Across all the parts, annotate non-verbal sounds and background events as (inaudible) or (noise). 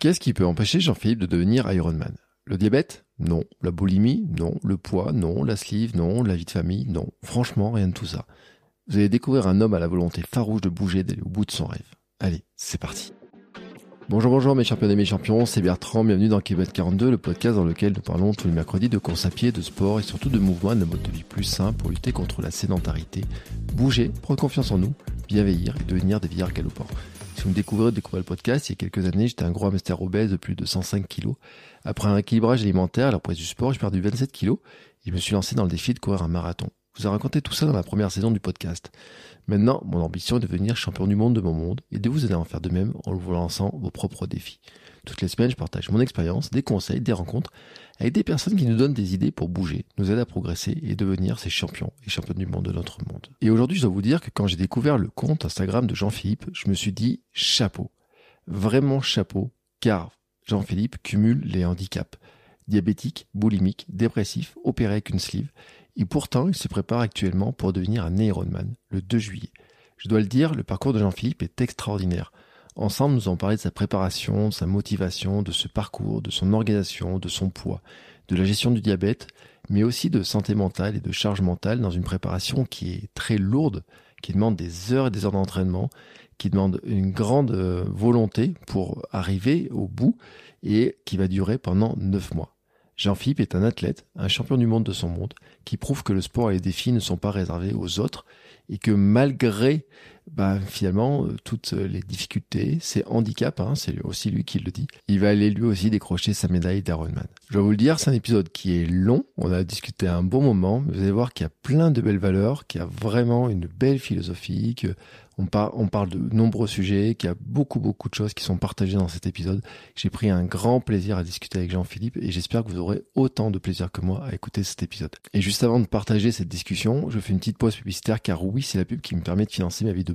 Qu'est-ce qui peut empêcher Jean-Philippe de devenir Ironman Le diabète? Non. La boulimie? Non. Le poids? Non. La sleeve? Non. La vie de famille? Non. Franchement, rien de tout ça. Vous allez découvrir un homme à la volonté farouche de bouger, d'aller au bout de son rêve. Allez, c'est parti. Bonjour, bonjour mes champions et mes champions, c'est Bertrand, bienvenue dans Québec 42, le podcast dans lequel nous parlons tous les mercredis de course à pied, de sport et surtout de mouvement, d'un mode de vie plus sain pour lutter contre la sédentarité, bouger, prendre confiance en nous, bienveillir et devenir des vieillards galopants. Vous me découvrez, découvrez le podcast, il y a quelques années, j'étais un gros hamster obèse de plus de 105 kilos. Après un équilibrage alimentaire, la prise du sport, j'ai perdu 27 kilos et je me suis lancé dans le défi de courir un marathon. Je vous ai raconté tout ça dans la première saison du podcast. Maintenant, mon ambition est de devenir champion du monde de mon monde et de vous aider à en faire de même en vous lançant vos propres défis. Toutes les semaines, je partage mon expérience, des conseils, des rencontres avec des personnes qui nous donnent des idées pour bouger, nous aider à progresser et devenir ces champions et championnes du monde de notre monde. Et aujourd'hui, je dois vous dire que quand j'ai découvert le compte Instagram de Jean-Philippe, je me suis dit chapeau. Vraiment chapeau, car Jean-Philippe cumule les handicaps. Diabétique, boulimique, dépressif, opéré avec une sleeve et pourtant, il se prépare actuellement pour devenir un Ironman le 2 juillet. Je dois le dire, le parcours de Jean-Philippe est extraordinaire. Ensemble, nous avons parlé de sa préparation, de sa motivation, de ce parcours, de son organisation, de son poids, de la gestion du diabète, mais aussi de santé mentale et de charge mentale dans une préparation qui est très lourde, qui demande des heures et des heures d'entraînement, qui demande une grande euh, volonté pour arriver au bout et qui va durer pendant neuf mois. Jean-Philippe est un athlète, un champion du monde de son monde, qui prouve que le sport et les défis ne sont pas réservés aux autres et que malgré bah, finalement euh, toutes les difficultés, ses handicaps, hein, c'est aussi lui qui le dit, il va aller lui aussi décrocher sa médaille d'Ironman. Je vais vous le dire, c'est un épisode qui est long, on a discuté un bon moment, mais vous allez voir qu'il y a plein de belles valeurs, qu'il y a vraiment une belle philosophie, on, on parle de nombreux sujets, qu'il y a beaucoup beaucoup de choses qui sont partagées dans cet épisode. J'ai pris un grand plaisir à discuter avec Jean-Philippe et j'espère que vous aurez autant de plaisir que moi à écouter cet épisode. Et juste avant de partager cette discussion, je fais une petite pause publicitaire car oui, c'est la pub qui me permet de financer ma vie de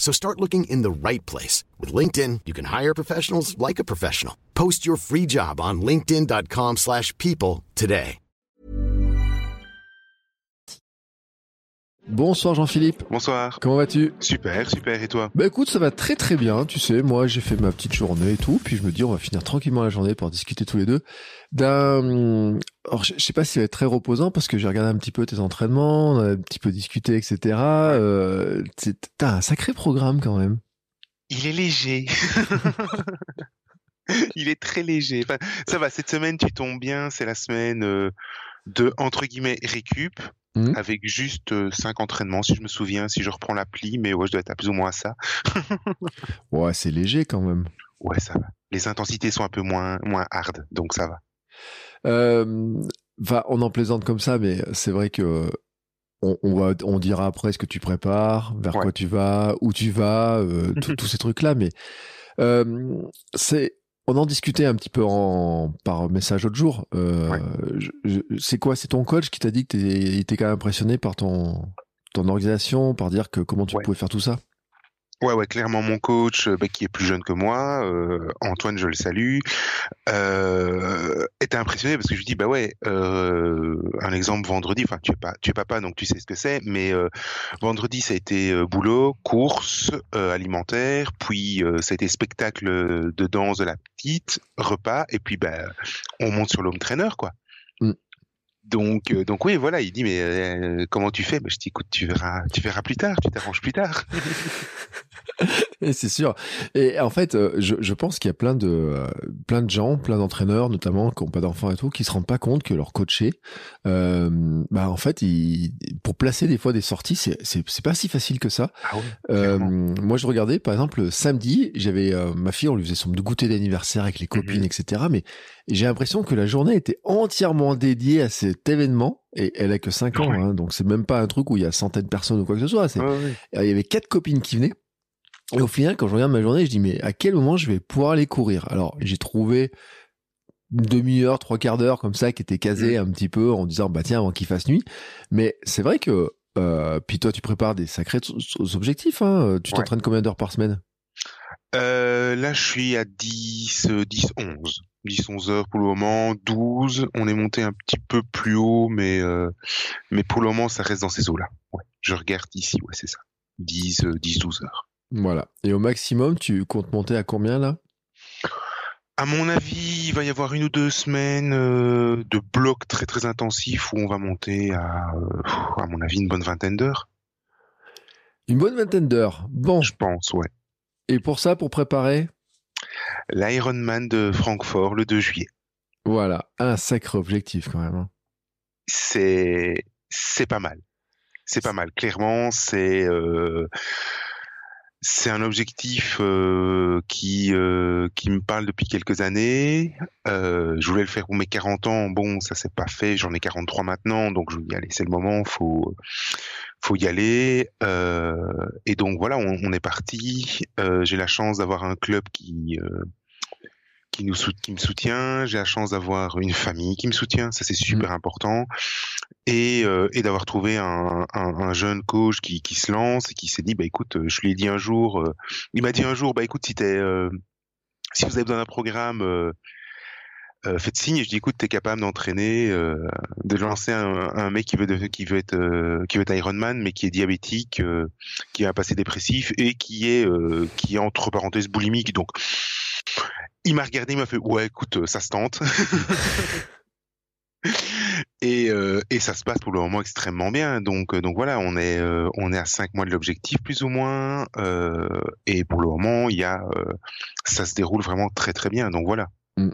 So start looking in the right place. With LinkedIn, you can hire professionals like a professional. Post your free job on linkedin.com slash people today. Bonsoir Jean-Philippe. Bonsoir. Comment vas-tu? Super, super. Et toi? Bah écoute, ça va très très bien. Tu sais, moi j'ai fait ma petite journée et tout. Puis je me dis, on va finir tranquillement la journée pour discuter tous les deux d'un... Alors je sais pas si ça va être très reposant parce que j'ai regardé un petit peu tes entraînements, on a un petit peu discuté, etc. Euh, T'as un sacré programme quand même. Il est léger. (laughs) Il est très léger. Enfin, ça va, cette semaine tu tombes bien, c'est la semaine euh, de, entre guillemets, récup. Mmh. avec juste euh, cinq entraînements, si je me souviens, si je reprends l'appli, mais ouais, je dois être à plus ou moins à ça. (laughs) ouais, c'est léger quand même. Ouais, ça va. Les intensités sont un peu moins, moins hard, donc ça va. Euh, on en plaisante comme ça, mais c'est vrai que on, va, on dira après ce que tu prépares, vers quoi tu vas, où tu vas, euh, (laughs) tous ces trucs-là, mais euh, c'est on en discutait un petit peu en, par message l'autre jour. Euh, c'est quoi C'est ton coach qui t'a dit que tu étais quand même impressionné par ton, ton organisation, par dire que comment tu pouvais faire tout ça? Ouais, ouais, clairement mon coach, euh, bah, qui est plus jeune que moi, euh, Antoine, je le salue, euh, était impressionné parce que je lui dis bah ouais, euh, un exemple vendredi, enfin tu es pas, tu es papa donc tu sais ce que c'est, mais euh, vendredi ça a été boulot, course alimentaire, puis ça a été spectacle de danse de la petite, repas et puis bah on monte sur l'homme trainer quoi. Donc, donc oui, voilà, il dit mais comment tu fais? Bah, Je dis écoute, tu verras, tu verras plus tard, tu t'arranges plus tard. (laughs) c'est sûr. Et en fait, euh, je, je pense qu'il y a plein de, euh, plein de gens, plein d'entraîneurs notamment, qui n'ont pas d'enfants et tout, qui se rendent pas compte que leur coaché, euh, bah en fait, il, pour placer des fois des sorties, c'est, c'est, c'est pas si facile que ça. Ah euh, moi, je regardais, par exemple, samedi, j'avais ma fille, on lui faisait son goûter d'anniversaire avec les mhm. copines, etc. Mais j'ai l'impression que la journée était entièrement dédiée à cet événement. Et elle a que 5 ans, hein, donc c'est même pas un truc où il y a centaines de personnes ou quoi que ce soit. C'est, Il y avait quatre copines qui venaient. Et au final, quand je regarde ma journée, je dis mais à quel moment je vais pouvoir aller courir? Alors j'ai trouvé demi-heure, trois quarts d'heure comme ça qui était casé un petit peu en disant bah tiens avant qu'il fasse nuit. Mais c'est vrai que euh, puis toi tu prépares des sacrés objectifs. Hein. Tu t'entraînes combien d'heures par semaine? Euh, Là je suis à 10, 10, 11. 10, 11 heures pour le moment, 12. On est monté un petit peu plus haut, mais euh, mais pour le moment ça reste dans ces eaux-là. Ouais. Je regarde ici, ouais c'est ça. 10, 10, 12 heures. Voilà. Et au maximum, tu comptes monter à combien là? À mon avis, il va y avoir une ou deux semaines euh, de blocs très très intensifs où on va monter à, euh, à mon avis, une bonne vingtaine d'heures. Une bonne vingtaine d'heures. Bon. Je pense, ouais. Et pour ça, pour préparer L'Ironman de Francfort le 2 juillet. Voilà, un sacré objectif quand même. Hein. C'est c'est pas mal. C'est pas mal. Clairement, c'est euh, c'est un objectif euh, qui euh, qui me parle depuis quelques années. Euh, je voulais le faire pour mes 40 ans. Bon, ça s'est pas fait. J'en ai 43 maintenant, donc je vais y aller. C'est le moment. Faut faut y aller. et donc voilà, on, on est parti. J'ai la chance d'avoir un club qui qui nous qui me soutient. J'ai la chance d'avoir une famille qui me soutient. Ça c'est super mmh. important. Et, euh, et d'avoir trouvé un, un, un, jeune coach qui, qui se lance et qui s'est dit bah écoute, je lui ai dit un jour, euh, il m'a dit un jour bah écoute si t'es euh, si vous avez besoin d'un programme euh, euh, faites signe. Et je dis écoute, t'es capable d'entraîner, euh, de lancer un, un, mec qui veut de, qui veut être qui veut être Ironman, mais qui est diabétique, qui a un passé dépressif et qui est qui est entre parenthèses boulimique. Donc il m'a regardé, il m'a fait ouais, écoute, euh, ça se tente. (laughs) et, euh, et ça se passe pour le moment extrêmement bien. Donc, euh, donc voilà, on est, euh, on est à cinq mois de l'objectif plus ou moins. Euh, et pour le moment, il y a, ça se déroule vraiment très très bien. Donc voilà. Mm.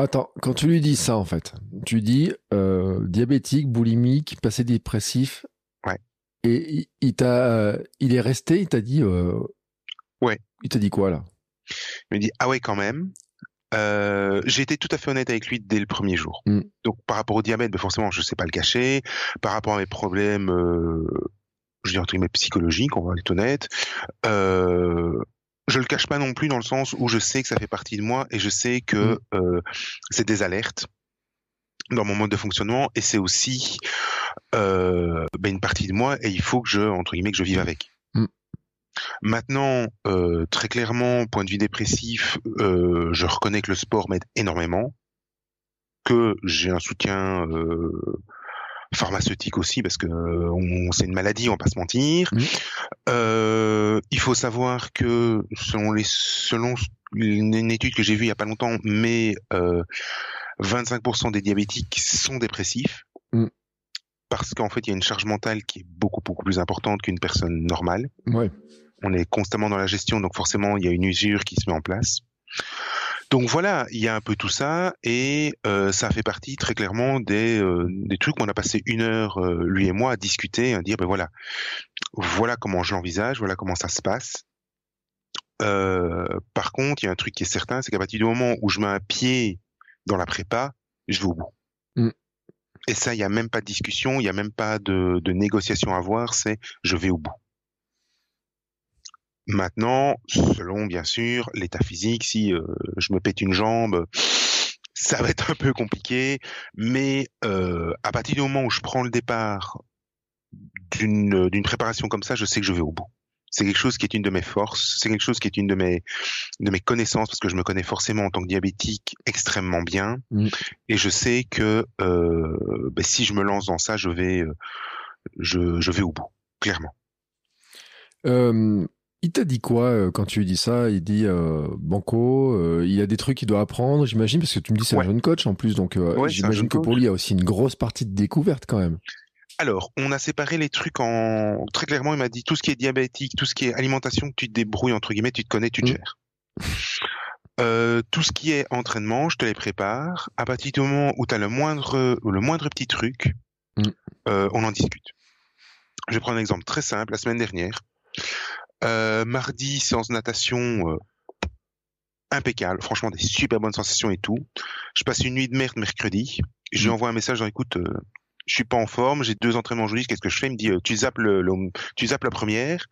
Attends, quand tu lui dis ça en fait, tu dis diabétique, boulimique, passé dépressif. Ouais. Et il, il t'a, il est resté, il t'a dit. ouais. Il t'a dit quoi là? Il me dit ah ouais quand même. Euh, j'ai été tout à fait honnête avec lui dès le premier jour. Mm. Donc par rapport au diabète, ben forcément je sais pas le cacher. Par rapport à mes problèmes, euh, je dis entre guillemets psychologiques, on va être honnête. Euh, je le cache pas non plus dans le sens où je sais que ça fait partie de moi et je sais que mm. euh, c'est des alertes dans mon mode de fonctionnement et c'est aussi euh, ben une partie de moi et il faut que je entre guillemets que je vive avec. Maintenant, euh, très clairement, point de vue dépressif, euh, je reconnais que le sport m'aide énormément, que j'ai un soutien euh, pharmaceutique aussi, parce que c'est une maladie, on va pas se mentir. il faut savoir que selon les selon une étude que j'ai vue il y a pas longtemps, mais 25% des diabétiques sont dépressifs. Mmh. Parce qu'en fait, il y a une charge mentale qui est beaucoup beaucoup plus importante qu'une personne normale. Ouais on est constamment dans la gestion, donc forcément il y a une usure qui se met en place. Donc voilà, il y a un peu tout ça et euh, ça fait partie très clairement des, euh, des trucs qu'on a passé une heure euh, lui et moi à discuter, à dire ben voilà, voilà comment je l'envisage, voilà comment ça se passe. par contre, il y a un truc qui est certain, c'est qu'à partir du moment où je mets un pied dans la prépa, je vais au bout. Mm. Et ça, il n'y a même pas de discussion, il n'y a même pas de, de négociation à voir, c'est je vais au bout. Maintenant, selon bien sûr l'état physique, si euh, je me pète une jambe, (sniffs) ça va être un peu compliqué, mais euh, à partir du moment où je prends le départ d'une d'une préparation comme ça, je sais que je vais au bout. C'est quelque chose qui est une de mes forces, c'est quelque chose qui est une de mes de mes connaissances parce que je me connais forcément en tant que diabétique extrêmement bien mmh. et je sais que euh, ben, si je me lance dans ça, je vais euh, je, je vais au bout, clairement. Euh, il t'a dit quoi euh, quand tu lui dis ça? Il dit euh, Banco, euh, il y a des trucs qu'il doit apprendre, j'imagine, parce que tu me dis c'est un jeune coach en plus, donc euh, j'imagine que pour lui il y a aussi une grosse partie de découverte quand même. Alors, on a séparé les trucs en très clairement. Il m'a dit tout ce qui est diabétique, tout ce qui est alimentation, tu te débrouilles entre guillemets, tu te connais, tu te mmh. gères. Tout ce qui est entraînement, je te les prépare. À partir du moment où tu as le moindre, le moindre petit truc, mmh. euh, on en discute. Je vais prendre un exemple très simple. La semaine dernière, euh, mardi, séance natation euh, impeccable. Franchement, des super bonnes sensations et tout. Je passe une nuit de merde mercredi. Je lui mm. envoie un message dans écoute, euh, je suis pas en forme, j'ai deux entraînements aujourd'hui, qu'est-ce que je fais? Il me dit euh, tu zappes le, tu zappes la première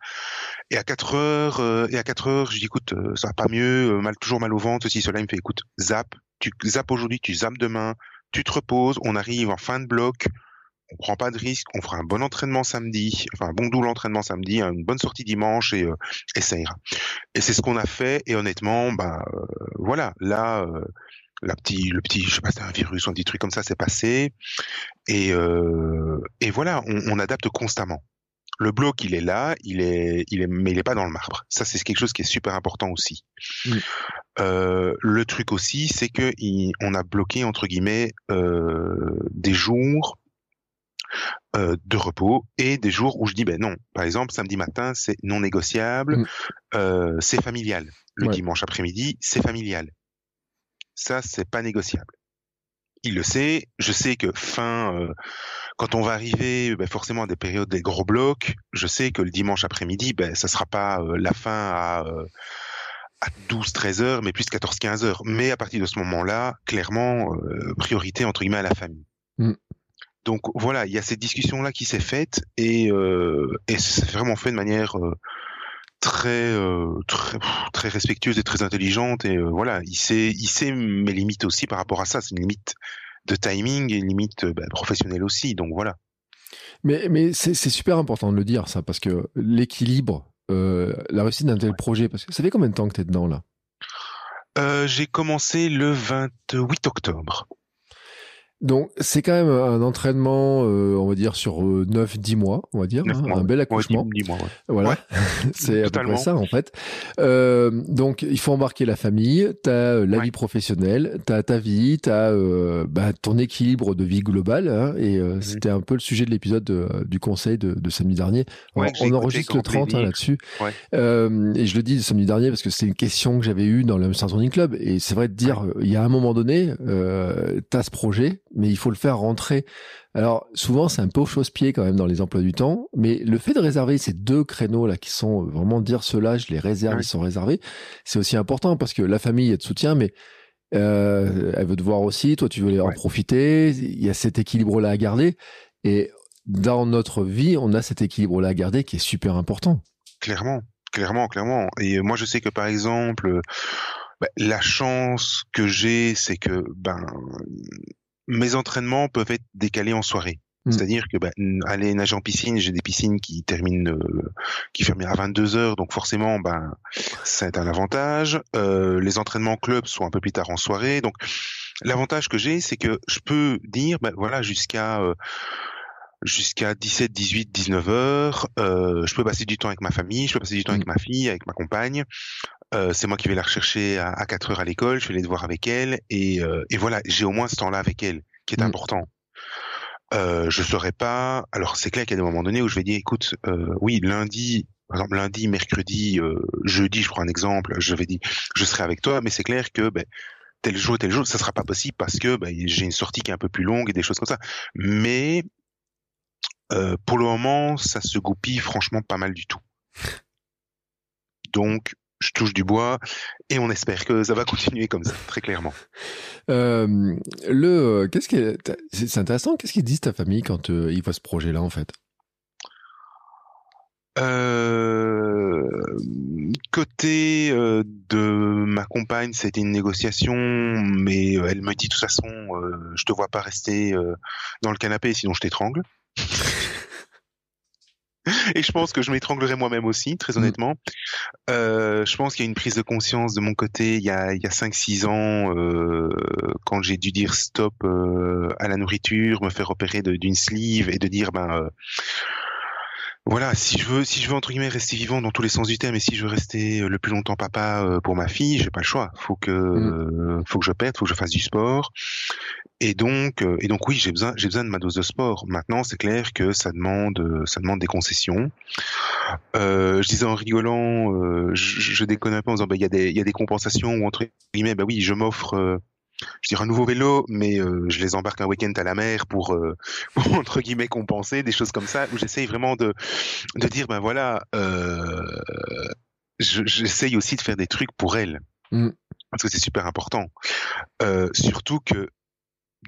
et à 4 heures et à 4 heures, je dis écoute, ça va pas mieux, mal toujours mal au ventre, ceci cela, il me fait écoute, zap tu zappes aujourd'hui, tu zappes demain, tu te reposes, on arrive en fin de bloc, on prend pas de risque, on fera un bon entraînement samedi, enfin un bon double entraînement samedi, une bonne sortie dimanche et, euh, et ça ira. Et c'est ce qu'on a fait et honnêtement, bah euh, voilà, là euh, la petit, le petit, je sais pas, c'est un virus ou un petit truc comme ça, c'est passé et et voilà, on, on adapte constamment. Le bloc, il est là, il est, il est, mais il est pas dans le marbre. Ça, c'est quelque chose qui est super important aussi. Euh, le truc aussi, c'est que il, on a bloqué entre guillemets euh, des jours euh, de repos et des jours où je dis ben non. Par exemple, samedi matin, c'est non négociable, Mm. euh, c'est familial. Le Ouais. dimanche après-midi, c'est familial. Ça, c'est pas négociable. Il le sait. Je sais que fin, euh, quand on va arriver, ben, forcément à des périodes des gros blocs, je sais que le dimanche après-midi, ben ça sera pas la fin à à 12-13 heures, mais plus 14-15 heures. Mais à partir de ce moment-là, clairement, euh, priorité entre guillemets à la famille. Mm. Donc voilà, il y a cette discussion-là qui s'est faite et, euh, et c'est vraiment fait de manière euh, très, euh, très très respectueuse et très intelligente. Et voilà, il sait, il sait mes limites aussi par rapport à ça. C'est une limite de timing et une limite bah, professionnelle aussi. Donc voilà. Mais, mais c'est super important de le dire, ça, parce que l'équilibre, la réussite d'un tel projet, parce que ça fait combien de temps que tu es dedans, là? J'ai commencé le 28 octobre. Donc, c'est quand même un entraînement, euh, on va dire, sur 9-10 mois, on va dire, hein, mois, un bel Ouais, accouchement. dis- dis-moi, ouais. Voilà, (laughs) c'est à peu près ça en fait. Euh, donc il faut embarquer la famille, t'as euh, la vie professionnelle, t'as ta vie, t'as euh, bah, ton équilibre de vie globale. hein, et euh, Mhm. c'était un peu le sujet de l'épisode de- du conseil de, de samedi dernier. On, on enregistre le grand 30 hein, là-dessus. Ouais. Euh, et je le dis le samedi dernier parce que c'est une question que j'avais eue dans le Running Club. Et c'est vrai de dire, euh, il y a un moment donné, euh, t'as ce projet, mais il faut le faire rentrer. Alors souvent c'est un peu au chausse-pied quand même dans les emplois du temps, mais le fait de réserver ces deux créneaux là qui sont vraiment dire ceux-là, je les réserve, ils sont réservés, c'est aussi important parce que la famille elle te soutient, mais euh, elle veut te voir aussi, toi tu veux en Ouais. profiter, il y a cet équilibre là à garder et dans notre vie on a cet équilibre là à garder qui est super important. Clairement, clairement, clairement. Et euh, moi, je sais que par exemple, euh, bah, la chance que j'ai, c'est que ben mes entraînements peuvent être décalés en soirée. Mm. C'est-à-dire que ben, n- aller nager en piscine, j'ai des piscines qui terminent, euh, qui ferment à 22 heures, donc forcément, ben, c'est un avantage. Euh, les entraînements club sont un peu plus tard en soirée, donc l'avantage que j'ai, c'est que je peux dire, ben voilà, jusqu'à euh, jusqu'à 17, 18, 19 heures, euh, je peux passer du temps avec ma famille, je peux passer du temps avec ma fille, avec ma compagne. Euh, c'est moi qui vais la rechercher à, à 4 heures à l'école, je vais les devoirs avec elle, et, euh, et voilà, j'ai au moins ce temps-là avec elle, qui est Mm. important. Euh, je saurais pas. Alors c'est clair qu'il y a des moments donnés où je vais dire, écoute, euh, oui, lundi, par exemple lundi, mercredi, euh, jeudi, je prends un exemple, je vais dire, je serai avec toi, mais c'est clair que ben, tel jour, tel jour, ça sera pas possible parce que ben, j'ai une sortie qui est un peu plus longue et des choses comme ça. Mais euh, pour le moment, ça se goupille franchement pas mal du tout. Donc, je touche du bois et on espère que ça va continuer comme ça, très clairement. (laughs) Euh, le qu'est-ce qui est, t'as- c'est intéressant, qu'est-ce qu'ils disent ta famille quand euh, ils voient ce projet là en fait? Euh, côté euh, de ma compagne, c'était une négociation, mais euh, elle me dit de toute façon, euh, je te vois pas rester euh, dans le canapé, sinon je t'étrangle. (laughs) (laughs) Et je pense que je m'étranglerai moi-même aussi, très Mm. honnêtement. Euh, je pense qu'il y a une prise de conscience de mon côté il y a, il y a 5-6 ans, euh, quand j'ai dû dire stop euh, à la nourriture, me faire opérer d'une sleeve et de dire ben euh, voilà, si je veux, si je veux entre guillemets rester vivant dans tous les sens du terme, et si je veux rester euh, le plus longtemps papa euh, pour ma fille, j'ai pas le choix. Faut que, euh, faut que je perde, faut que je fasse du sport. Et donc, euh, et donc oui, j'ai besoin, j'ai besoin de ma dose de sport. Maintenant, c'est clair que ça demande, ça demande des concessions. Euh, je disais en rigolant, euh, je, je déconne un peu en disant, bah, il y a des, il y a des compensations ou entre guillemets, bah oui, je m'offre. Je dirais un nouveau vélo, mais euh, je les embarque un week-end à la mer pour, euh, (laughs) pour, entre guillemets compenser des choses comme ça, où j'essaye vraiment de, de dire ben voilà, euh, je- j'essaye aussi de faire des trucs pour elle, Mm. parce que c'est super important. Surtout que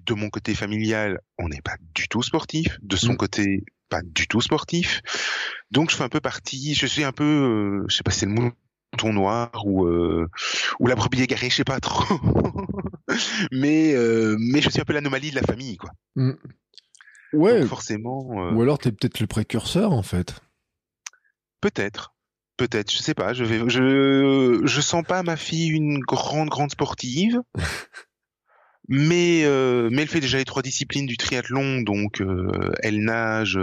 de mon côté familial, on n'est pas du tout sportif, de son Mm. côté, pas du tout sportif. Donc je fais un peu partie, je suis un peu, je sais pas si c'est le mouton noir ou ou la brebis égarée, je sais pas trop. (laughs) mais euh, mais je suis un peu l'anomalie de la famille, quoi. Mm. Ouais. Donc forcément. euh, Ou alors t'es peut-être le précurseur en fait. Peut-être. Peut-être, je sais pas. Je vais, je, je sens pas ma fille une grande, grande sportive, (laughs) mais, euh, mais elle fait déjà les trois disciplines du triathlon, donc elle nage,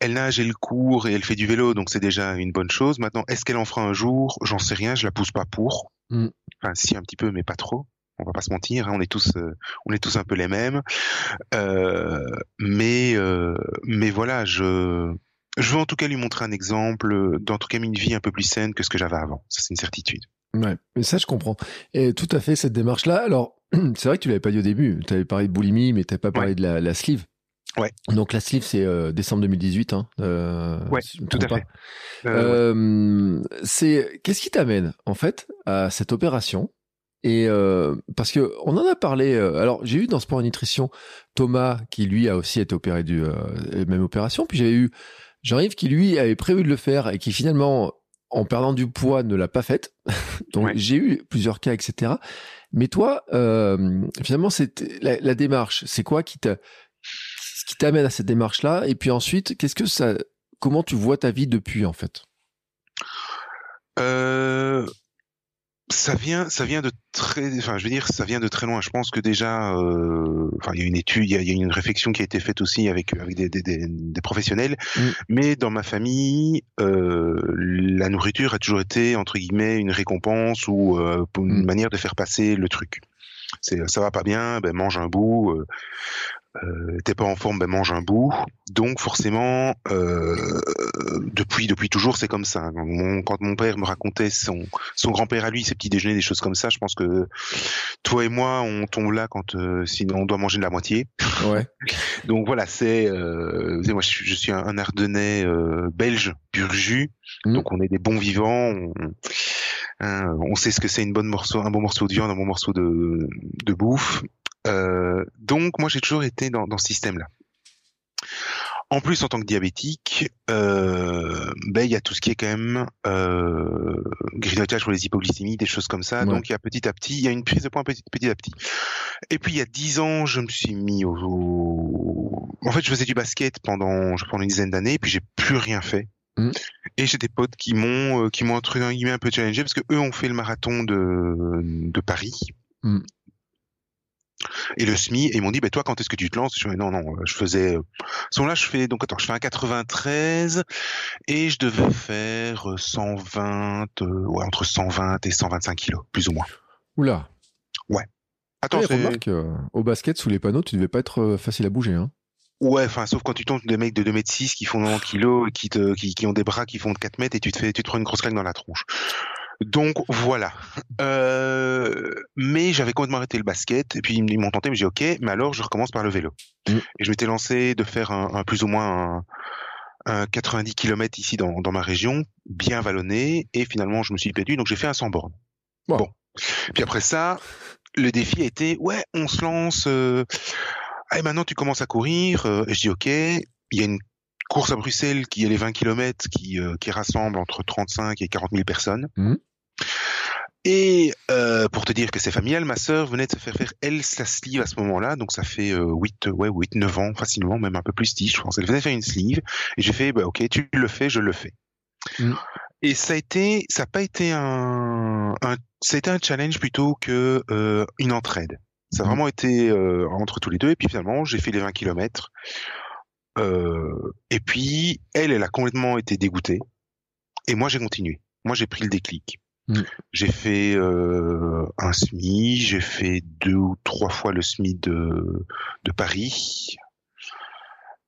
elle nage, elle court et elle fait du vélo, donc c'est déjà une bonne chose. Maintenant, est-ce qu'elle en fera un jour? J'en sais rien. Je la pousse pas pour. Mm. Enfin, si un petit peu, mais pas trop. On va pas se mentir, hein, on est tous, euh, on est tous un peu les mêmes. Euh, mais, euh, mais voilà, je, je veux en tout cas lui montrer un exemple, d'en tout cas une vie un peu plus saine que ce que j'avais avant. Ça, c'est une certitude. Ouais, mais ça je comprends. Et tout à fait cette démarche-là. Alors, (clears throat) c'est vrai que tu l'avais pas dit au début. Tu avais parlé de boulimie, mais tu pas parlé Ouais. de la, la sleeve. Ouais. Donc la sleeve, c'est euh, décembre 2018. Hein, euh, Ouais, si tout à pas. fait. Euh, c'est qu'est-ce qui t'amène en fait à cette opération et euh, parce que on en a parlé. euh, alors j'ai eu dans Sport et Nutrition Thomas qui lui a aussi été opéré du euh, même opération. Puis j'avais eu Jean-Yves qui lui avait prévu de le faire et qui finalement en perdant du poids ne l'a pas faite. (laughs) Donc Ouais. j'ai eu plusieurs cas etc. Mais toi euh, finalement c'est la, la démarche. C'est quoi qui t'a ce qui t'amène à cette démarche là et puis ensuite qu'est-ce que ça comment tu vois ta vie depuis en fait? Euh, ça vient, ça vient de très, enfin, je veux dire, ça vient de très loin. Je pense que déjà, euh, enfin, il y a une étude, il y a, il y a une réflexion qui a été faite aussi avec avec des, des, des, des professionnels. Mm. Mais dans ma famille, euh, la nourriture a toujours été entre guillemets une récompense ou euh, une Mm. manière de faire passer le truc. C'est, ça va pas bien, ben mange un bout. Euh, t'es pas en forme, ben mange un bout. Donc forcément, euh, depuis depuis toujours, c'est comme ça. Quand mon, quand mon père me racontait son son grand-père à lui, ses petits déjeuners, des choses comme ça, je pense que toi et moi, on tombe là quand euh, sinon on doit manger de la moitié. Ouais. (laughs) Donc voilà, c'est euh, moi je, suis- je suis un, un Ardennais euh, belge pur jus, Mm. donc on est des bons vivants. On, hein, on sait ce que c'est une bonne morceau, un bon morceau de viande, un bon morceau de de bouffe. Euh, donc moi j'ai toujours été dans, dans ce système-là. En plus, en tant que diabétique, euh, ben il y a tout ce qui est quand même euh, grignotage pour les hypoglycémies, des choses comme ça. Ouais. Donc il y a petit à petit, il y a une prise de poids petit, petit à petit. Et puis il y a dix ans, je me suis mis au, au- en fait, je faisais du basket pendant, je pendant une dizaine d'années, puis j'ai plus rien fait. Mhm. Et j'ai des potes qui m'ont, euh, qui m'ont entre guillemets un peu challengé parce que eux ont fait le marathon de, de Paris. Mhm. Et le SMI, et ils m'ont dit, bah, toi, quand est-ce que tu te lances? Je fais, non, non, euh, je faisais, euh, ce moment-là, je fais, donc, attends, je fais un 93, et je devais faire euh, 120, euh, ouais, entre 120 et 125 kilos, plus ou moins. Oula. Attends, Ouais, remarque, euh, au basket, sous les panneaux, tu devais pas être euh, facile à bouger. Hein. Ouais, enfin, sauf quand tu tombes des mecs de 2 mètres 6 qui font 90 kilos et qui te, qui, qui ont des bras qui font 4 mètres et tu te fais, tu te prends une grosse claque dans la tronche. Donc, voilà. Euh, mais j'avais complètement arrêté le basket et puis ils m'ont tenté, mais j'ai dit, ok, mais alors je recommence par le vélo. Mm. Et je m'étais lancé de faire un, un plus ou moins un, un 90 km ici dans, dans ma région, bien vallonné, et finalement je me suis perdu, donc j'ai fait un 100 bornes. Wow. Bon. Puis après ça, le défi a été, ouais, on se lance, euh, ah, et maintenant tu commences à courir, euh, et je dis ok, il y a une course à Bruxelles qui est les 20 km qui, euh, qui rassemble entre 35 et 40 000 personnes. Mhm. Et euh, pour te dire que c'est familial, ma sœur venait de se faire faire elle sa sleeve à ce moment-là, donc ça fait euh, 8, ouais, 8, 9 ans facilement, même un peu plus 10 je pense. Elle venait faire une sleeve et j'ai fait bah ok tu le fais, je le fais. Mhm. Et ça a été, ça n'a pas été un, un, ça a été un challenge plutôt que euh, une entraide. Ça a Mhm. vraiment été euh, entre tous les deux. Et puis finalement, j'ai fait les 20 kilomètres. Euh, et puis, elle, elle a complètement été dégoûtée. Et moi, j'ai continué. Moi, j'ai pris le déclic. Mhm. J'ai fait euh, un SMI, j'ai fait deux ou trois fois le SMI de, de Paris.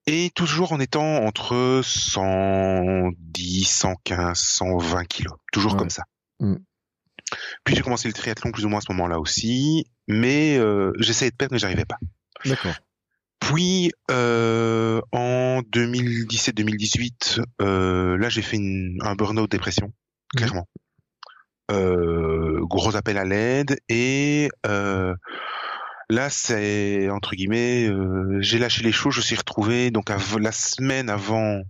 Et toujours en étant entre 110, 115, 120 kilos. Toujours Ouais. comme ça. Mhm. Puis j'ai commencé le triathlon plus ou moins à ce moment-là aussi. Mais euh, j'essayais de perdre, mais j'arrivais pas. D'accord. Puis euh, en 2017-2018, euh, là j'ai fait une, un burn-out dépression, clairement. Euh, gros appel à l'aide et euh, là c'est entre guillemets, euh, j'ai lâché les choses, je me suis retrouvé donc la semaine avant,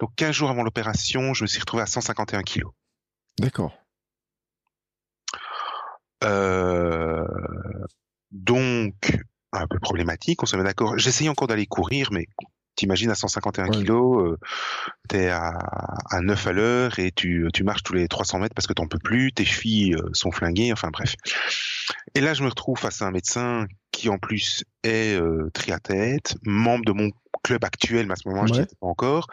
donc 15 jours avant l'opération, je me suis retrouvé à 151 kilos. D'accord. Euh, problématique. On se met d'accord. J'essayais encore d'aller courir, mais t'imagines à 151 Ouais. kilos, euh, t'es à, à 9 à l'heure et tu, tu marches tous les 300 mètres parce que t'en peux plus, tes chevilles euh, sont flinguées, enfin bref. Et là, je me retrouve face à un médecin qui en plus est euh, triathlète, membre de mon club actuel, mais à ce moment, je n'y étais pas encore,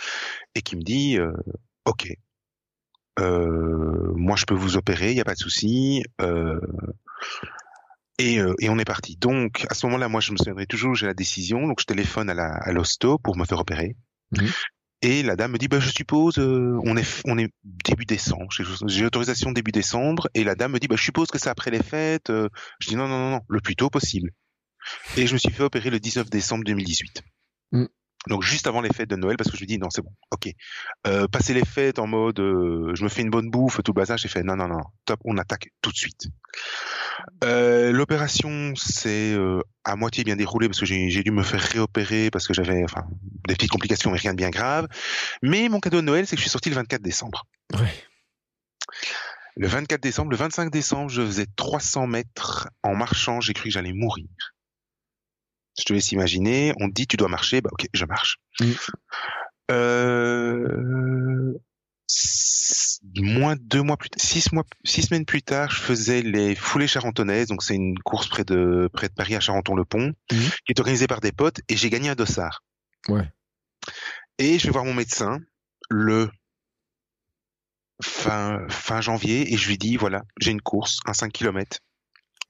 et qui me dit, euh, ok, euh, moi je peux vous opérer, il n'y a pas de souci. Euh, et, euh, et on est parti. Donc, à ce moment-là, moi, je me souviendrai toujours, j'ai la décision. Donc, je téléphone à la- à l'hosto pour me faire opérer. Mhm. Et la dame me dit, bah, je suppose, euh, on est, on est début décembre. J'ai j'ai autorisation début décembre. Et la dame me dit, bah, je suppose que c'est après les fêtes. Euh, Je dis, non, non, non, non, le plus tôt possible. Et je me suis fait opérer le 19 décembre 2018. Mhm. Donc juste avant les fêtes de Noël, parce que je me dis non c'est bon, ok. Euh, passer les fêtes en mode, euh, je me fais une bonne bouffe, tout le bazar, j'ai fait non non non, top, on attaque tout de suite. Euh, L'opération s'est euh, à moitié bien déroulée parce que j'ai j'ai dû me faire réopérer parce que j'avais enfin des petites complications mais rien de bien grave. Mais mon cadeau de Noël c'est que je suis sorti le 24 décembre. Ouais. Le 24 décembre, le 25 décembre, je faisais 300 mètres en marchant, j'ai cru que j'allais mourir. Je te laisse imaginer, on te dit tu dois marcher, bah ok, je marche. Mm. Euh, moins de deux mois plus six mois, six semaines plus tard, je faisais les foulées charentonnaises, donc c'est une course près de près de Paris à Charenton-le-Pont, Mhm. qui est organisée par des potes, et j'ai gagné un dossard. Ouais. Et je vais voir mon médecin le fin fin janvier, et je lui dis voilà, j'ai une course, un 5 km.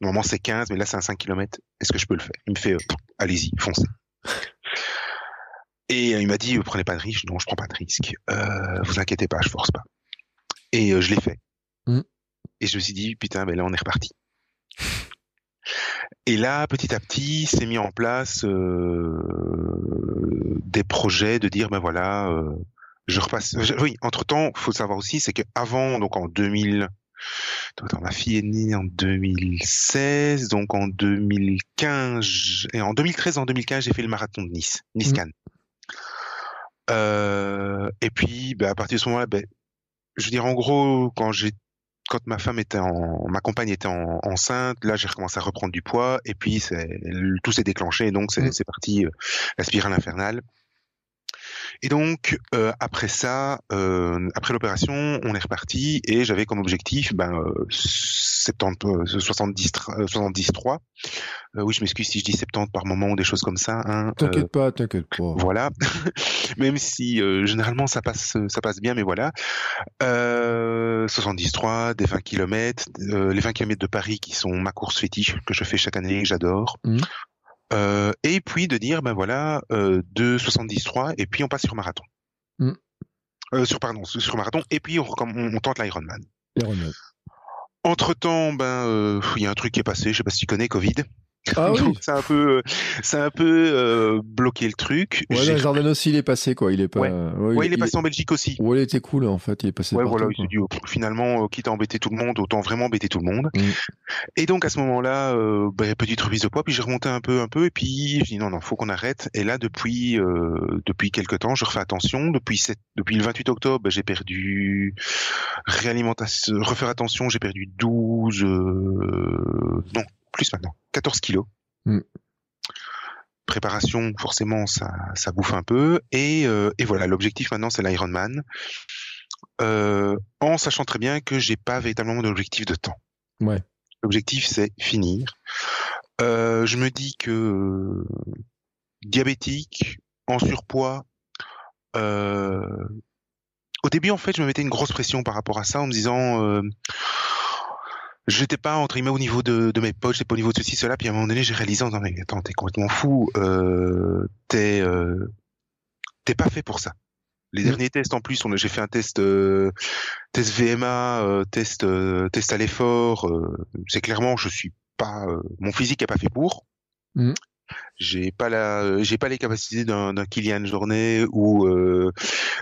Normalement c'est 15, mais là c'est un 5 km. Est-ce que je peux le faire? Il me fait euh, allez-y, foncez. Et euh, il m'a dit, euh, prenez pas de risque. Non, je prends pas de risque. Euh, vous inquiétez pas, je force pas. Et je l'ai fait. Mm. Et je me suis dit, putain, ben là, on est reparti. Et là, petit à petit, s'est mis en place des projets de dire, ben voilà, je repasse. je- oui, entre temps, faut savoir aussi, c'est que avant, donc en 2000, Attends, ma fille est née en 2016, donc en 2015 et en 2013, en 2015, j'ai fait le marathon de Nice, Nice Mhm. Cannes. Euh, et puis, ben, à partir de ce moment-là, ben, je veux dire, en gros, quand j'ai, quand ma femme était en, ma compagne était en- enceinte, là, j'ai recommencé à reprendre du poids, et puis tout s'est déclenché, et donc c'est, c'est parti, euh, la spirale infernale. Et donc euh, après ça, euh, après l'opération, on est reparti et j'avais comme objectif ben euh, 70, euh, 70, euh, 70 3. Euh, oui, je m'excuse si je dis 70 par moment ou des choses comme ça. Hein, euh, T'inquiète pas, t'inquiète pas. voilà. (laughs) Même si euh, généralement ça passe ça passe bien, mais voilà. Euh, 73, des 20 km, les 20 km de Paris qui sont ma course fétiche que je fais chaque année, que j'adore. Mhm. Euh, et puis de dire ben voilà euh, de 73 et puis on passe sur marathon. Mhm. Euh, sur pardon sur marathon et puis on, on, on tente l'Ironman. Ironman. Entre temps ben euh, il y a un truc qui est passé, je sais pas si tu connais Covid. Ah oui. Donc ça a un peu, euh, ça a un peu euh, bloqué le truc. Ouais, Jordan aussi, il est passé, quoi. Il est pas. Ouais. ouais, ouais, il est passé en Belgique aussi. Ouais, il était cool, en fait. Il est passé Ouais, partout, voilà, il s'est dit, oh, finalement, euh, quitte à embêter tout le monde, autant vraiment embêter tout le monde. Mm. Et donc, à ce moment-là, euh, ben, petite remise de poids, puis j'ai remonté un peu, un peu, et puis je dis, non, non, faut qu'on arrête. Et là, depuis, euh, depuis quelques temps, je refais attention. Depuis depuis le 28 octobre, ben, j'ai perdu réalimentation, refaire attention, j'ai perdu 12, euh, non, plus maintenant, 14 kilos. Mm. Préparation, forcément, ça, ça bouffe un peu. Et, euh, et voilà, l'objectif maintenant, c'est l'Ironman. Euh, en sachant très bien que j'ai pas véritablement d'objectif de temps. Ouais. L'objectif, c'est finir. Euh, je me dis que diabétique, en surpoids, au début, en fait, je me mettais une grosse pression par rapport à ça en me disant, j'étais pas entre guillemets au niveau de, de mes potes, j'étais pas au niveau de ceci, cela. Puis à un moment donné, j'ai réalisé, en disant, mais attends, t'es complètement fou, euh, t'es, euh, t'es pas fait pour ça. Les Mm. derniers tests en plus, j'ai fait un test, euh, test VMA, euh, test, euh, test à l'effort. euh, c'est clairement, je suis pas, euh, mon physique est pas fait pour. Mm. J'ai pas la, j'ai pas les capacités d'un, d'un Kylian Jornet ou euh,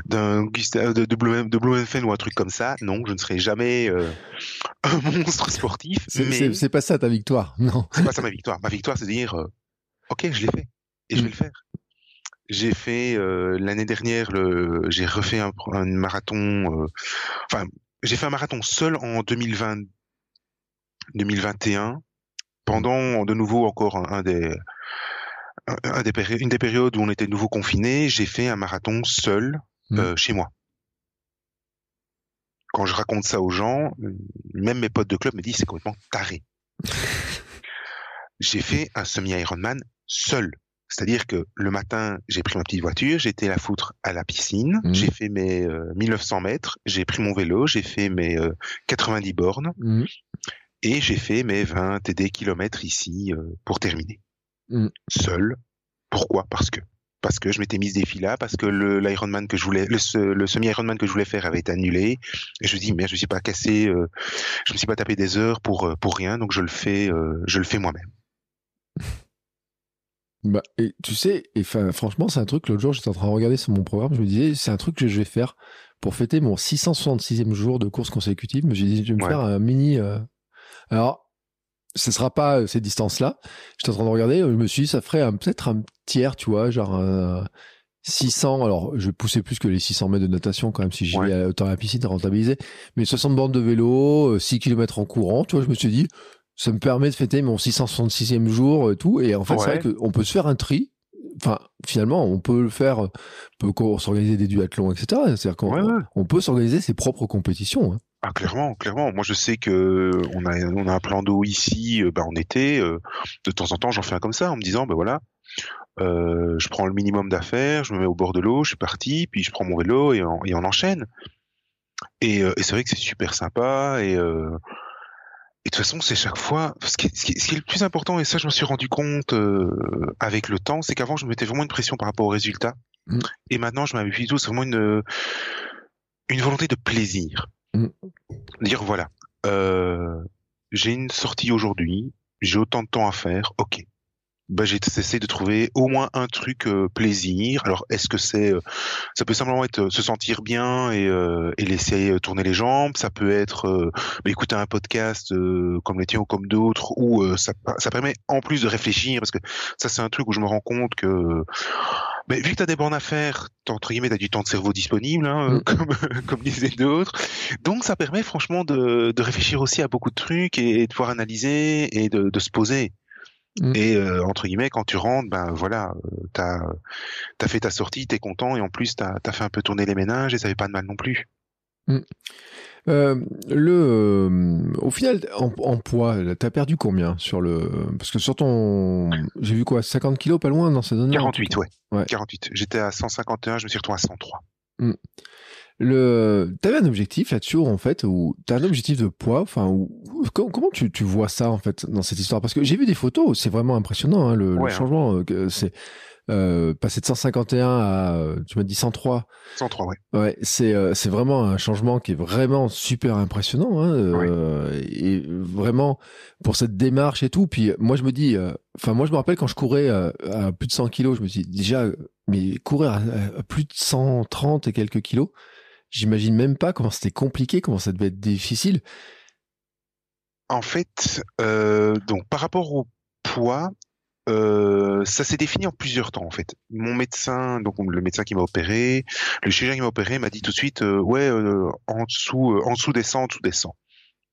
d'un Gustave de, de, de Blumenfeld ou un truc comme ça. Non, je ne serai jamais euh, un (laughs) monstre sportif. C'est mais c'est- c'est pas ça ta victoire, (laughs) non. c'est pas ça ma victoire. Ma victoire, c'est de dire, euh, ok, je l'ai fait et je Mm. vais le faire. J'ai fait euh, l'année dernière, le, j'ai refait un, un marathon. euh, Enfin, j'ai fait un marathon seul en 2020, 2021, pendant de nouveau encore un, un des un des péri- une des périodes où on était de nouveau confiné, j'ai fait un marathon seul Mm. euh, chez moi. Quand je raconte ça aux gens, euh, même mes potes de club me disent c'est complètement taré. (laughs) j'ai fait un semi-Ironman seul. C'est-à-dire que le matin, j'ai pris ma petite voiture, j'ai été la foutre à la piscine, Mhm. j'ai fait mes euh, 1900 mètres, j'ai pris mon vélo, j'ai fait mes euh, 90 bornes Mhm. et j'ai fait mes 20 et des kilomètres ici euh, pour terminer. Mhm. Seul. Pourquoi? Parce que parce que je m'étais mis ce défi là, parce que le l'Ironman que je voulais, le, se- le semi-Ironman que je voulais faire avait été annulé. Et je me dis, mais je me suis pas cassé, euh, je me suis pas tapé des heures pour euh, pour rien, donc je le fais, euh, je le fais moi-même. (laughs) Bah, et tu sais, et franchement, c'est un truc, l'autre jour, j'étais en train de regarder sur mon programme, je me disais, c'est un truc que je vais faire pour fêter mon 666e jour de course consécutive. Je me suis dit, je vais me Ouais. faire un mini. euh, Alors, ce sera pas euh, ces distances-là. J'étais en train de regarder, je me suis dit, ça ferait un- peut-être un tiers, tu vois, genre un 600. Alors, je pousser plus que les 600 mètres de natation quand même, si j'y vais autant à la piscine, rentabiliser. Mais 60 bornes de vélo, euh, 6 km en courant, tu vois, je me suis dit, ça me permet de fêter mon 666e jour et tout. Et en fait, c'est vrai qu'on peut se faire un tri. Enfin, finalement, on peut le faire, on peut s'organiser des duathlons, etc. C'est-à-dire qu'on ouais. on peut s'organiser ses propres compétitions. hein. Ah clairement, clairement. Moi je sais que on a on a un plan d'eau ici, euh, bah, en été. euh, de temps en temps, j'en fais un comme ça en me disant, ben voilà, euh, je prends le minimum d'affaires, je me mets au bord de l'eau, je suis parti, puis je prends mon vélo et on, et on enchaîne. Et, euh, et c'est vrai que c'est super sympa et euh, et de toute façon, c'est chaque fois. Ce qui, est, ce, qui ce qui est le plus important, et ça, je me suis rendu compte euh, avec le temps, c'est qu'avant, je mettais vraiment une pression par rapport aux résultats. Mm. Et maintenant, je m'appuie tout, c'est vraiment une, une volonté de plaisir. Mm. Dire, voilà, euh, j'ai une sortie aujourd'hui, j'ai autant de temps à faire, ok. Bah, j'ai essayé de trouver au moins un truc euh, plaisir. Alors, est-ce que c'est, euh, ça peut simplement être euh, se sentir bien et, euh, et laisser tourner les jambes. Ça peut être bah, écouter un podcast comme les tiens ou comme d'autres, euh, ça, ça permet en plus de réfléchir parce que ça c'est un truc où je me rends compte que mais vu que tu as des bornes à faire, t'as, entre guillemets, tu as du temps de cerveau disponible, hein, Mm. (laughs) comme, comme disaient d'autres. Donc ça permet franchement de, de réfléchir aussi à beaucoup de trucs et, de pouvoir analyser et de, de se poser. Mm. Et euh, entre guillemets, quand tu rentres, ben voilà, t'as as fait ta sortie, t'es content et en plus t'as as fait un peu tourner les ménages et ça fait pas de mal non plus. Euh, le, euh, au final, en, en poids, t'as perdu combien sur le Parce que sur ton, j'ai vu quoi, 50 kilos, pas loin dans ces zones 48, ouais. Ouais. 48. J'étais à 151, je me suis retrouvé à 103. Le, t'avais un objectif là-dessus en fait, ou t'as un objectif de poids, enfin, ou, comment tu, tu vois ça en fait dans cette histoire? Parce que j'ai vu des photos, c'est vraiment impressionnant hein, le, Ouais, hein. changement. euh, c'est euh, passer de 151 à, euh, tu m'as dit 103. 103, ouais. Ouais, c'est euh, c'est vraiment un changement qui est vraiment super impressionnant, hein, euh, et vraiment pour cette démarche et tout. Puis moi je me dis, enfin moi je me rappelle quand je courais à plus de 100 kilos, je me dis déjà, mais courir à, à plus de 130 et quelques kilos, j'imagine même pas comment c'était compliqué, comment ça devait être difficile. En fait, donc par rapport au poids, euh, ça s'est défini en plusieurs temps en fait. Mon médecin, donc le médecin qui m'a opéré, le chirurgien qui m'a opéré m'a dit tout de suite, euh, ouais, euh, en dessous, euh, en dessous des 100, en dessous des 100.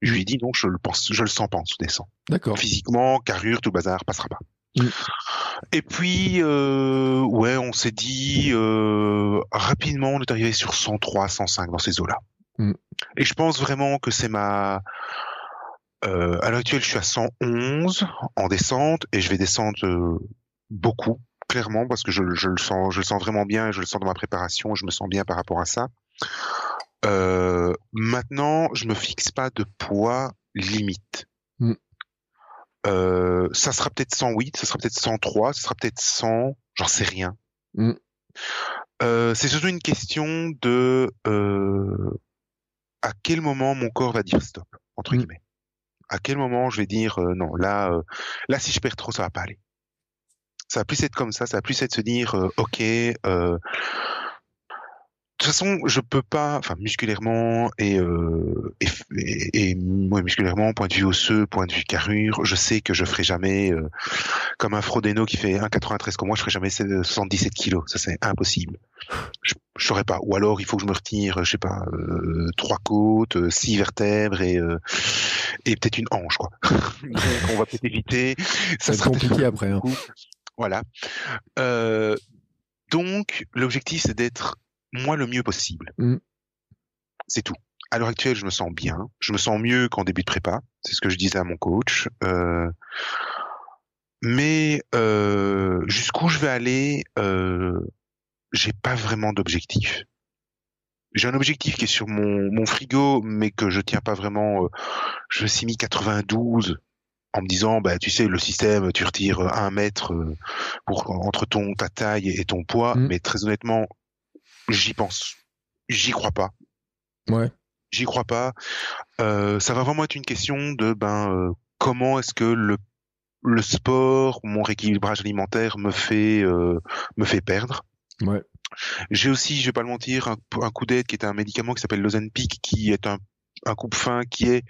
Je lui ai dit non, je le pense, je le sens pas en dessous des 100. D'accord. Physiquement, carrure, tout bazar, passera pas. Mm. Et puis, euh, ouais, on s'est dit euh, rapidement, on est arrivé sur 103, 105 dans ces eaux-là. Mm. Et je pense vraiment que c'est ma euh, à l'heure actuelle, je suis à 111 en descente et je vais descendre euh, beaucoup, clairement, parce que je, je, le sens, je le sens vraiment bien et je le sens dans ma préparation. Je me sens bien par rapport à ça. Euh, maintenant, je me fixe pas de poids limite. Mm. Euh, ça sera peut-être 108, ça sera peut-être 103, ça sera peut-être 100, j'en sais rien. Mm. Euh, c'est surtout une question de euh, à quel moment mon corps va dire stop entre Mm. guillemets. À quel moment je vais dire euh, non là euh, là si je perds trop ça va pas aller. Ça va plus être comme ça, ça va plus être se dire euh, ok euh, toute façon, je peux pas, enfin musculairement et euh, et, et, et ouais, musculairement, point de vue osseux, point de vue carrure, je sais que je ferai jamais euh, comme un Frodeno qui fait 1,93 comme moi, je ferai jamais 77 kilos, ça c'est impossible. Je, je saurais pas. Ou alors il faut que je me retire, je sais pas, euh, trois côtes, euh, six vertèbres et euh, et peut-être une hanche quoi. (laughs) (laughs) On va peut-être éviter. Ça va être compliqué après. Hein. Voilà. Euh, donc, l'objectif, c'est d'être moi le mieux possible. Mm. C'est tout. À l'heure actuelle, je me sens bien. Je me sens mieux qu'en début de prépa. C'est ce que je disais à mon coach. Euh, mais euh, jusqu'où je vais aller, euh, j'ai pas vraiment d'objectif. J'ai un objectif qui est sur mon, mon frigo, mais que je tiens pas vraiment. Euh, je suis mis 92 en me disant, bah, tu sais, le système, tu retires un mètre euh, pour entre ton ta taille et ton poids, Mm. mais très honnêtement, j'y pense, j'y crois pas, Ouais. j'y crois pas. Euh, ça va vraiment être une question de ben euh, comment est-ce que le le sport, mon rééquilibrage alimentaire me fait euh, me fait perdre. Ouais. J'ai aussi, je vais pas le mentir, un, un coup d'aide qui est un médicament qui s'appelle l'Ozempic, qui est un, un coupe fin qui est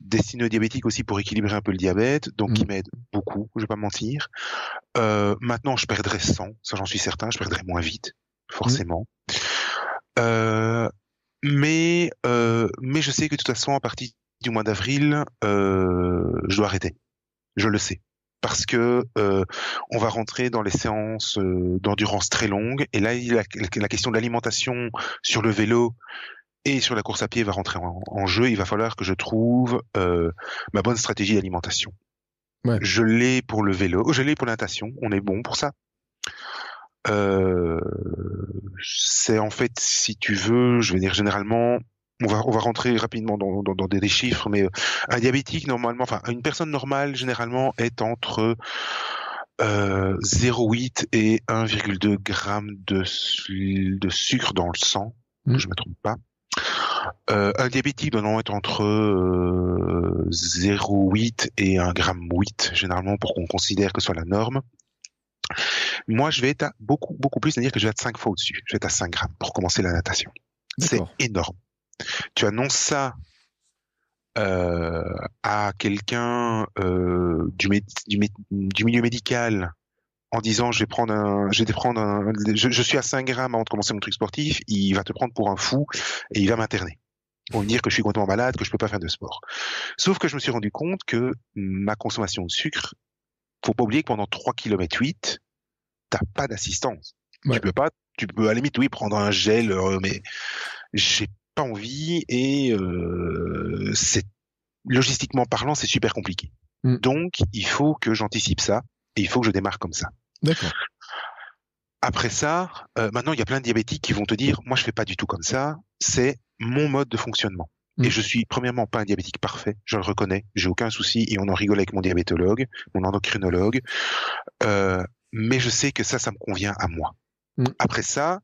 destiné aux diabétiques aussi pour équilibrer un peu le diabète, donc Mm. qui m'aide beaucoup, je vais pas mentir. Euh, maintenant, je perdrai 100, ça j'en suis certain, je perdrai moins vite, forcément. Euh, mais euh, mais je sais que de toute façon, à partir du mois d'avril, euh, je dois arrêter. Je le sais. Parce que euh, on va rentrer dans les séances d'endurance très longues et là la, la question de l'alimentation sur le vélo et sur la course à pied va rentrer en, en jeu. Il va falloir que je trouve euh, ma bonne stratégie d'alimentation. Ouais. Je l'ai pour le vélo, je l'ai pour la natation. On est bon pour ça. Euh, c'est en fait, si tu veux, je vais dire généralement, on va on va rentrer rapidement dans, dans, dans des, des chiffres, mais euh, un diabétique normalement, enfin une personne normale généralement est entre euh, 0,8 et 1,2 grammes de, de sucre dans le sang, Mm. je me trompe pas. Euh, un diabétique doit être entre euh, 0,8 et 1 gramme 8 généralement pour qu'on considère que ce soit la norme. Moi, je vais être à beaucoup, beaucoup plus, c'est-à-dire que je vais être 5 fois au-dessus. Je vais être à 5 grammes pour commencer la natation. C'est énorme. Tu annonces ça euh, à quelqu'un euh, du, milieu médical en disant je vais prendre un, je vais prendre un, je, je suis à 5 grammes avant de commencer mon truc sportif, il va te prendre pour un fou et il va m'interner. Pour me dire que je suis complètement malade, que je peux pas faire de sport. Sauf que je me suis rendu compte que ma consommation de sucre, faut pas oublier que pendant 3 km 8, t'as pas d'assistance. Ouais. Tu peux pas, tu peux à la limite oui prendre un gel, euh, mais j'ai pas envie et euh, c'est logistiquement parlant c'est super compliqué. Mm. Donc il faut que j'anticipe ça et il faut que je démarre comme ça. D'accord. Après ça, euh, maintenant il y a plein de diabétiques qui vont te dire moi je fais pas du tout comme ça, c'est mon mode de fonctionnement. Mm. Et je suis premièrement pas un diabétique parfait, je le reconnais, j'ai aucun souci et on en rigole avec mon diabétologue, mon endocrinologue, euh, mais je sais que ça, ça me convient à moi. Mm. Après ça,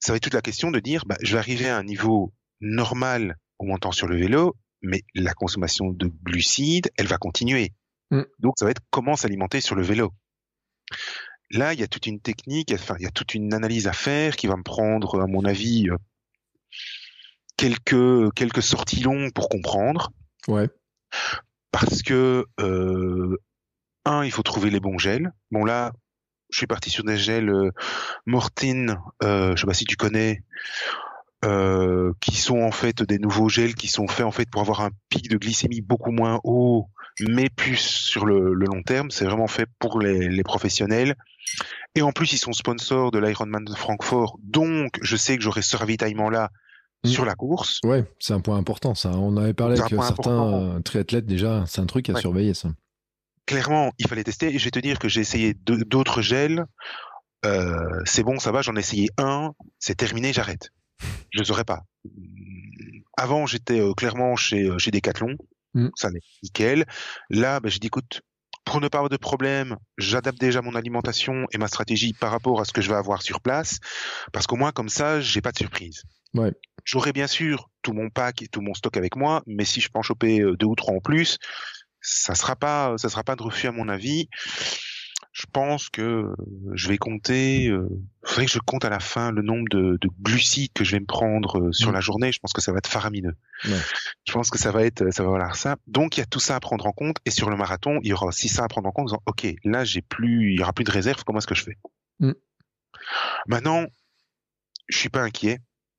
ça va être toute la question de dire, bah, je vais arriver à un niveau normal en montant sur le vélo, mais la consommation de glucides, elle va continuer. Mm. Donc ça va être comment s'alimenter sur le vélo. Là, il y a toute une technique, enfin, il y a toute une analyse à faire qui va me prendre, à mon avis, euh, quelques quelques sorties longues pour comprendre, Ouais. parce que euh, un, il faut trouver les bons gels. Bon là, je suis parti sur des gels euh, Mortine, euh, je sais pas si tu connais, euh, qui sont en fait des nouveaux gels qui sont faits en fait pour avoir un pic de glycémie beaucoup moins haut, mais plus sur le, le long terme. C'est vraiment fait pour les, les professionnels. Et en plus, ils sont sponsors de l'Ironman de Francfort, donc je sais que j'aurai ce ravitaillement-là Mm. sur la course. Ouais, c'est un point important, ça. On avait parlé avec point certains euh, triathlètes déjà. C'est un truc à Ouais. surveiller, ça. Clairement, il fallait tester. Et je vais te dire que j'ai essayé d'autres gels. Euh, c'est bon, ça va. J'en ai essayé un. C'est terminé. J'arrête. Je saurais pas. Avant, j'étais euh, clairement chez euh, chez Decathlon. Mm. Ça n'est nickel. Là, ben, j'ai dit écoute, pour ne pas avoir de problème, j'adapte déjà mon alimentation et ma stratégie par rapport à ce que je vais avoir sur place, parce qu'au moins comme ça, j'ai pas de surprise. Ouais. J'aurai bien sûr tout mon pack et tout mon stock avec moi, mais si je peux en choper euh, deux ou trois en plus, ça sera pas, ça sera pas de refus à mon avis. Je pense que euh, je vais compter. Euh, faudrait que je compte à la fin le nombre de, de glucides que je vais me prendre euh, sur Mm. la journée. Je pense que ça va être faramineux. Je pense que ça va être, ça va valoir ça. Donc il y a tout ça à prendre en compte. Et sur le marathon, il y aura aussi ça à prendre en compte. En disant, ok, là j'ai plus, il y aura plus de réserve. Comment est-ce que je fais? Mm. Maintenant, je suis pas inquiet.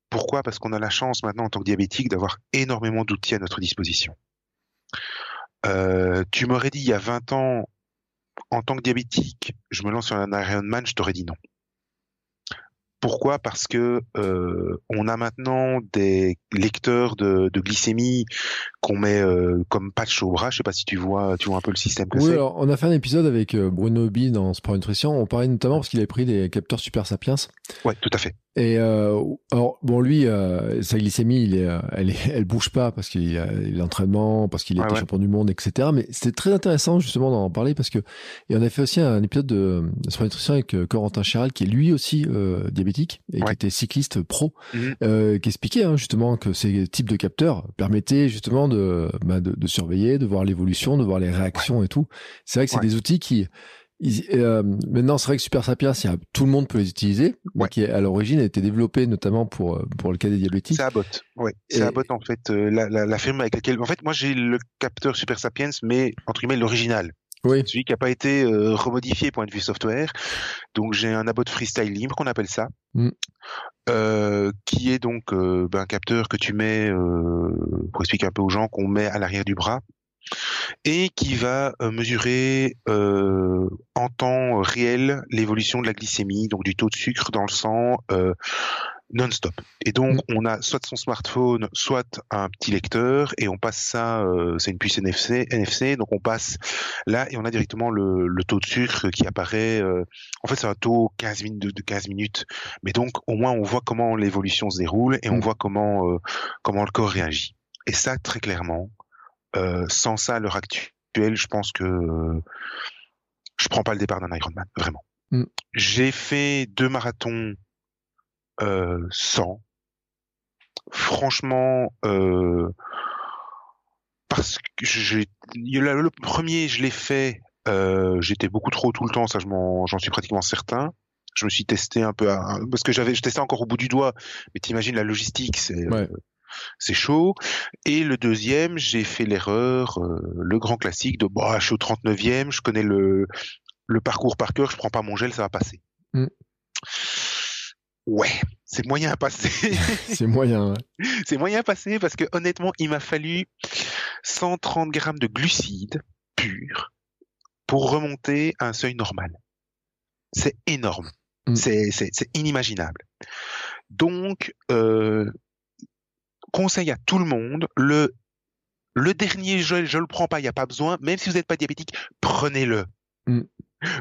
Pourquoi? Parce qu'on a la chance maintenant en tant que diabétique d'avoir énormément d'outils à notre disposition. Euh, tu m'aurais dit il y a 20 ans en tant que diabétique, je me lance sur un Ironman, je t'aurais dit non. Pourquoi? Parce que euh, on a maintenant des lecteurs de, de glycémie qu'on met euh, comme patch au bras. Je sais pas si tu vois, tu vois un peu le système que Oui, alors on a fait un épisode avec euh, Bruno Obi dans Sport Nutrition. On parlait notamment parce qu'il avait pris des capteurs Super Sapiens. Ouais, tout à fait. Et euh, alors bon, lui, euh, sa glycémie, il est, elle, est, (laughs) elle bouge pas parce qu'il a l'entraînement, parce qu'il Ouais, ouais. champion du monde, etc. Mais c'était très intéressant justement d'en parler parce que et on a fait aussi un épisode de, Sport Nutrition avec Corentin Chiral qui est lui aussi diabétique et qui était cycliste pro, Mhm. qui expliquait hein, justement que ces types de capteurs permettaient justement de, bah, de, de surveiller, de voir l'évolution, de voir les réactions et tout. C'est vrai que c'est Ouais. des outils qui ils- euh, maintenant, c'est vrai que Super Sapiens, a- tout le monde peut les utiliser, mais Ouais. qui à l'origine a été développé notamment pour euh, pour le cas des diabétiques. C'est Abbott. Ouais, c'est Abbott en fait, euh, la, la, la firme avec laquelle. En fait, moi j'ai le capteur Super Sapiens, mais entre guillemets l'original, Oui, celui qui n'a pas été euh, remodifié point de vue software. Donc j'ai un Abbott Freestyle libre qu'on appelle ça, Mm. euh, qui est donc euh, ben, un capteur que tu mets, euh, pour expliquer un peu aux gens, qu'on met à l'arrière du bras et qui va euh, mesurer euh, en temps réel l'évolution de la glycémie, donc du taux de sucre dans le sang euh, non-stop. Et donc on a soit son smartphone, soit un petit lecteur, et on passe ça, euh, c'est une puce NFC, NFC, donc on passe là et on a directement le, le taux de sucre qui apparaît. euh, en fait, c'est un taux 15 minutes de, de 15 minutes, mais donc au moins on voit comment l'évolution se déroule et on Mm. voit comment euh, comment le corps réagit. Et ça, très clairement, euh, sans ça, à l'heure actuelle, je pense que euh, je prends pas le départ d'un Ironman, vraiment. Mm. J'ai fait deux marathons euh, sans. Franchement, euh, parce que j'ai le, premier, je l'ai fait. Euh, J'étais beaucoup trop tout le temps, ça j'en suis pratiquement certain. Je me suis testé un peu à- parce que j'avais, je testais encore au bout du doigt. Mais t'imagines la logistique, c'est Ouais. euh, c'est chaud. Et le deuxième, j'ai fait l'erreur, euh, le grand classique de bah, je suis au 39e, je connais le, le parcours par cœur, je prends pas mon gel, ça va passer. Mm. Ouais, c'est moyen à passer. (laughs) c'est moyen. ouais. (laughs) c'est moyen à passer parce que honnêtement, il m'a fallu 130 grammes de glucides purs pour remonter à un seuil normal. C'est énorme. Mm. C'est, inimaginable. Donc, euh, conseil à tout le monde, le, le dernier gel, je le prends pas, il n'y a pas besoin, même si vous n'êtes pas diabétique, prenez-le. Mm.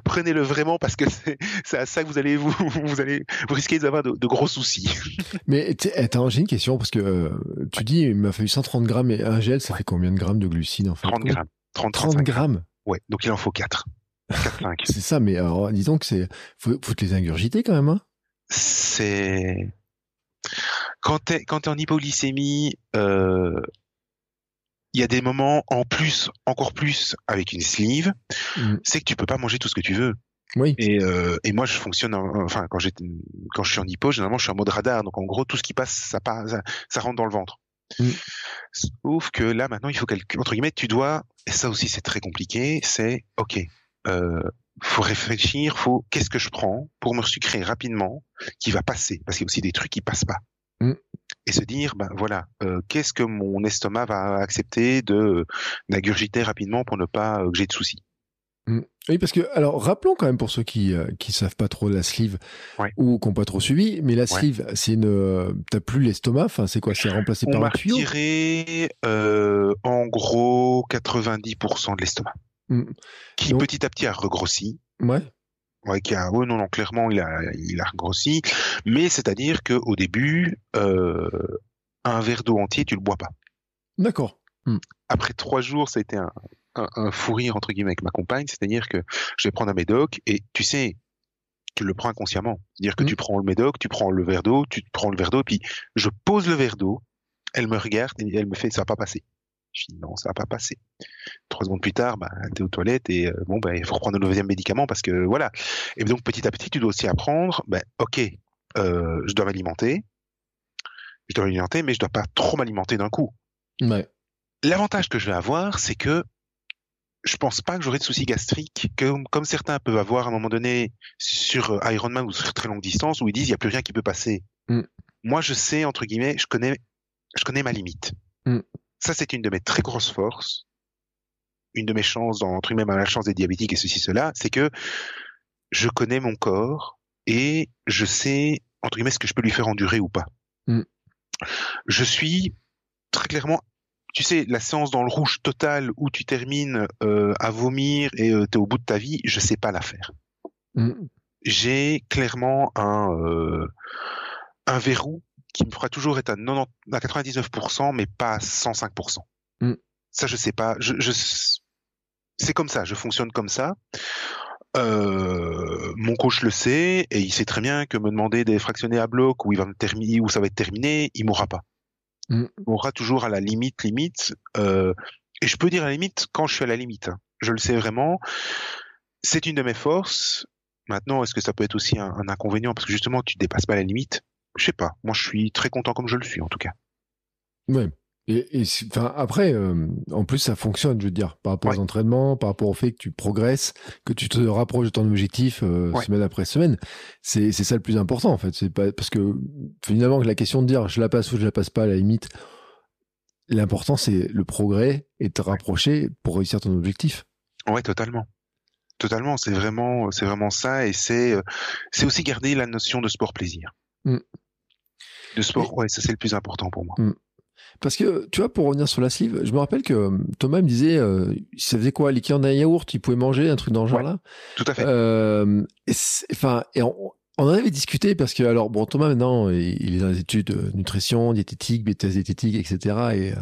Prenez-le vraiment parce que c'est, à ça que vous allez vous, (laughs) vous allez, vous risquez d'avoir de, de gros soucis. (laughs) Mais attends, j'ai une question parce que euh, tu dis il m'a fallu 130 grammes et un gel, ça fait combien de grammes de glucides en fait? 30 grammes. 30, 30 35 grammes. Ouais, donc il en faut 4. 4, 5. C'est ça, mais alors dis donc c'est faut, faut te les ingurgiter quand même. Hein? C'est quand t'es quand t'es en hypoglycémie, euh, il y a des moments en plus, encore plus avec une sleeve, Mm. c'est que tu peux pas manger tout ce que tu veux. Oui. Et, euh, et moi, je fonctionne, en- enfin quand j'ai quand je suis en hypo, généralement, je suis en mode radar, donc en gros, tout ce qui passe, ça passe, ça, ça rentre dans le ventre. Mm. Sauf que là, maintenant, il faut calculer entre guillemets, tu dois, et ça aussi, c'est très compliqué. C'est ok. Euh, faut réfléchir, faut qu'est-ce que je prends pour me sucrer rapidement, qui va passer, parce qu'il y a aussi des trucs qui passent pas. Mm. Et se dire, ben voilà, euh, qu'est-ce que mon estomac va accepter de d'ingurgiter rapidement pour ne pas euh, que j'ai de soucis. Oui, parce que alors rappelons quand même pour ceux qui euh, qui savent pas trop la sleeve Ouais. ou qui n'ont pas trop suivi, mais la sleeve, c'est une euh, t'as plus l'estomac, enfin c'est quoi, c'est remplacé On par un tuyau? retiré euh, en gros 90% de l'estomac, Mm. qui Donc- petit à petit a regrossi. Ouais. Ouais, qui a, ouais, non, non, clairement, il a, il a regrossi. Mais c'est-à-dire que au début, euh, un verre d'eau entier, tu le bois pas. D'accord. Après trois jours, ça a été un, un, un fou rire entre guillemets avec ma compagne, c'est-à-dire que je vais prendre un médoc et tu sais, tu le prends inconsciemment. C'est-à-dire que Mhm. tu prends le médoc, tu prends le verre d'eau, tu prends le verre d'eau, puis je pose le verre d'eau, elle me regarde et elle me fait ça va pas passer. Je dis non, ça va pas passer. Trois secondes plus tard, bah, t'es aux toilettes et euh, bon, bah, il faut reprendre le deuxième médicament parce que voilà. Et donc petit à petit, tu dois aussi apprendre, ben ok, euh, je dois m'alimenter, je dois m'alimenter, mais je dois pas trop m'alimenter d'un coup. Ouais. L'avantage que je vais avoir, c'est que je pense pas que j'aurai de soucis gastriques, que, comme certains peuvent avoir à un moment donné sur euh, Ironman ou sur très longue distance, où ils disent il y a plus rien qui peut passer. Mm. Moi, je sais entre guillemets, je connais, je connais ma limite. Mm. Ça, c'est une de mes très grosses forces. une de mes chances, dans, entre même la chance des diabétiques et ceci, cela, c'est que je connais mon corps et je sais, entre guillemets, ce que je peux lui faire endurer ou pas. Mm. Je suis très clairement tu sais, la séance dans le rouge total où tu termines euh, à vomir et euh, tu es au bout de ta vie, je sais pas la faire. Mm. J'ai clairement un, euh, un verrou qui me fera toujours être à, 90, à 99%, mais pas à 105%. Mm. Ça, je sais pas. Je, je, c'est comme ça, je fonctionne comme ça. Euh, mon coach le sait et il sait très bien que me demander des fractionnés à bloc où il va me terminer où ça va être terminé, il m'aura pas. Mm. Il m'aura toujours à la limite, limite. Euh, et je peux dire à la limite quand je suis à la limite. hein. Je le sais vraiment. C'est une de mes forces. Maintenant, est-ce que ça peut être aussi un, un inconvénient? Parce que justement tu dépasses pas la limite Je sais pas. Moi, je suis très content comme je le suis en tout cas. Ouais. Et, enfin, après, euh, en plus, ça fonctionne, je veux dire, par rapport Ouais. aux entraînements, par rapport au fait que tu progresses, que tu te rapproches de ton objectif euh, Ouais. semaine après semaine. C'est c'est ça le plus important, en fait. C'est pas parce que finalement, la question de dire je la passe ou je la passe pas, à la limite, l'important c'est le progrès et te rapprocher pour réussir ton objectif. Ouais, totalement. Totalement, c'est vraiment, c'est vraiment ça, et c'est, euh, c'est aussi garder la notion de sport plaisir. Mm. De sport, ouais, ça c'est le plus important pour moi. Parce que, tu vois, pour revenir sur la sleeve, je me rappelle que euh, Thomas me disait, euh, ça faisait quoi, l'équivalent d'un yaourt, il pouvait manger, un truc dans le genre Ouais. là. Tout à fait. Euh, et enfin, et on, on en avait discuté parce que, alors, bon, Thomas maintenant, il il est dans les études de nutrition, diététique, BTS diététique, etc. Et,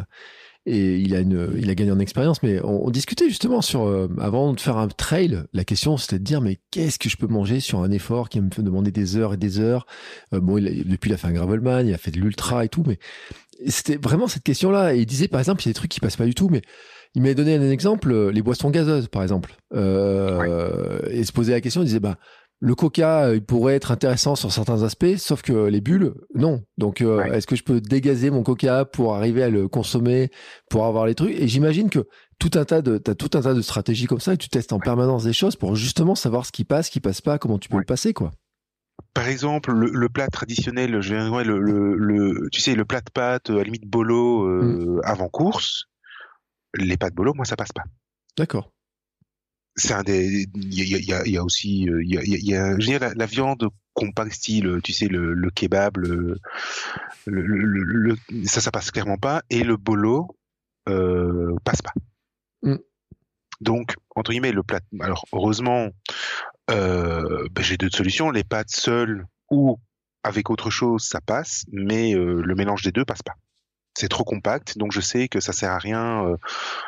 et il a une, il a gagné en expérience. Mais on, on discutait justement sur, euh, avant de faire un trail, la question c'était de dire, mais qu'est-ce que je peux manger sur un effort qui me fait demander des heures et des heures? Euh, bon, il a- depuis il a fait un gravelman, il a fait de l'ultra et tout, mais c'était vraiment cette question-là. Et il disait, par exemple, il y a des trucs qui passent pas du tout, mais il m'avait donné un exemple, euh, les boissons gazeuses, par exemple. Euh, Et se posait la question, il disait, bah, le coca, euh, il pourrait être intéressant sur certains aspects, sauf que les bulles, non. Donc, euh, Ouais. est-ce que je peux dégazer mon coca pour arriver à le consommer, pour avoir les trucs? Et j'imagine que tout un tas de, t'as tout un tas de stratégies comme ça et tu testes en permanence des choses pour justement savoir ce qui passe, ce qui passe pas, comment tu peux Ouais. le passer, quoi. Par exemple, le, le plat traditionnel, je le, le, le- tu sais, le plat de pâtes, euh, à la limite bolo euh, avant course, les pâtes bolo, moi ça passe pas. D'accord. C'est un des, il y a, y a- y a aussi, euh, il y a, y a- je veux dire, la, la viande compacte style, tu sais, le, le kebab, le, le, le- le- le- ça, ça passe clairement pas, et le bolo euh, passe pas. Mm. Donc, entre guillemets, le plat. Alors, heureusement, euh, ben, j'ai deux solutions. Les pâtes seules ou avec autre chose, ça passe, mais euh, le mélange des deux passe pas. C'est trop compact, donc je sais que ça sert à rien. euh,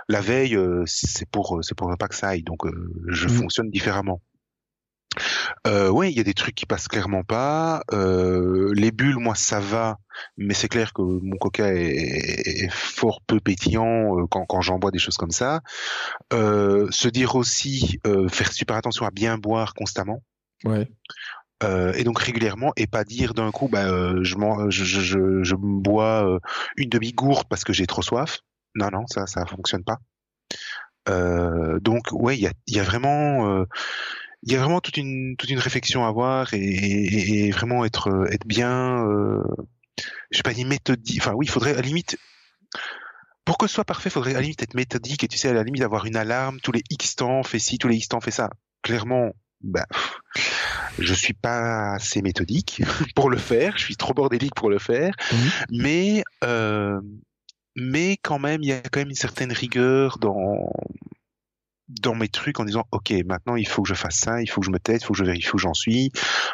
la veille, euh, c'est pour c'est pour ne pas que ça aille, donc euh, je Mm. fonctionne différemment. Euh, ouais, il y a des trucs qui passent clairement pas. Euh, les bulles, moi, ça va, mais c'est clair que mon coca est, est fort peu pétillant euh, quand, quand j'en bois des choses comme ça. Euh, se dire aussi euh, faire super attention à bien boire constamment. Ouais. Euh, et donc régulièrement et pas dire d'un coup bah euh, je, je, je, je, bois euh, une demi gourde parce que j'ai trop soif. Non non ça ça fonctionne pas. Euh, donc ouais il y a, y a vraiment euh, il y a vraiment toute une toute une réflexion à avoir et, et, et vraiment être être bien euh, je sais pas dire méthodique. Enfin oui il faudrait à la limite pour que ce soit parfait, il faudrait à la limite être méthodique et tu sais, à la limite avoir une alarme tous les X temps, fais ci, tous les X temps, fais ça. Clairement, bah, je suis pas assez méthodique (laughs) pour le faire, je suis trop bordélique pour le faire, Mhm. mais euh, mais quand même, il y a quand même une certaine rigueur dans dans mes trucs en disant ok maintenant il faut que je fasse ça il faut que je me teste il faut que je vérifie où j'en suis.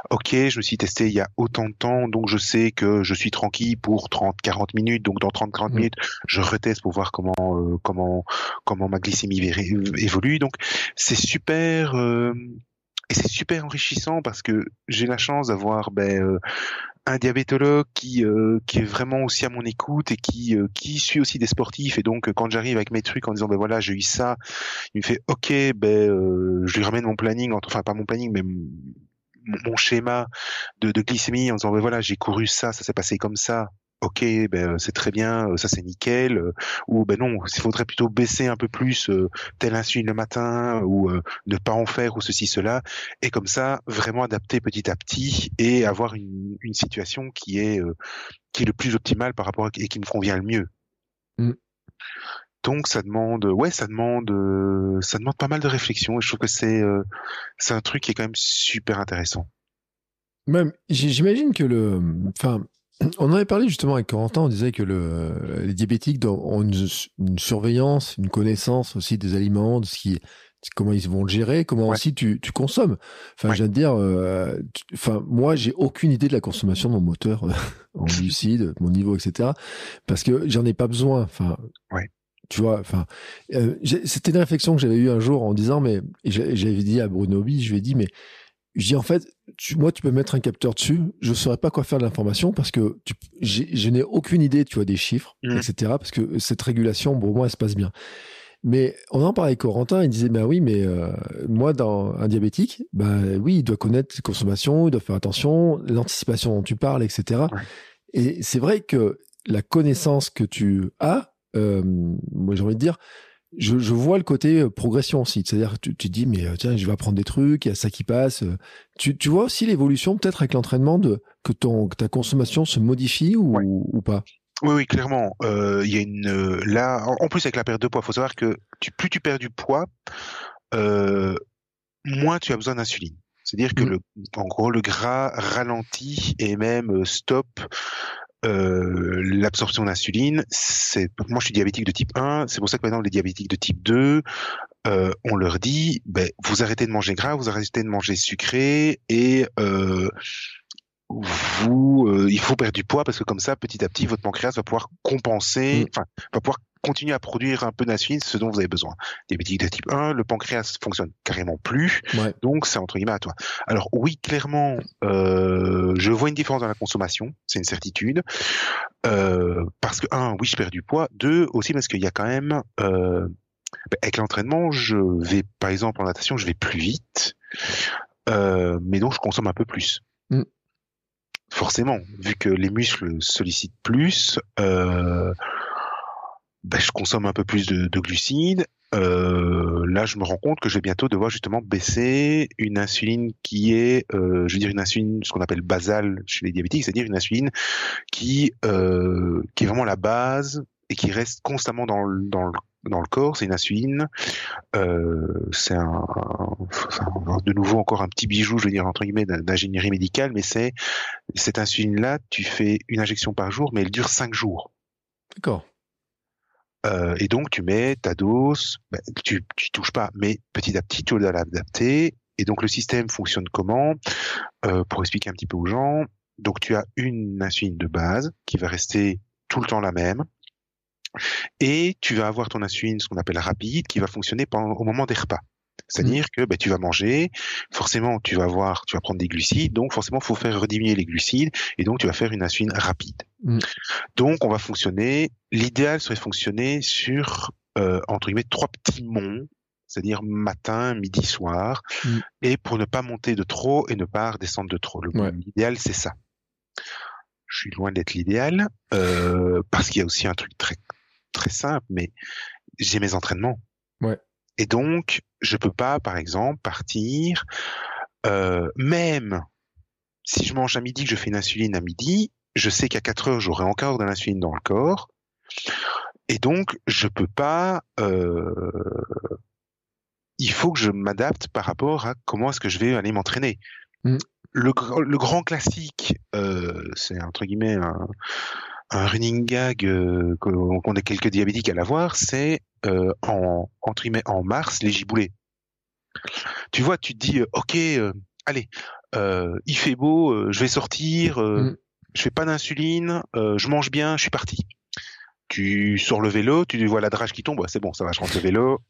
Ok je me suis testé il y a autant de temps donc je sais que je suis tranquille pour 30 40 minutes. Donc dans 30 40 Mhm. minutes je reteste pour voir comment euh, comment comment ma glycémie vé- évolue donc c'est super euh, et c'est super enrichissant parce que j'ai la chance d'avoir ben, euh, un diabétologue qui euh, qui est vraiment aussi à mon écoute et qui euh, qui suit aussi des sportifs. Et donc euh, quand j'arrive avec mes trucs en disant ben voilà j'ai eu ça il me fait ok ben euh, je lui ramène mon planning enfin pas mon planning mais mon, mon schéma de, de glycémie en disant ben voilà j'ai couru ça ça s'est passé comme ça ok ben euh, c'est très bien euh, ça c'est nickel euh, ou ben non il faudrait plutôt baisser un peu plus euh, telle insuline le matin ou euh, ne pas en faire ou ceci cela et comme ça vraiment adapter petit à petit et avoir une, une situation qui est euh, qui est le plus optimale par rapport à, et qui me convient le mieux Mm. donc ça demande, ouais, ça demande, euh, ça demande pas mal de réflexion. Et je trouve que c'est, euh, c'est un truc qui est quand même super intéressant. Même, j'imagine que le, enfin, on en avait parlé justement avec Corentin, on disait que le, les diabétiques ont une, surveillance, une connaissance aussi des aliments, de ce qui, comment ils vont le gérer, comment aussi tu, tu consommes. Enfin, je viens de dire, euh, enfin, moi, j'ai aucune idée de la consommation de mon moteur en lucide, mon niveau, etc. Parce que j'en ai pas besoin. Enfin, ouais. tu vois, enfin, euh, c'était une réflexion que j'avais eue un jour en disant, mais j'avais dit à Bruno Bi, je lui ai dit, mais je dis en fait, tu, moi, tu peux mettre un capteur dessus, je saurais pas quoi faire de l'information parce que tu, je n'ai aucune idée, tu vois, des chiffres, mmh. etc. Parce que cette régulation, pour moi, elle se passe bien. Mais on en parlait avec Corentin, il disait, ben oui, mais euh, moi, dans un diabétique, ben oui, il doit connaître ses consommations, il doit faire attention, l'anticipation dont tu parles, etc. Et c'est vrai que la connaissance que tu as, euh, moi j'ai envie de dire, je, je, vois le côté euh, progression aussi. C'est-à-dire tu, tu te dis, mais tiens, je vais apprendre des trucs, il y a ça qui passe. Tu, tu vois aussi l'évolution peut-être avec l'entraînement de que, ton, que ta consommation se modifie ou, ou pas? Oui, oui, clairement. Euh, y a une euh, là, en, plus avec la perte de poids, il faut savoir que tu, plus tu perds du poids, euh, moins tu as besoin d'insuline. C'est-à-dire que mmh. le, en gros, le gras ralentit et même stop euh, l'absorption d'insuline. C'est moi, je suis diabétique de type 1. C'est pour ça que maintenant les diabétiques de type 2, euh, on leur dit, ben, vous arrêtez de manger gras, vous arrêtez de manger sucré et euh, vous, euh, il faut perdre du poids parce que comme ça, petit à petit, votre pancréas va pouvoir compenser, mm. enfin, va pouvoir continuer à produire un peu d'insuline, ce dont vous avez besoin. Diabétique de type 1, le pancréas fonctionne carrément plus, donc c'est entre guillemets à toi. Alors oui, clairement, euh, je vois une différence dans la consommation, c'est une certitude, euh, parce que un, oui, je perds du poids, deux, aussi parce qu'il y a quand même, euh, avec l'entraînement, je vais, par exemple, en natation, je vais plus vite, mais donc je consomme un peu plus. Mm forcément, vu que les muscles sollicitent plus, euh, ben, je consomme un peu plus de, glucides. Euh, là, je me rends compte que je vais bientôt devoir justement baisser une insuline qui est, euh, je veux dire une insuline, ce qu'on appelle basale chez les diabétiques, c'est-à-dire une insuline qui qui est vraiment la base et qui reste constamment dans le, dans le dans le corps, c'est une insuline. Euh, c'est un, de nouveau encore un petit bijou, je veux dire entre guillemets, d'ingénierie médicale, mais c'est cette insuline-là, tu fais une injection par jour, mais elle dure cinq jours. D'accord. Euh, et donc tu mets ta dose, ben, tu, tu touches pas, mais petit à petit tu dois l'adapter. Et donc le système fonctionne comment? Euh, Pour expliquer un petit peu aux gens, donc tu as une insuline de base qui va rester tout le temps la même et tu vas avoir ton insuline, ce qu'on appelle rapide, qui va fonctionner au moment des repas. C'est-à-dire que ben, tu vas manger, forcément tu vas avoir, tu vas prendre des glucides, donc forcément il faut faire rediminuer les glucides, et donc tu vas faire une insuline rapide. Mm. Donc on va fonctionner. L'idéal serait fonctionner sur euh, entre guillemets trois petits monts, c'est-à-dire matin, midi, soir, mm. et pour ne pas monter de trop et ne pas redescendre de trop. L'idéal c'est ça. Je suis loin d'être l'idéal euh, parce qu'il y a aussi un truc très très simple, mais j'ai mes entraînements. Ouais. Et donc, je peux pas, par exemple, partir, euh, même si je mange à midi, que je fais une insuline à midi, je sais qu'à 4 heures, j'aurai encore de l'insuline dans le corps. Et donc, je peux pas. Euh, il faut que je m'adapte par rapport à comment est-ce que je vais aller m'entraîner. Mm. Le, le, grand classique, euh, c'est entre guillemets un, un running gag euh, qu'on a quelques diabétiques à l'avoir, c'est euh, en entre en mars les giboulées. Tu vois, tu te dis euh, ok, euh, allez, il fait beau, je vais sortir, mm. je fais pas d'insuline, je mange bien, je suis parti. Tu sors le vélo, tu vois la drage qui tombe, c'est bon, ça va, je rentre le vélo.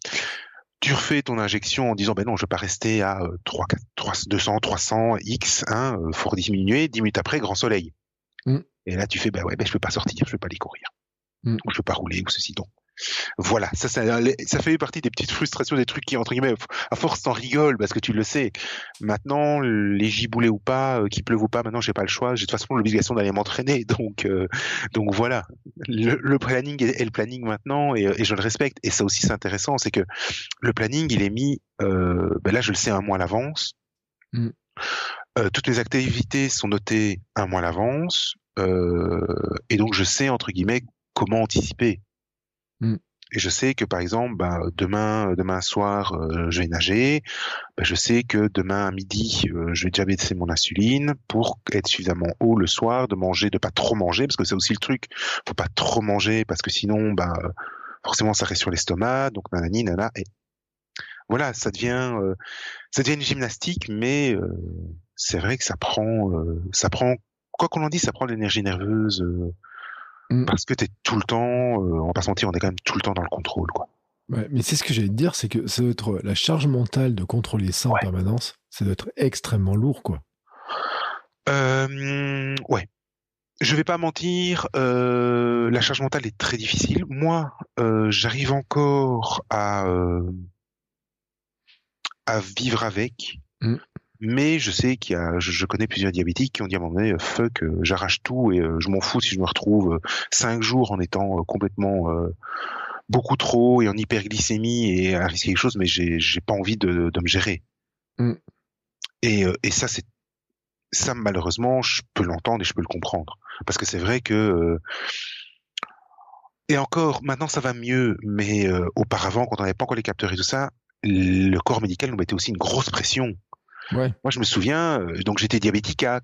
Tu refais ton injection en disant ben non, je vais pas rester à 3, 3 200, 300 x, hein, faut diminuer. 10 minutes après, grand soleil. Mm. Et là, tu fais, bah ouais, ben je peux pas sortir, je peux pas aller courir. Mm. Ou je peux pas rouler, ou ceci donc. Voilà, ça, ça, ça fait partie des petites frustrations, des trucs qui, entre guillemets, à force t'en rigoles parce que tu le sais. Maintenant, les giboulés ou pas, euh, qu'il pleuve ou pas, maintenant j'ai pas le choix. J'ai de toute façon l'obligation d'aller m'entraîner, (laughs) donc euh, donc voilà. Le, planning est, le planning maintenant et, et, je le respecte. Et ça aussi c'est intéressant, c'est que le planning il est mis, euh, ben là je le sais un mois à l'avance. Mm. Euh, toutes mes activités sont notées un mois à l'avance. Euh, et donc je sais entre guillemets comment anticiper. Mm. Et je sais que par exemple, bah, demain, demain soir, euh, je vais nager. Bah, je sais que demain à midi, euh, je vais déjà baisser mon insuline pour être suffisamment haut le soir, de manger, de pas trop manger, parce que c'est aussi le truc. Faut pas trop manger parce que sinon, bah, forcément, ça reste sur l'estomac. Donc nanani, nana. Et voilà, ça devient, euh, ça devient une gymnastique, mais c'est vrai que ça prend, ça prend, quoi qu'on en dise, ça prend de l'énergie nerveuse. Mm. Parce que tu es tout le temps, euh, on va pas se mentir, on est quand même tout le temps dans le contrôle. Quoi. Ouais, mais c'est ce que j'allais te dire, c'est que ça doit être la charge mentale de contrôler ça en permanence, ça doit être extrêmement lourd, quoi. Euh, ouais. Je vais pas mentir, euh, la charge mentale est très difficile. Moi, euh, j'arrive encore à euh, à vivre avec. Mm. Mais je sais qu'il y a, je, connais plusieurs diabétiques qui ont dit à un moment donné, euh, fuck, euh, j'arrache tout et euh, je m'en fous si je me retrouve cinq jours en étant complètement beaucoup trop et en hyperglycémie et à risquer quelque chose, mais j'ai, j'ai pas envie de, de me gérer. Mm. Et, et ça, c'est ça malheureusement, je peux l'entendre et je peux le comprendre parce que c'est vrai que et encore, maintenant ça va mieux, mais auparavant, quand on n'avait pas encore les capteurs et tout ça, le corps médical nous mettait aussi une grosse pression. Moi, je me souviens, euh, donc j'étais diabétique à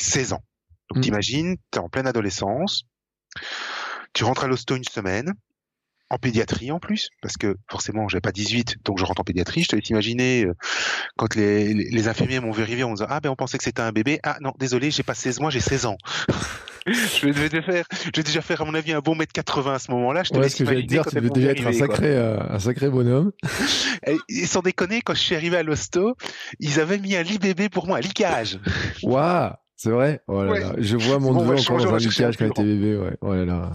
16 ans. Donc, mmh. t'imagines, t'es en pleine adolescence, tu rentres à l'hosto une semaine, en pédiatrie en plus, parce que forcément, j'avais pas 18, donc je rentre en pédiatrie. Je te laisse imaginer euh, quand les, les, infirmiers m'ont vu arriver, on me disant ah ben on pensait que c'était un bébé. Ah non, désolé, j'ai pas 16 mois, j'ai 16 ans. (laughs) je vais déjà faire, je vais déjà faire à mon avis un bon mètre 80 à ce moment-là. Je te ce que j'allais dire, tu devais déjà être un sacré, euh, un sacré bonhomme. (laughs) Et, sans déconner, quand je suis arrivé à l'hosto, ils avaient mis un lit bébé pour moi, un lit cage. Waouh c'est vrai? Oh là là. Je vois mon neveu encore dans un cage quand il était bébé. Ouais. Oh là là.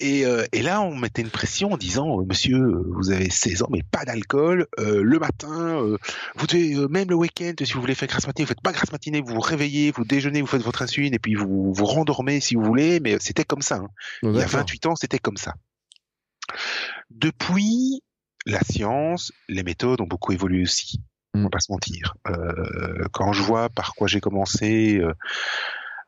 Et, euh, et, là, on mettait une pression en disant euh, Monsieur, vous avez 16 ans, mais pas d'alcool. Euh, le matin, euh, vous devez, euh, même le week-end, si vous voulez faire grasse matinée, vous faites pas grasse matinée, vous vous réveillez, vous déjeunez, vous faites votre insuline et puis vous vous rendormez si vous voulez. Mais c'était comme ça. Hein. Il y a 28 ans, c'était comme ça. Depuis, la science, les méthodes ont beaucoup évolué aussi on va mm. pas se mentir. Euh, quand je vois par quoi j'ai commencé euh,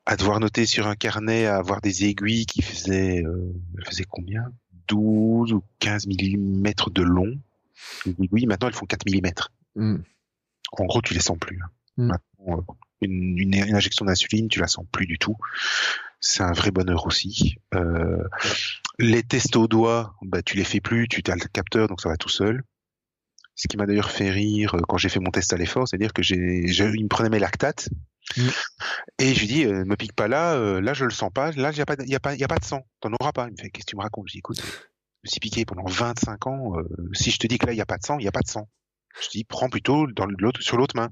à devoir noter sur un carnet, à avoir des aiguilles qui faisaient, euh, faisaient combien? 12 ou 15 mm de long. Les aiguilles, maintenant, elles font 4 mm. Mm. En gros, tu les sens plus. Hein. Maintenant, euh, une, une, une, injection d'insuline, tu la sens plus du tout. C'est un vrai bonheur aussi. Euh, les tests au doigt, bah, tu les fais plus, tu as le capteur, donc ça va tout seul. Ce qui m'a d'ailleurs fait rire euh, quand j'ai fait mon test à l'effort, c'est-à-dire que j'ai, il me prenait mes lactates mm. et je lui dis, euh, me pique pas là, euh, là je le sens pas, là il y a pas, y a pas, y a pas de sang, t'en auras pas. Il me fait, qu'est-ce que tu me racontes? Je dis, écoute, je me suis piqué pendant 25 ans, si je te dis que là il y a pas de sang, il y a pas de sang. Je dis, prends plutôt dans l'autre, sur l'autre main.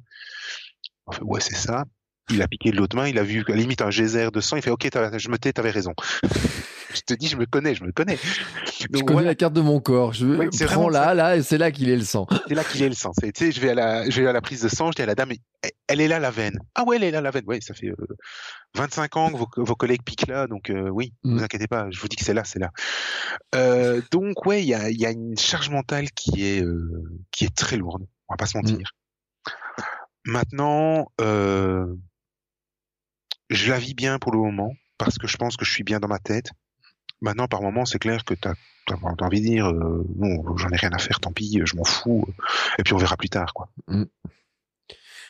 Enfin, ouais, c'est ça. Il a piqué de l'autre main, il a vu à la limite un geyser de sang, il fait, ok, je me tais, t'avais raison. (laughs) je te dis, je me connais, je me connais. je connais la carte de mon corps. Je prends là, là, et c'est là qu'il est le sang. C'est là qu'il est le sang. Tu sais, je vais à la, je vais à la prise de sang, je dis à la dame, elle est là la veine. Ah ouais, elle est là la veine. Ouais, ça fait euh, 25 ans que vos, vos, collègues piquent là, donc euh, oui, ne mm. vous inquiétez pas. Je vous dis que c'est là, c'est là. Euh, donc ouais, il y a, y a, une charge mentale qui est, euh, qui est très lourde. On va pas se mentir. Mm. Maintenant, euh, je la vis bien pour le moment parce que je pense que je suis bien dans ma tête. Maintenant, par moment, c'est clair que tu as, envie de dire euh, non, j'en ai rien à faire, tant pis, je m'en fous, et puis on verra plus tard. Mm.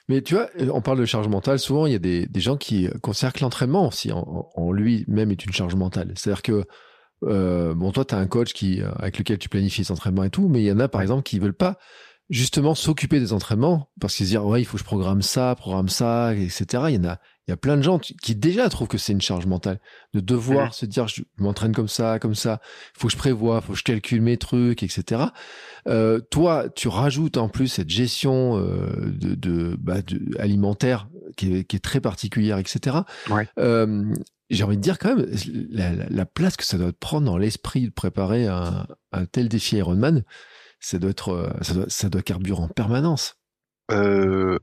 Mais tu vois, on parle de charge mentale, souvent il y a des, gens qui considèrent que l'entraînement aussi en, lui-même est une charge mentale. C'est-à-dire que, euh, bon, toi, tu as un coach qui, avec lequel tu planifies les entraînements et tout, mais il y en a par exemple qui veulent pas justement s'occuper des entraînements parce qu'ils se disent ouais il faut que je programme ça programme ça etc il y en a il y a plein de gens qui déjà trouvent que c'est une charge mentale de devoir mhm. se dire je m'entraîne comme ça, comme ça, il faut que je prévoie, il faut que je calcule mes trucs, etc. Euh, toi, tu rajoutes en plus cette gestion euh, de, de, bah, de, alimentaire qui est, qui est, très particulière, etc. Ouais. Euh, j'ai envie de dire quand même la, la, la, place que ça doit prendre dans l'esprit de préparer un, un tel défi Ironman, ça doit être, ça doit, ça doit carburer en permanence. Euh,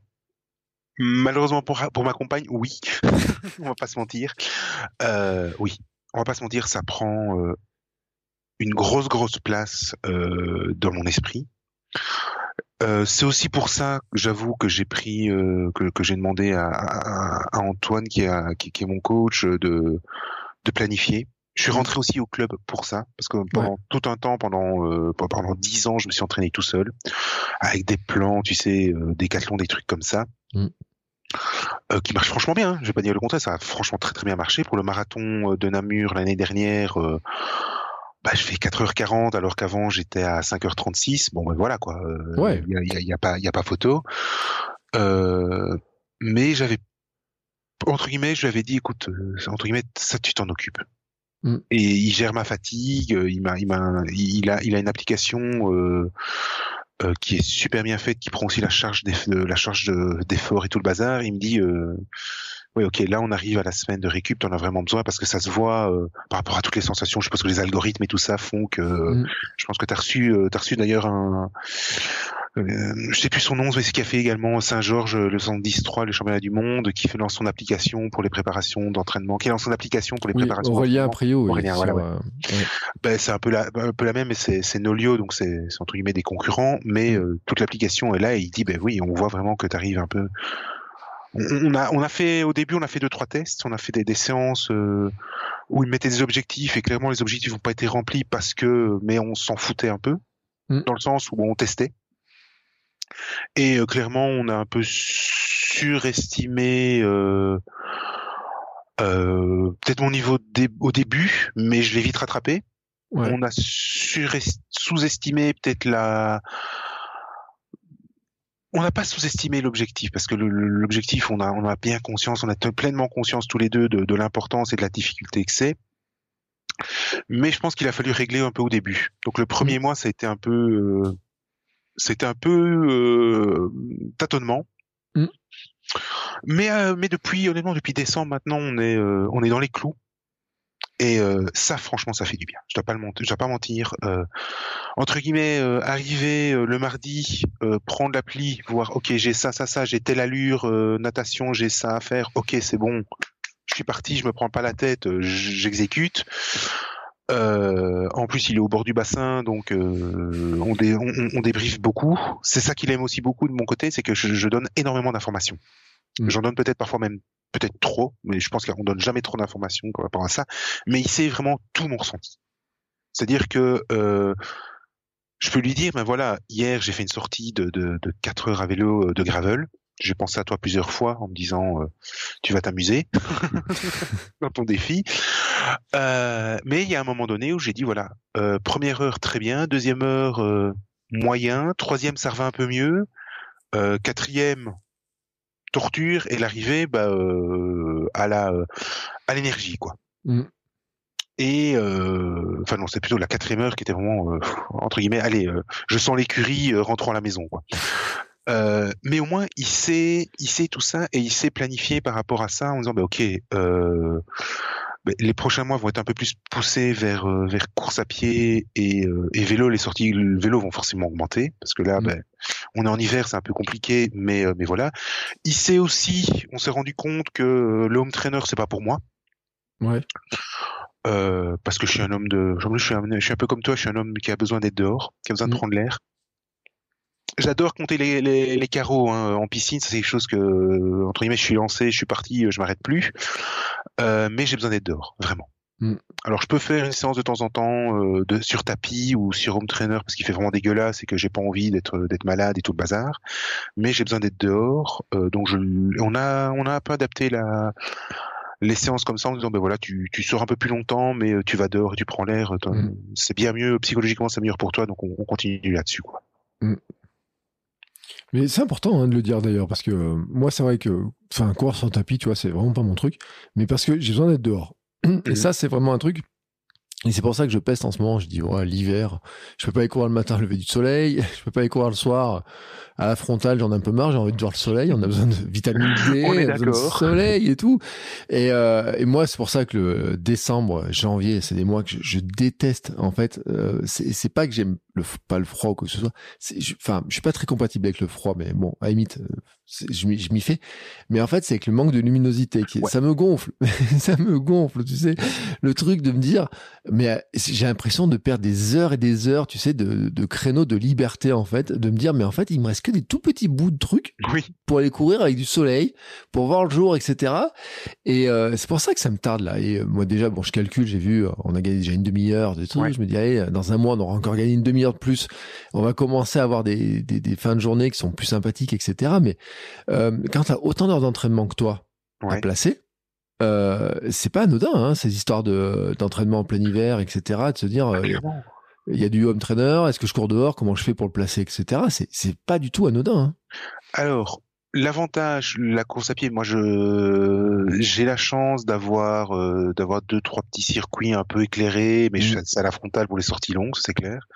Malheureusement pour, pour ma compagne, oui. (laughs) on va pas se mentir. Euh, oui, on va pas se mentir, ça prend euh, une grosse, grosse place euh, dans mon esprit. Euh, c'est aussi pour ça, j'avoue, que j'ai pris, euh, que, que j'ai demandé à, à, à, Antoine, qui, a, qui, qui, est mon coach, de, de planifier. Je suis rentré aussi au club pour ça, parce que pendant tout un temps, pendant euh, pendant dix ans, je me suis entraîné tout seul, avec des plans, tu sais, euh, des cathlons, des trucs comme ça. Mm. Euh, qui marchent franchement bien, hein. je vais pas dire le contraire, ça a franchement très très bien marché. Pour le marathon de Namur l'année dernière, bah, je fais 4h40 alors qu'avant j'étais à 5h36. Bon, ben voilà quoi. ouais. Il y a, y a, pas, il y a pas photo. mais j'avais entre guillemets, je lui avais dit, écoute, entre guillemets, ça tu t'en occupes. Mm. Et il gère ma fatigue. Il m'a, il m'a, il a, il a une application euh, qui est super bien faite, qui prend aussi la charge des, la charge d'effort et tout le bazar. Il me dit, euh, oui, ok, là on arrive à la semaine de récup, t'en as vraiment besoin parce que ça se voit euh, par rapport à toutes les sensations. Je suppose que les algorithmes et tout ça font que. Mm. Je pense que t'as reçu, euh, t'as reçu d'ailleurs un. Euh, je sais plus son nom, mais c'est qui a fait également Saint-Georges, le 110-3, le championnat du monde, qui fait dans son application pour les préparations d'entraînement, qui dans son application pour les oui, préparations. Aurélien Aprio, oui, voilà, ouais. ben, c'est un peu la, un peu la même, mais c'est Nolio, donc c'est entre guillemets des concurrents, mais mm. euh, toute l'application est là et il dit, ben oui, on voit vraiment que tu arrives un peu on a, on a fait au début, on a fait deux trois tests, on a fait des, des séances euh, où ils mettaient des objectifs et clairement les objectifs n'ont pas été remplis parce que, mais on s'en foutait un peu mm. dans le sens où on testait. Et euh, clairement, on a un peu surestimé euh, euh peut-être mon niveau au début, mais je l'ai vite rattrapé. On a sous-estimé peut-être la on n'a pas sous-estimé l'objectif parce que l'objectif, on a, on a bien conscience, on a pleinement conscience tous les deux de, l'importance et de la difficulté que c'est. Mais je pense qu'il a fallu régler un peu au début. Donc le premier mmh. mois, ça a été un peu, euh, c'était un peu euh, tâtonnement. Mmh. Mais euh, mais depuis honnêtement depuis décembre maintenant, on est on est dans les clous. Et euh, ça, franchement, ça fait du bien. Je dois pas le mentir. Je dois pas mentir. Euh, entre guillemets, euh, arriver le mardi, prendre l'appli, voir, ok, j'ai ça, ça, ça, j'ai telle allure, natation, j'ai ça à faire. Ok, c'est bon. Je suis parti, je me prends pas la tête, j'exécute. En plus, il est au bord du bassin, donc on, dé, on, on, débriefe beaucoup. C'est ça qu'il aime aussi beaucoup de mon côté, c'est que je, je donne énormément d'informations. Mmh. J'en donne peut-être parfois même peut-être trop, mais je pense qu'on donne jamais trop d'informations par rapport à ça. Mais il sait vraiment tout mon ressenti. C'est-à-dire que euh, je peux lui dire, ben voilà, hier j'ai fait une sortie de, de, de 4 heures à vélo euh, de gravel. J'ai pensé à toi plusieurs fois en me disant, euh, tu vas t'amuser (laughs) dans ton défi. Euh, mais il y a un moment donné où j'ai dit, voilà, euh, première heure très bien, deuxième heure moyen, troisième ça revient un peu mieux, quatrième torture et l'arrivée bah, à la à l'énergie quoi. Mm. Et enfin non, c'est plutôt la quatrième heure qui était vraiment entre guillemets, allez, je sens l'écurie rentrant à la maison quoi. Mais au moins il sait, il sait tout ça et il sait planifier par rapport à ça en disant bah ok, les prochains mois vont être un peu plus poussés vers euh, vers course à pied et, euh, et vélo. Les sorties vélo vont forcément augmenter parce que là, mmh. ben, on est en hiver, c'est un peu compliqué, mais euh, mais voilà. Il sait aussi, on s'est rendu compte que le home trainer c'est pas pour moi. Ouais. Euh, parce que je suis un homme de, je suis un, je suis un peu comme toi, je suis un homme qui a besoin d'être dehors, qui a besoin de mmh. prendre l'air j'adore compter les, les, les carreaux hein, en piscine. C'est quelque chose que, entre guillemets, je suis lancé, je suis parti, je m'arrête plus. Euh, mais j'ai besoin d'être dehors, vraiment. Mm. Alors je peux faire une séance de temps en temps euh, de, sur tapis ou sur home trainer parce qu'il fait vraiment dégueulasse et que j'ai pas envie d'être d'être malade et tout le bazar. Mais j'ai besoin d'être dehors. Euh, donc je, on a on a un peu adapté la les séances comme ça en disant ben voilà tu, tu sors un peu plus longtemps mais tu vas dehors et tu prends l'air. Mm. C'est bien mieux psychologiquement c'est meilleur pour toi donc on, on continue là-dessus quoi. Mm. Mais c'est important hein, de le dire d'ailleurs, parce que euh, moi, c'est vrai que, enfin, courir sans tapis, tu vois, c'est vraiment pas mon truc, mais parce que j'ai besoin d'être dehors. (clears throat) Et ça, c'est vraiment un truc et c'est pour ça que je peste en ce moment. Je dis, ouais, l'hiver, je peux pas aller courir le matin, lever du soleil. (laughs) Je peux pas aller courir le soir à la frontale. J'en ai un peu marre. J'ai envie de voir le soleil. On a besoin de vitamine D, (laughs) on, a besoin de soleil et tout. Et, euh, et moi, c'est pour ça que le décembre, janvier, c'est des mois que je, déteste. En fait, euh, c'est pas que j'aime le, pas le froid ou quoi que ce soit. Enfin, je, suis pas très compatible avec le froid, mais bon, à limite, euh, je m'y fais. Mais en fait, c'est avec le manque de luminosité qui, ça me gonfle. (laughs) ça me gonfle, tu sais. Le truc de me dire, mais euh, j'ai l'impression de perdre des heures et des heures, tu sais, de, de créneaux de liberté en fait, de me dire mais en fait il me reste que des tout petits bouts de trucs Oui. pour aller courir avec du soleil, pour voir le jour, etc. Et euh, c'est pour ça que ça me tarde là. Et euh, moi déjà, bon, je calcule, j'ai vu, euh, on a gagné déjà une demi-heure de trucs. Ouais. Je me dis allez, dans un mois on aura encore gagné une demi-heure de plus. On va commencer à avoir des, des, des fins de journée qui sont plus sympathiques, etc. Mais euh, quand t'as autant d'heures d'entraînement que toi à placer. C'est pas anodin, hein, ces histoires de d'entraînement en plein hiver, etc. De se dire, Clairement. Il y a du home trainer, est-ce que je cours dehors, comment je fais pour le placer, etc. C'est c'est pas du tout anodin. Hein. Alors, l'avantage, la course à pied, moi je j'ai la chance d'avoir euh, d'avoir deux trois petits circuits un peu éclairés, mais Mm. je- c'est à la frontale pour les sorties longues, c'est clair.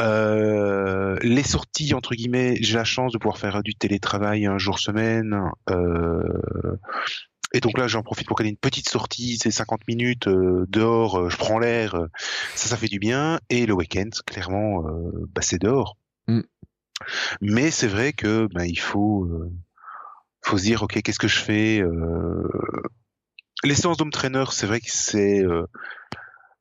Euh, les sorties entre guillemets, j'ai la chance de pouvoir faire du télétravail un jour semaine. Euh, et donc là, j'en profite pour caler une petite sortie, c'est 50 minutes euh, dehors, euh, je prends l'air, euh, ça, ça fait du bien. Et le week-end, clairement, euh, bah, c'est dehors. Mm. Mais c'est vrai que ben il faut euh, faut se dire ok qu'est-ce que je fais euh... les séances d'home trainer c'est vrai que c'est euh...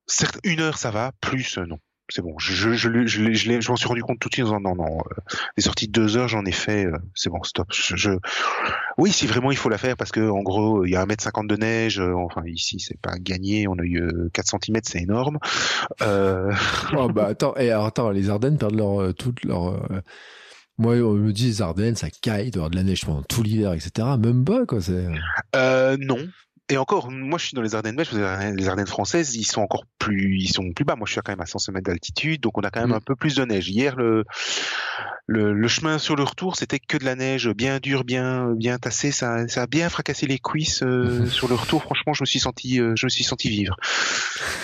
certes une heure ça va plus non c'est bon je je je, je, je, m'en suis rendu compte tout de suite en disant non non euh, les sorties de deux heures j'en ai fait euh, c'est bon stop je, oui si vraiment il faut la faire parce que en gros il y a un mètre cinquante de neige euh, enfin ici c'est pas gagné on a eu euh, 4 cm c'est énorme euh... oh bah (laughs) attends, et alors, attends, les Ardennes perdent leur toute leur. Moi, on me dit les Ardennes, ça caille, il doit y avoir de la neige pendant tout l'hiver, etc. Même pas quoi. C'est. Euh, non. Et encore, moi je suis dans les Ardennes belges, les Ardennes- françaises, ils sont encore plus, ils sont plus bas. Moi je suis quand même à 100 mètres d'altitude, donc on a quand même Mm. un peu plus de neige. Hier, le, le, le chemin sur le retour, c'était que de la neige bien dure, bien, bien tassée. Ça, ça a bien fracassé les cuisses euh, (laughs) sur le retour. Franchement, je me suis senti, euh, je me suis senti vivre.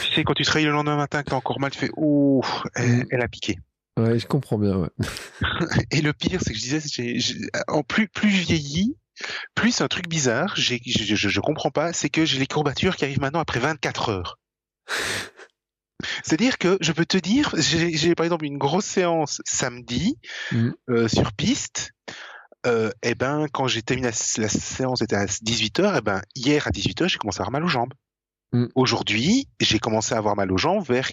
Tu sais, quand tu travailles le lendemain matin, que t'as encore mal, tu fais, ouh, elle, Mm. elle a piqué. Ouais, je comprends bien. Ouais. (laughs) Et le pire, c'est que je disais, j'ai- j'ai- en plus, plus je vieillis, plus un truc bizarre, j'ai- je, je, je comprends pas, c'est que j'ai les courbatures qui arrivent maintenant après 24 heures. (laughs) C'est-à-dire que je peux te dire, j'ai j'ai par exemple une grosse séance samedi Mhm. euh, sur piste. Euh, et ben quand j'ai terminé la, la séance était à 18h, et ben hier à 18h j'ai commencé à avoir mal aux jambes. Mhm. Aujourd'hui j'ai commencé à avoir mal aux jambes vers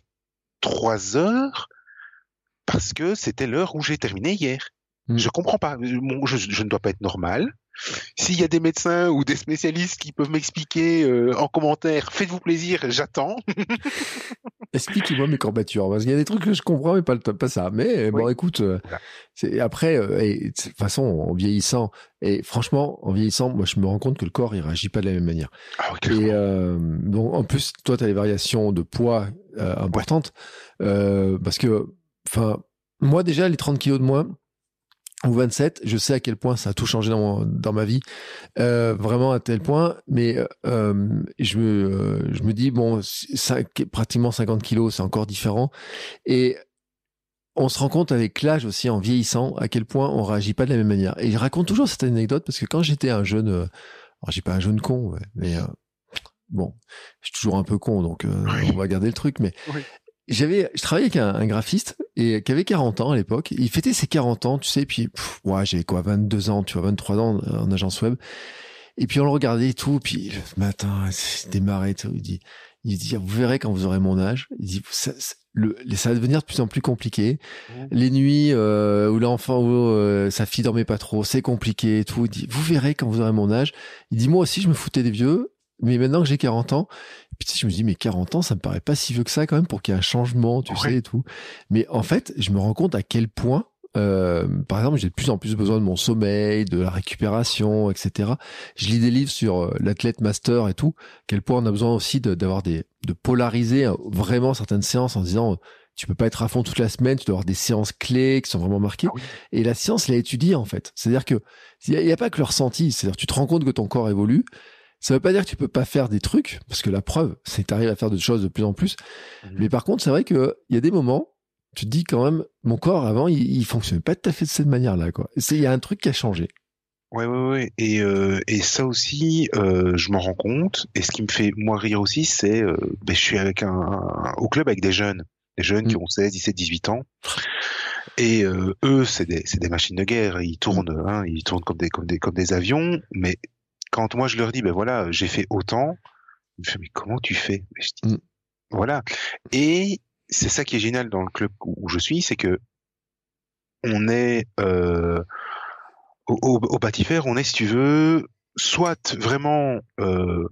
3 heures parce que c'était l'heure où j'ai terminé hier. Mhm. Je comprends pas. Je, je ne dois pas être normal. S'il y a des médecins ou des spécialistes qui peuvent m'expliquer euh, en commentaire, faites-vous plaisir, j'attends. (laughs) Expliquez-moi mes courbatures, parce qu'il y a des trucs que je comprends, mais pas, pas ça. Mais bon, écoute, euh, c'est après, euh, et, de toute façon, en vieillissant, et franchement, en vieillissant, moi, je me rends compte que le corps, il réagit pas de la même manière. Ah. Et euh, donc, en plus, toi, tu as des variations de poids importantes, parce que, enfin, moi déjà, les 30 kilos de moins, ou 27, je sais à quel point ça a tout changé dans, mon- dans ma vie, euh, vraiment à tel point, mais euh, je, me, euh, je me dis, bon, cinq- pratiquement 50 kilos, c'est encore différent, et on se rend compte avec l'âge aussi, en vieillissant, à quel point on réagit pas de la même manière. Et je raconte toujours cette anecdote, parce que quand j'étais un jeune, euh, alors j'ai pas un jeune con, mais... euh, Bon, je suis toujours un peu con, donc euh, on va garder le truc, mais Oui. J'avais, je travaillais avec un, un graphiste et qui avait 40 ans à l'époque. Il fêtait ses 40 ans, tu sais, puis pff, ouais, j'avais quoi, 22 ans, tu vois, 23 ans en, en agence web. Et puis on le regardait et tout, puis le matin, il démarrait et tout. Il dit, il dit, vous verrez quand vous aurez mon âge. Il dit, ça, ça- le, ça va devenir de plus en plus compliqué. Mhm. Les nuits euh, où l'enfant ou euh, sa fille dormait pas trop, c'est compliqué et tout. Il dit, vous verrez quand vous aurez mon âge. Il dit, moi aussi, je me foutais des vieux, mais maintenant que j'ai 40 ans, puis tu sais, je me dis, mais 40 ans, ça me paraît pas si vieux que ça quand même pour qu'il y ait un changement, tu Ouais. sais, et tout. Mais en fait, je me rends compte à quel point, euh, par exemple, j'ai de plus en plus besoin de mon sommeil, de la récupération, etc. Je lis des livres sur euh, l'athlète master et tout, quel point on a besoin aussi de- d'avoir des, de polariser euh, vraiment certaines séances en disant, euh, tu peux pas être à fond toute la semaine, tu dois avoir des séances clés qui sont vraiment marquées. Ah oui. Et la science l'a étudié en fait. C'est-à-dire que il n'y a, pas que le ressenti. C'est-à-dire tu te rends compte que ton corps évolue. Ça veut pas dire que tu peux pas faire des trucs, parce que la preuve, c'est que tu arrives à faire des choses de plus en plus. Mhm. Mais par contre, c'est vrai que il y a des moments, tu te dis quand même, mon corps avant, il, il fonctionnait pas tout à fait de cette manière-là. Il y a un truc qui a changé. Ouais, ouais, ouais. Et, euh, et ça aussi, euh, je m'en rends compte. Et ce qui me fait moi rire aussi, c'est, euh, ben, je suis avec un, un- au club avec des jeunes, des jeunes qui Mm. ont 16, 17, 18 ans. Et euh, eux, c'est des, machines de guerre. Ils tournent, hein, ils tournent comme des, comme des, comme des avions. Mais quand moi je leur dis, ben voilà, j'ai fait autant, ils me font, mais comment tu fais? Je dis, Mm. Voilà. Et c'est ça qui est génial dans le club où je suis, c'est que on est euh, au, au, au on est, si tu veux, soit vraiment euh,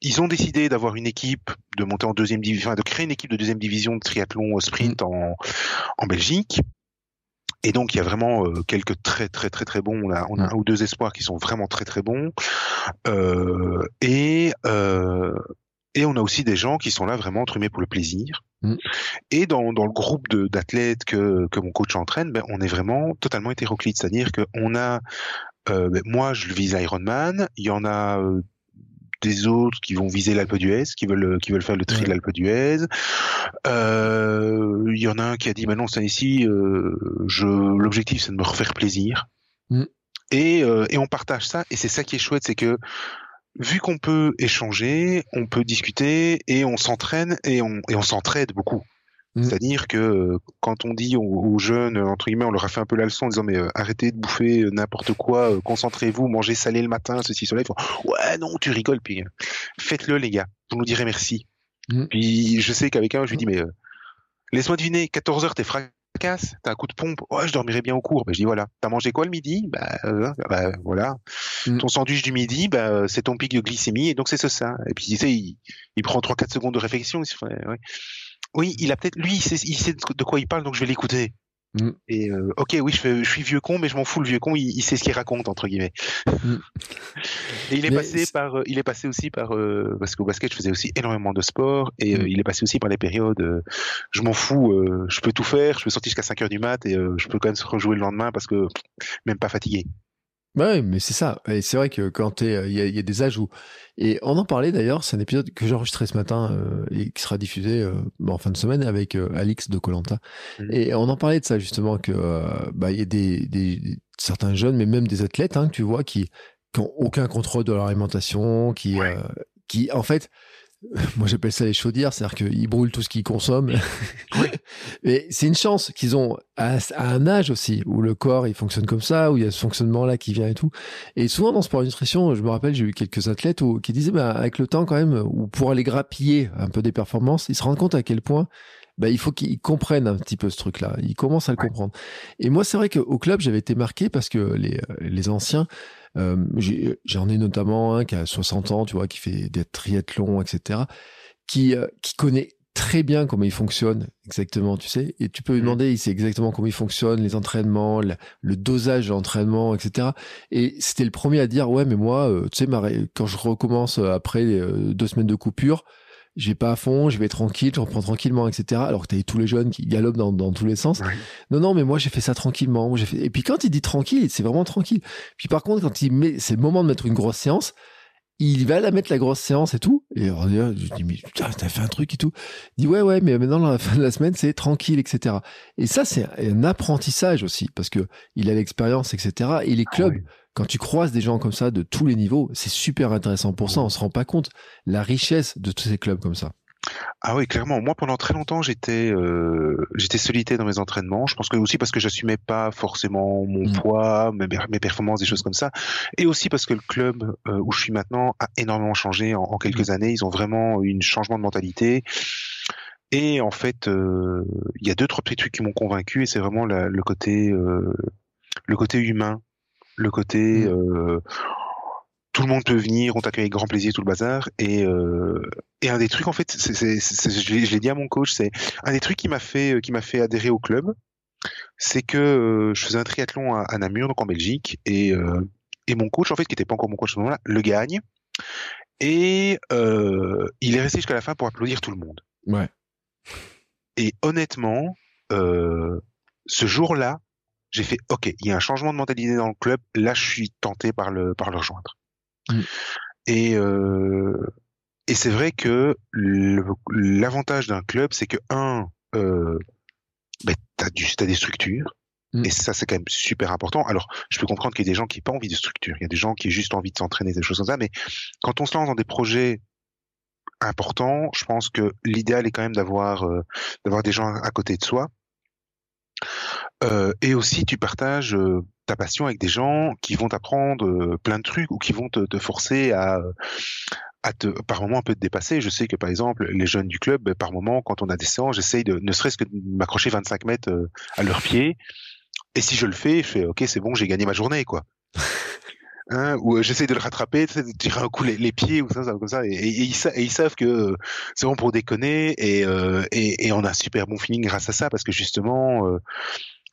ils ont décidé d'avoir une équipe, de monter en deuxième division, enfin, de créer une équipe de deuxième division de triathlon sprint mm. en, en Belgique. Et donc il y a vraiment euh, quelques très très très très bons. On a, on a mm. un ou deux espoirs qui sont vraiment très très bons. Euh, et euh, et on a aussi des gens qui sont là vraiment entrumés pour le plaisir. Mm. Et dans, dans le groupe d'athlètes que, que mon coach entraîne, ben, on est vraiment totalement hétéroclite. C'est-à-dire qu'on a, euh, ben, moi je vise Ironman, il y en a euh, des autres qui vont viser l'Alpe d'Huez, qui veulent qui veulent faire le tri de l'Alpe d'Huez. Euh, il y en a un qui a dit maintenant c'est ici, euh, je l'objectif c'est de me refaire plaisir. Mm. Et, euh, et on partage ça et c'est ça qui est chouette, c'est que vu qu'on peut échanger, on peut discuter et on s'entraîne et on et on s'entraide beaucoup. Mm. C'est-à-dire que euh, quand on dit aux, jeunes, entre guillemets, on leur a fait un peu la leçon en disant mais euh, arrêtez de bouffer euh, n'importe quoi, concentrez-vous, mangez salé le matin, ceci, cela. Ils font ouais non, tu rigoles, puis faites-le les gars, vous nous direz merci. Mm. Puis je sais qu'avec un, je lui dis mais laisse-moi deviner, 14 heures t'es fracasse, t'as un coup de pompe, ouais je dormirai bien au cours. Ben, je dis voilà, t'as mangé quoi le midi? Bah, bah, voilà, mm. ton sandwich du midi, bah, c'est ton pic de glycémie et donc c'est ça. Et puis tu sais, il, il prend 3-4 secondes de réflexion. Il se fait, ouais oui, il a peut-être, lui, il sait, de quoi il parle, donc je vais l'écouter. Mm. Et euh, ok, oui, je, je, suis vieux con, mais je m'en fous le vieux con. Il, sait ce qu'il raconte entre guillemets. Mm. et il est passé par, euh, il est passé aussi par euh, parce qu'au basket, je faisais aussi énormément de sport et mm. il est passé aussi par les périodes. je m'en fous, je peux tout faire, je peux sortir jusqu'à 5 heures du mat et je peux quand même se rejouer le lendemain parce que même pas fatigué. Ouais, mais c'est ça. Et c'est vrai que quand il y, y, a des âges où et on en parlait d'ailleurs, c'est un épisode que j'ai enregistré ce matin euh, et qui sera diffusé euh, en fin de semaine avec euh, Alix de Colanta. Mmh. Et on en parlait de ça justement que euh, bah il y a des, des, certains jeunes, mais même des athlètes, hein, que tu vois, qui qui ont aucun contrôle de leur alimentation, qui qui en fait (laughs) moi j'appelle ça les chaudières, c'est-à-dire qu'ils brûlent tout ce qu'ils consomment. (laughs) Mais c'est une chance qu'ils ont à, un âge aussi où le corps il fonctionne comme ça, où il y a ce fonctionnement-là qui vient et tout. Et souvent dans sport nutrition, je me rappelle, j'ai eu quelques athlètes qui disaient, bah, avec le temps quand même, ou pour aller grappiller un peu des performances, ils se rendent compte à quel point bah, il faut qu'ils comprennent un petit peu ce truc-là. Ils commencent à le comprendre. Et moi, c'est vrai qu'au club, j'avais été marqué parce que les, les anciens, J'en ai, notamment un qui a 60 ans, tu vois, qui fait des triathlons, etc., qui, euh, qui connaît très bien comment il fonctionne exactement, tu sais. Et tu peux lui mmh. demander, il sait exactement comment il fonctionne, les entraînements, le dosage d'entraînement, etc. Et c'était le premier à dire, ouais, mais moi, euh, tu sais, quand je recommence après euh, deux semaines de coupure, je vais pas à fond, je vais tranquille, je reprends tranquillement, etc. Alors que t'avais tous les jeunes qui galopent dans, dans tous les sens. Non, non, mais moi j'ai fait ça tranquillement. Fait... Et puis quand il dit tranquille, c'est vraiment tranquille. Puis par contre, quand il met, c'est le moment de mettre une grosse séance, il va la mettre la grosse séance et tout. Et je dis, mais putain, t'as fait un truc et tout. Il dit, ouais, ouais, mais maintenant, la fin de la semaine, c'est tranquille, etc. Et ça, c'est un apprentissage aussi, parce que il a l'expérience, etc. Et les ah clubs, quand tu croises des gens comme ça de tous les niveaux, c'est super intéressant pour ça. On se rend pas compte la richesse de tous ces clubs comme ça. Ah oui, clairement. Moi, pendant très longtemps, j'étais euh, j'étais solitaire dans mes entraînements. Je pense que aussi parce que j'assumais pas forcément mon mm. poids, mes, mes, performances, des choses comme ça, et aussi parce que le club euh, où je suis maintenant a énormément changé en, quelques mm. années. Ils ont vraiment eu un changement de mentalité. Et en fait, euh, il y a deux trois petits trucs qui m'ont convaincu, et c'est vraiment le côté le côté humain le côté mm. euh, tout le monde peut venir, on t'accueille avec grand plaisir, tout le bazar. Et, euh, et un des trucs, en fait, c'est, je l'ai dit à mon coach, c'est un des trucs qui m'a fait, qui m'a fait adhérer au club, c'est que euh, je faisais un triathlon à, Namur, donc en Belgique, et, et mon coach, en fait, qui n'était pas encore mon coach à ce moment-là, le gagne. Et il est resté jusqu'à la fin pour applaudir tout le monde. Ouais. Et honnêtement, ce jour-là, j'ai fait OK, il y a un changement de mentalité dans le club. Là, je suis tenté par le par le rejoindre. Mm. Et euh, et c'est vrai que l'avantage d'un club, c'est que un, euh, ben, t'as du as des structures. Mm. Et ça, c'est quand même super important. Alors, je peux comprendre qu'il y a des gens qui n'ont pas envie de structure. Il y a des gens qui ont juste envie de s'entraîner, des choses comme ça. Mais quand on se lance dans des projets importants, je pense que l'idéal est quand même d'avoir euh, d'avoir des gens à côté de soi euh, et aussi, tu partages euh, ta passion avec des gens qui vont t'apprendre euh, plein de trucs ou qui vont te, te forcer à, à te, par moment un peu te dépasser. Je sais que par exemple les jeunes du club, ben, par moment quand on a des séances, j'essaye de ne serait-ce que de m'accrocher 25 mètres à leurs pieds. Et si je le fais, je fais ok c'est bon j'ai gagné ma journée quoi. (laughs) Hein, ou euh, j'essaie de le rattraper, de tirer un coup les, pieds ou ça, ça comme ça, et, ils, savent que euh, c'est bon pour déconner et, on a un super bon feeling grâce à ça parce que justement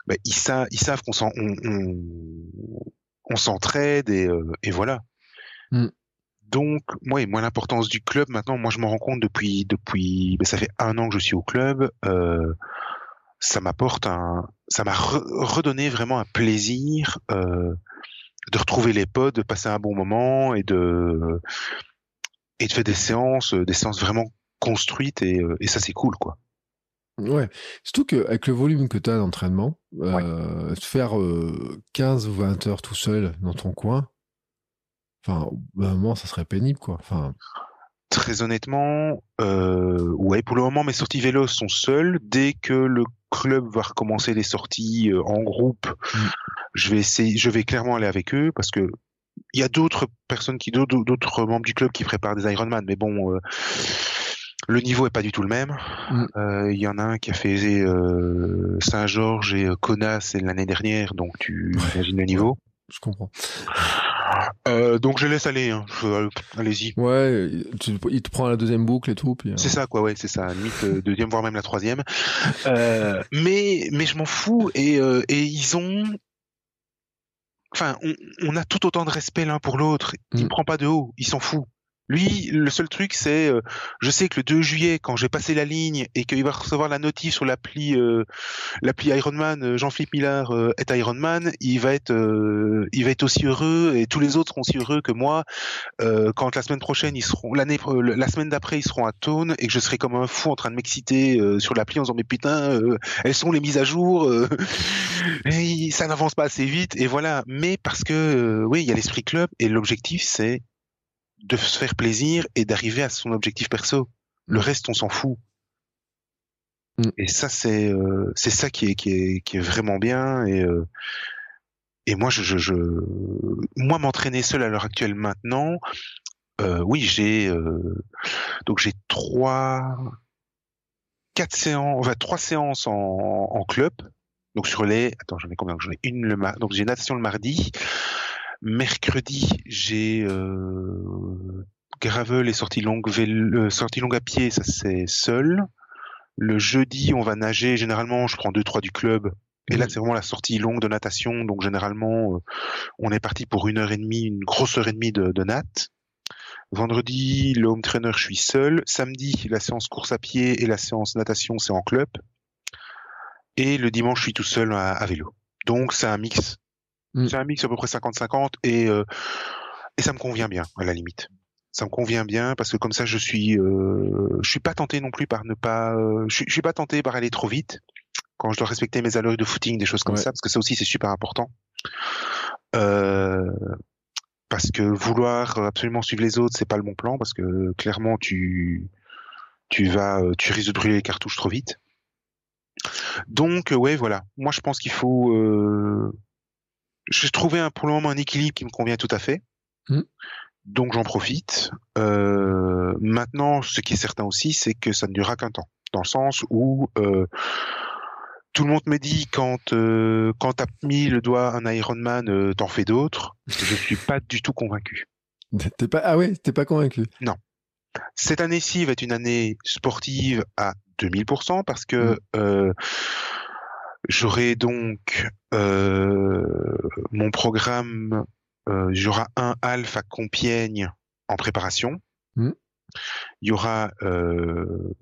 ben, ils, savent, ils savent qu'on s'en, on, on, s'entraide et, et voilà. Mm. Donc, moi, moi, l'importance du club, maintenant, moi, je me rends compte depuis, depuis, ben, ça fait un an que je suis au club. Euh, ça m'apporte un, ça m'a redonné vraiment un plaisir euh, de retrouver les potes, de passer un bon moment et de et de faire des séances, des séances vraiment construites et, et ça c'est cool quoi. Ouais, surtout qu'avec le volume que tu as d'entraînement, euh, faire 15 ou 20 heures tout seul dans ton coin, Enfin, moment, ça serait pénible, quoi. Enfin. Très honnêtement, euh, ouais, pour le moment, mes sorties vélo sont seules. Dès que le club va recommencer les sorties euh, en groupe, mm. je vais essayer, je vais clairement aller avec eux parce que il y a d'autres personnes qui, d'autres membres du club qui préparent des Ironman, mais bon, euh, le niveau est pas du tout le même. Mm. Euh, il y en a un qui a fait Saint-Georges et Kaunas l'année dernière, donc tu imagines le niveau. Je comprends. Euh, donc je laisse aller, hein. Euh, allez-y. Ouais, il te prend la deuxième boucle et tout. Puis, euh. C'est ça, quoi, ouais, c'est ça. Limite deuxième, voire même la troisième. mais mais je m'en fous et et ils ont. Enfin, on, on, a tout autant de respect l'un pour l'autre. Il ne mm. prend pas de haut, il s'en fout. Lui, le seul truc, c'est, euh, je sais que le 2 juillet, quand j'ai passé la ligne et qu'il va recevoir la notice sur l'appli, euh, l'appli Ironman, euh, Jean-Philippe Millard est Ironman, il va être, il va être aussi heureux et tous les autres seront aussi heureux que moi quand la semaine prochaine ils seront, l'année, la semaine d'après ils seront à Tone et que je serai comme un fou en train de m'exciter sur l'appli en disant mais putain, elles sont les mises à jour, (laughs) et ça n'avance pas assez vite et voilà. Mais parce que oui, il y a l'esprit club et l'objectif c'est de se faire plaisir et d'arriver à son objectif perso. Le reste, on s'en fout. Mm. Et ça, c'est euh, c'est ça qui est, qui est qui est vraiment bien. Et euh, et moi, je, je, moi m'entraîner seul à l'heure actuelle maintenant, euh, oui, j'ai donc j'ai trois, quatre séances, enfin trois séances en, en club. Donc sur les, attends, j'en ai combien? J'en ai une le mardi. Donc j'ai natation le mardi. Mercredi, j'ai euh, gravel et sortie longue, euh, sortie longue à pied, ça c'est seul. Le jeudi, on va nager. Généralement, je prends deux trois du club. Et là, mmh. c'est vraiment la sortie longue de natation. Donc généralement, euh, on est parti pour une heure et demie, une grosse heure et demie de, de nat. Vendredi, le home trainer, je suis seul. Samedi, la séance course à pied et la séance natation, c'est en club. Et le dimanche, je suis tout seul à vélo. Donc c'est un mix Mm. C'est un mix à peu près 50-50 et, euh, et ça me convient bien à la limite. Ça me convient bien parce que comme ça je suis euh, je suis pas tenté non plus par ne pas euh, je, suis pas tenté par aller trop vite quand je dois respecter mes allures de footing des choses comme ça parce que ça aussi c'est super important. Euh, parce que vouloir absolument suivre les autres c'est pas le bon plan parce que clairement tu tu vas tu risques de brûler les cartouches trop vite. Donc ouais voilà, moi je pense qu'il faut euh, j'ai trouvé un, pour le moment un équilibre qui me convient tout à fait. Mm. Donc j'en profite. Euh, maintenant, ce qui est certain aussi, c'est que ça ne durera qu'un temps, dans le sens où euh, tout le monde me dit quand euh, quand t'as mis le doigt un Ironman, euh, t'en fais d'autres. Je suis pas du tout convaincu. (laughs) T'es pas ah ouais, t'es pas convaincu. Non. Cette année-ci va être une année sportive à 2000% parce que mm. Euh, J'aurai donc euh, mon programme, euh, j'aurai un half à Compiègne en préparation. Hmm. Il y aura euh,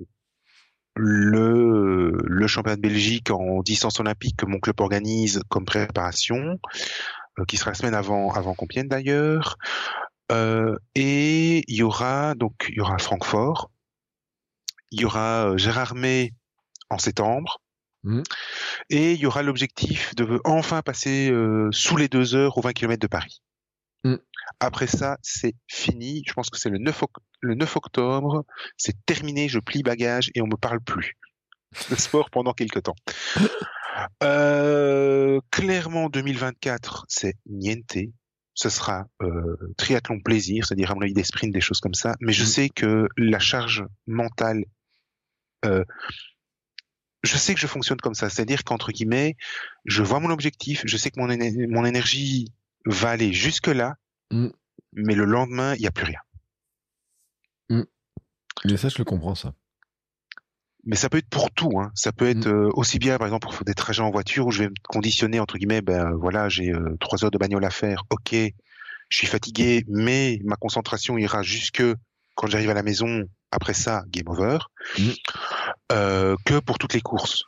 le, le championnat de Belgique en distance olympique que mon club organise comme préparation, euh, qui sera la semaine avant, avant Compiègne d'ailleurs. Euh, et il y aura donc il y aura Francfort, il y aura Gérard May en septembre, Mmh. Et il y aura l'objectif de enfin passer euh, sous les deux heures aux 20 km de Paris. Mmh. Après ça, c'est fini. Je pense que c'est le 9, le 9 octobre. C'est terminé. Je plie bagage et on me parle plus de sport pendant quelques temps. (laughs) Euh, clairement, 2024, c'est niente. ce sera euh, triathlon plaisir, c'est-à-dire à mon avis des sprints, des choses comme ça. Mais je Mhm. sais que la charge mentale, euh, je sais que je fonctionne comme ça, c'est-à-dire qu'entre guillemets, je vois mon objectif, je sais que mon, éner- mon énergie va aller jusque là, Mhm. mais le lendemain, il n'y a plus rien. Mais ça, je le comprends, ça. Mais ça peut être pour tout, hein. Ça peut être euh, aussi bien, par exemple, pour des trajets en voiture où je vais me conditionner entre guillemets. Ben voilà, j'ai euh, trois heures de bagnole à faire. Ok, je suis fatigué, mais ma concentration ira jusque quand j'arrive à la maison. Après ça, game over. Mhm. Euh, que pour toutes les courses.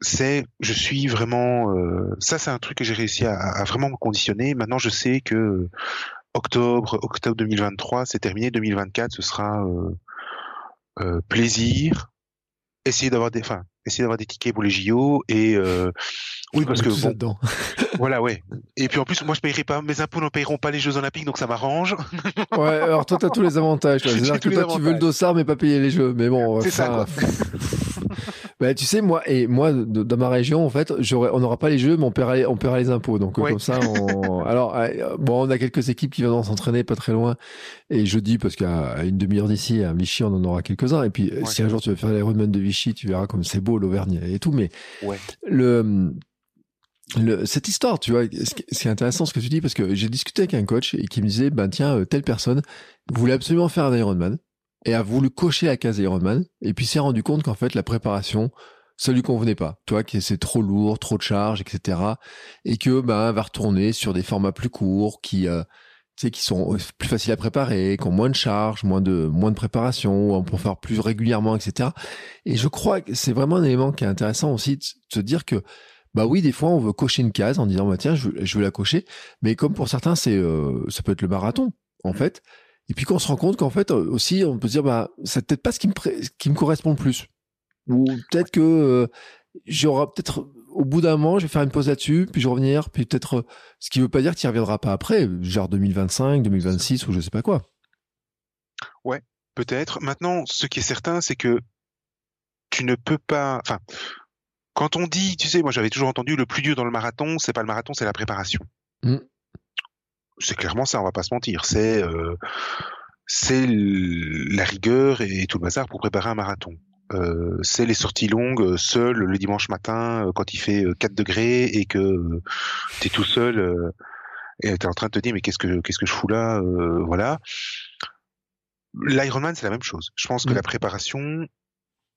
C'est, je suis vraiment. euh, ça, c'est un truc que j'ai réussi à, à vraiment me conditionner. Maintenant, je sais que octobre, octobre 2023, c'est terminé. 2024, ce sera euh, plaisir, essayer d'avoir des, enfin, essayer d'avoir des tickets pour les JO et euh, oui parce que bon, (laughs) voilà ouais. Et puis en plus moi je paierai pas, mes impôts ne paieront pas les Jeux Olympiques donc ça m'arrange. (laughs) Ouais, alors toi, t'as tous les avantages. (laughs) C'est-à-dire que toi, tu veux le dossard, mais pas payer les jeux. Mais bon, C'est ça, bah, tu sais, moi, et moi, de- dans ma région, en fait, on n'aura pas les jeux, mais on paiera les, on paiera les impôts. Donc, euh, Ouais. comme ça, on... (laughs) alors, euh, bon, on a quelques équipes qui viendront s'entraîner pas très loin. Et je dis, parce qu'à une demi-heure d'ici, à Vichy, on en aura quelques-uns. Et puis, Ouais. si un jour tu veux faire l'Ironman de Vichy, tu verras comme c'est beau, l'Auvergne et tout. Mais Ouais. le, le, cette histoire, tu vois, ce qui ce qui est intéressant ce que tu dis, parce que j'ai discuté avec un coach et qui me disait, ben tiens, euh, telle personne voulait absolument faire un Ironman et a voulu cocher la case Ironman et puis s'est rendu compte qu'en fait la préparation ça lui convenait pas, tu vois, que c'est trop lourd, trop de charges, etc. Et que ben va retourner sur des formats plus courts qui euh, tu sais, qui sont plus faciles à préparer, qui ont moins de charges, moins de moins de préparation, en faire plus régulièrement, etc. Et je crois que c'est vraiment un élément qui est intéressant aussi de se dire que bah oui, des fois on veut cocher une case en disant bah tiens je veux, je veux la cocher, mais comme pour certains c'est euh, ça peut être le marathon en fait. Et puis qu'on se rend compte qu'en fait euh, aussi on peut se dire bah c'est peut-être pas ce qui me qui correspond le plus ou peut-être que euh, j'aurai peut-être au bout d'un moment je vais faire une pause là-dessus puis je vais revenir puis peut-être euh, ce qui veut pas dire y reviendras pas après genre 2025 2026 ou je sais pas quoi Peut-être. Maintenant, ce qui est certain, c'est que tu ne peux pas. Enfin, quand on dit, tu sais, moi j'avais toujours entendu le plus dur dans le marathon, c'est pas le marathon, c'est la préparation. Mm. C'est clairement ça, on va pas se mentir. C'est euh, c'est la rigueur et tout le bazar pour préparer un marathon. Euh, c'est les sorties longues euh, seul le dimanche matin euh, quand il fait euh, 4 degrés et que tu es tout seul euh, et tu es en train de te dire mais qu'est-ce que qu'est-ce que je fous là euh, voilà. L'Ironman c'est la même chose. Je pense que Mm. la préparation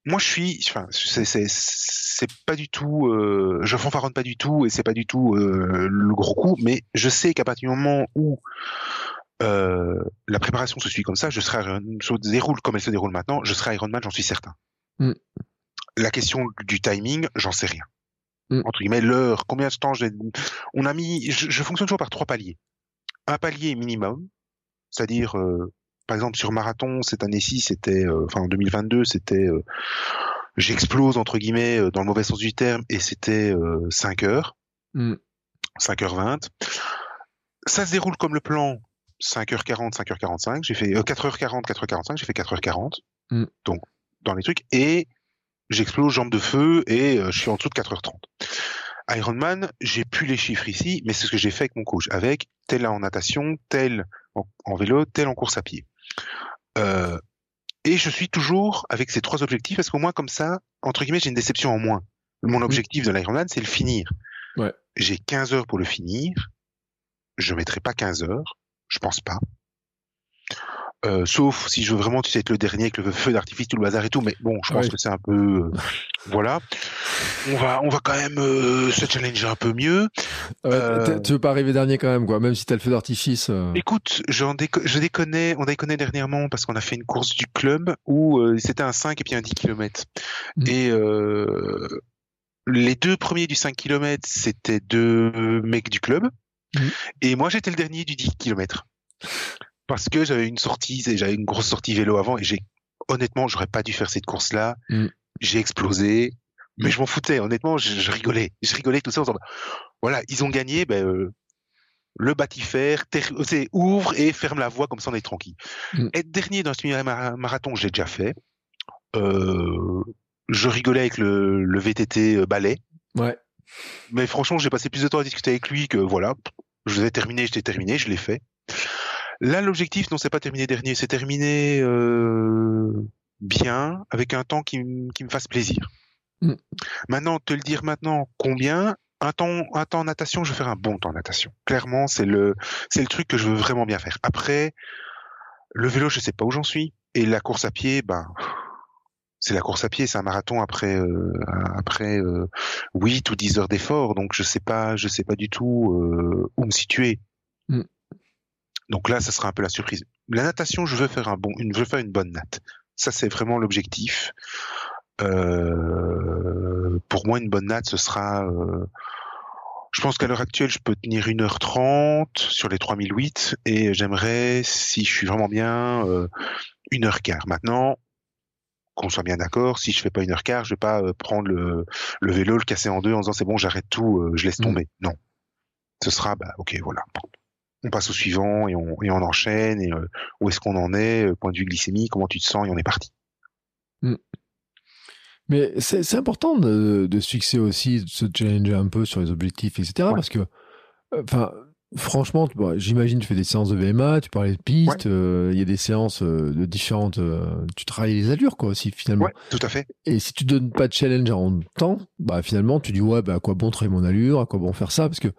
moi je suis enfin c'est c'est c'est pas du tout euh, je fanfaronne pas du tout et c'est pas du tout euh, le gros coup mais je sais qu'à partir du moment où euh, la préparation se suit comme ça, je serai Iron- se déroule comme elle se déroule maintenant, je serai Ironman, j'en suis certain. Mm. La question du timing, j'en sais rien. Mm. Entre guillemets, l'heure, combien de temps j'ai... On a mis, je, je fonctionne toujours par trois paliers. Un palier minimum, c'est-à-dire, euh, par exemple sur marathon cette année-ci, c'était, euh, enfin en 2022, c'était, euh, j'explose entre guillemets euh, dans le mauvais sens du terme, et c'était euh, 5 heures. Mm. 5h20. Ça se déroule comme le plan 5h40, 5h45. J'ai fait euh, 4h40, 4h45. J'ai fait 4h40. Mm. Donc, dans les trucs. Et j'explose jambes de feu et je suis en dessous de 4h30. Ironman, j'ai plus les chiffres ici, mais c'est ce que j'ai fait avec mon coach. Avec tel en natation, tel en, en vélo, tel en course à pied. Euh, et je suis toujours avec ces trois objectifs parce qu'au moins comme ça, entre guillemets, j'ai une déception en moins. Mon objectif de l'Ironman, c'est le finir. Ouais. J'ai 15 heures pour le finir. Je mettrai pas 15 heures. Je pense pas. Euh, sauf si je veux vraiment, tu sais, être le dernier avec le feu d'artifice, tout le bazar et tout. Mais bon, je pense que c'est un peu, euh, (laughs) voilà. On va, on va quand même euh, se challenger un peu mieux. Tu veux pas arriver dernier quand même, quoi, même si t'as le feu d'artifice. Écoute, j'en déco- je déconnais, on déconnait dernièrement parce qu'on a fait une course du club où c'était un 5 et puis un 10 km. Mhm. Et les deux premiers du 5 km, c'était deux mecs du club. Mhm. Et moi, j'étais le dernier du 10 km. Parce que j'avais une sortie, j'avais une grosse sortie vélo avant et j'ai, honnêtement, j'aurais pas dû faire cette course-là. Mhm. J'ai explosé. Mais je m'en foutais, honnêtement, je, je rigolais. Je rigolais tout ça. en disant, Voilà, ils ont gagné, ben, euh, le bâtifère, c'est ouvre et ferme la voie comme ça on est tranquille. Mm. Être dernier dans ce marathon, j'ai déjà fait. Euh, je rigolais avec le, le VTT euh, balai, Ouais. mais franchement j'ai passé plus de temps à discuter avec lui que voilà. Je devais terminer, j'étais terminé, je l'ai fait. Là, l'objectif, non, c'est pas terminer dernier, c'est terminer euh, bien, avec un temps qui, qui me fasse plaisir. Mm. Maintenant, te le dire maintenant, combien? Un temps, un temps en natation, je vais faire un bon temps en natation. Clairement, c'est le, c'est le truc que je veux vraiment bien faire. Après, le vélo, je sais pas où j'en suis. Et la course à pied, ben, c'est la course à pied, c'est un marathon après, euh, après euh, 8 ou 10 heures d'effort. Donc, je sais pas, je sais pas du tout euh, où me situer. Donc là, ça sera un peu la surprise. La natation, je veux faire un bon, une, je veux faire une bonne natte. Ça, c'est vraiment l'objectif. Euh, pour moi, une bonne natte, ce sera. euh, je pense qu'à l'heure actuelle, je peux tenir 1h30 sur les 3008 et j'aimerais, si je suis vraiment bien, euh, 1h15. Maintenant, qu'on soit bien d'accord, si je fais pas 1h15, je vais pas euh, prendre le, le vélo, le casser en deux en disant c'est bon, j'arrête tout, euh, je laisse Mm. tomber. Non. Ce sera, bah, ok, voilà. On passe au suivant et on, et on enchaîne. Et euh, où est-ce qu'on en est, euh, point de vue glycémie, comment tu te sens et on est parti. Mais c'est important de, de se fixer aussi, de se challenger un peu sur les objectifs, etc. Ouais. Parce que, euh, enfin, franchement, bon, j'imagine tu fais des séances de VMA, tu parlais de pistes, euh, il y a des séances euh, de différentes. tu travailles les allures, quoi, aussi, finalement. Ouais, tout à fait. Et si tu donnes pas de challenge en temps, bah finalement tu dis ouais bah à quoi bon travailler mon allure, à quoi bon faire ça parce que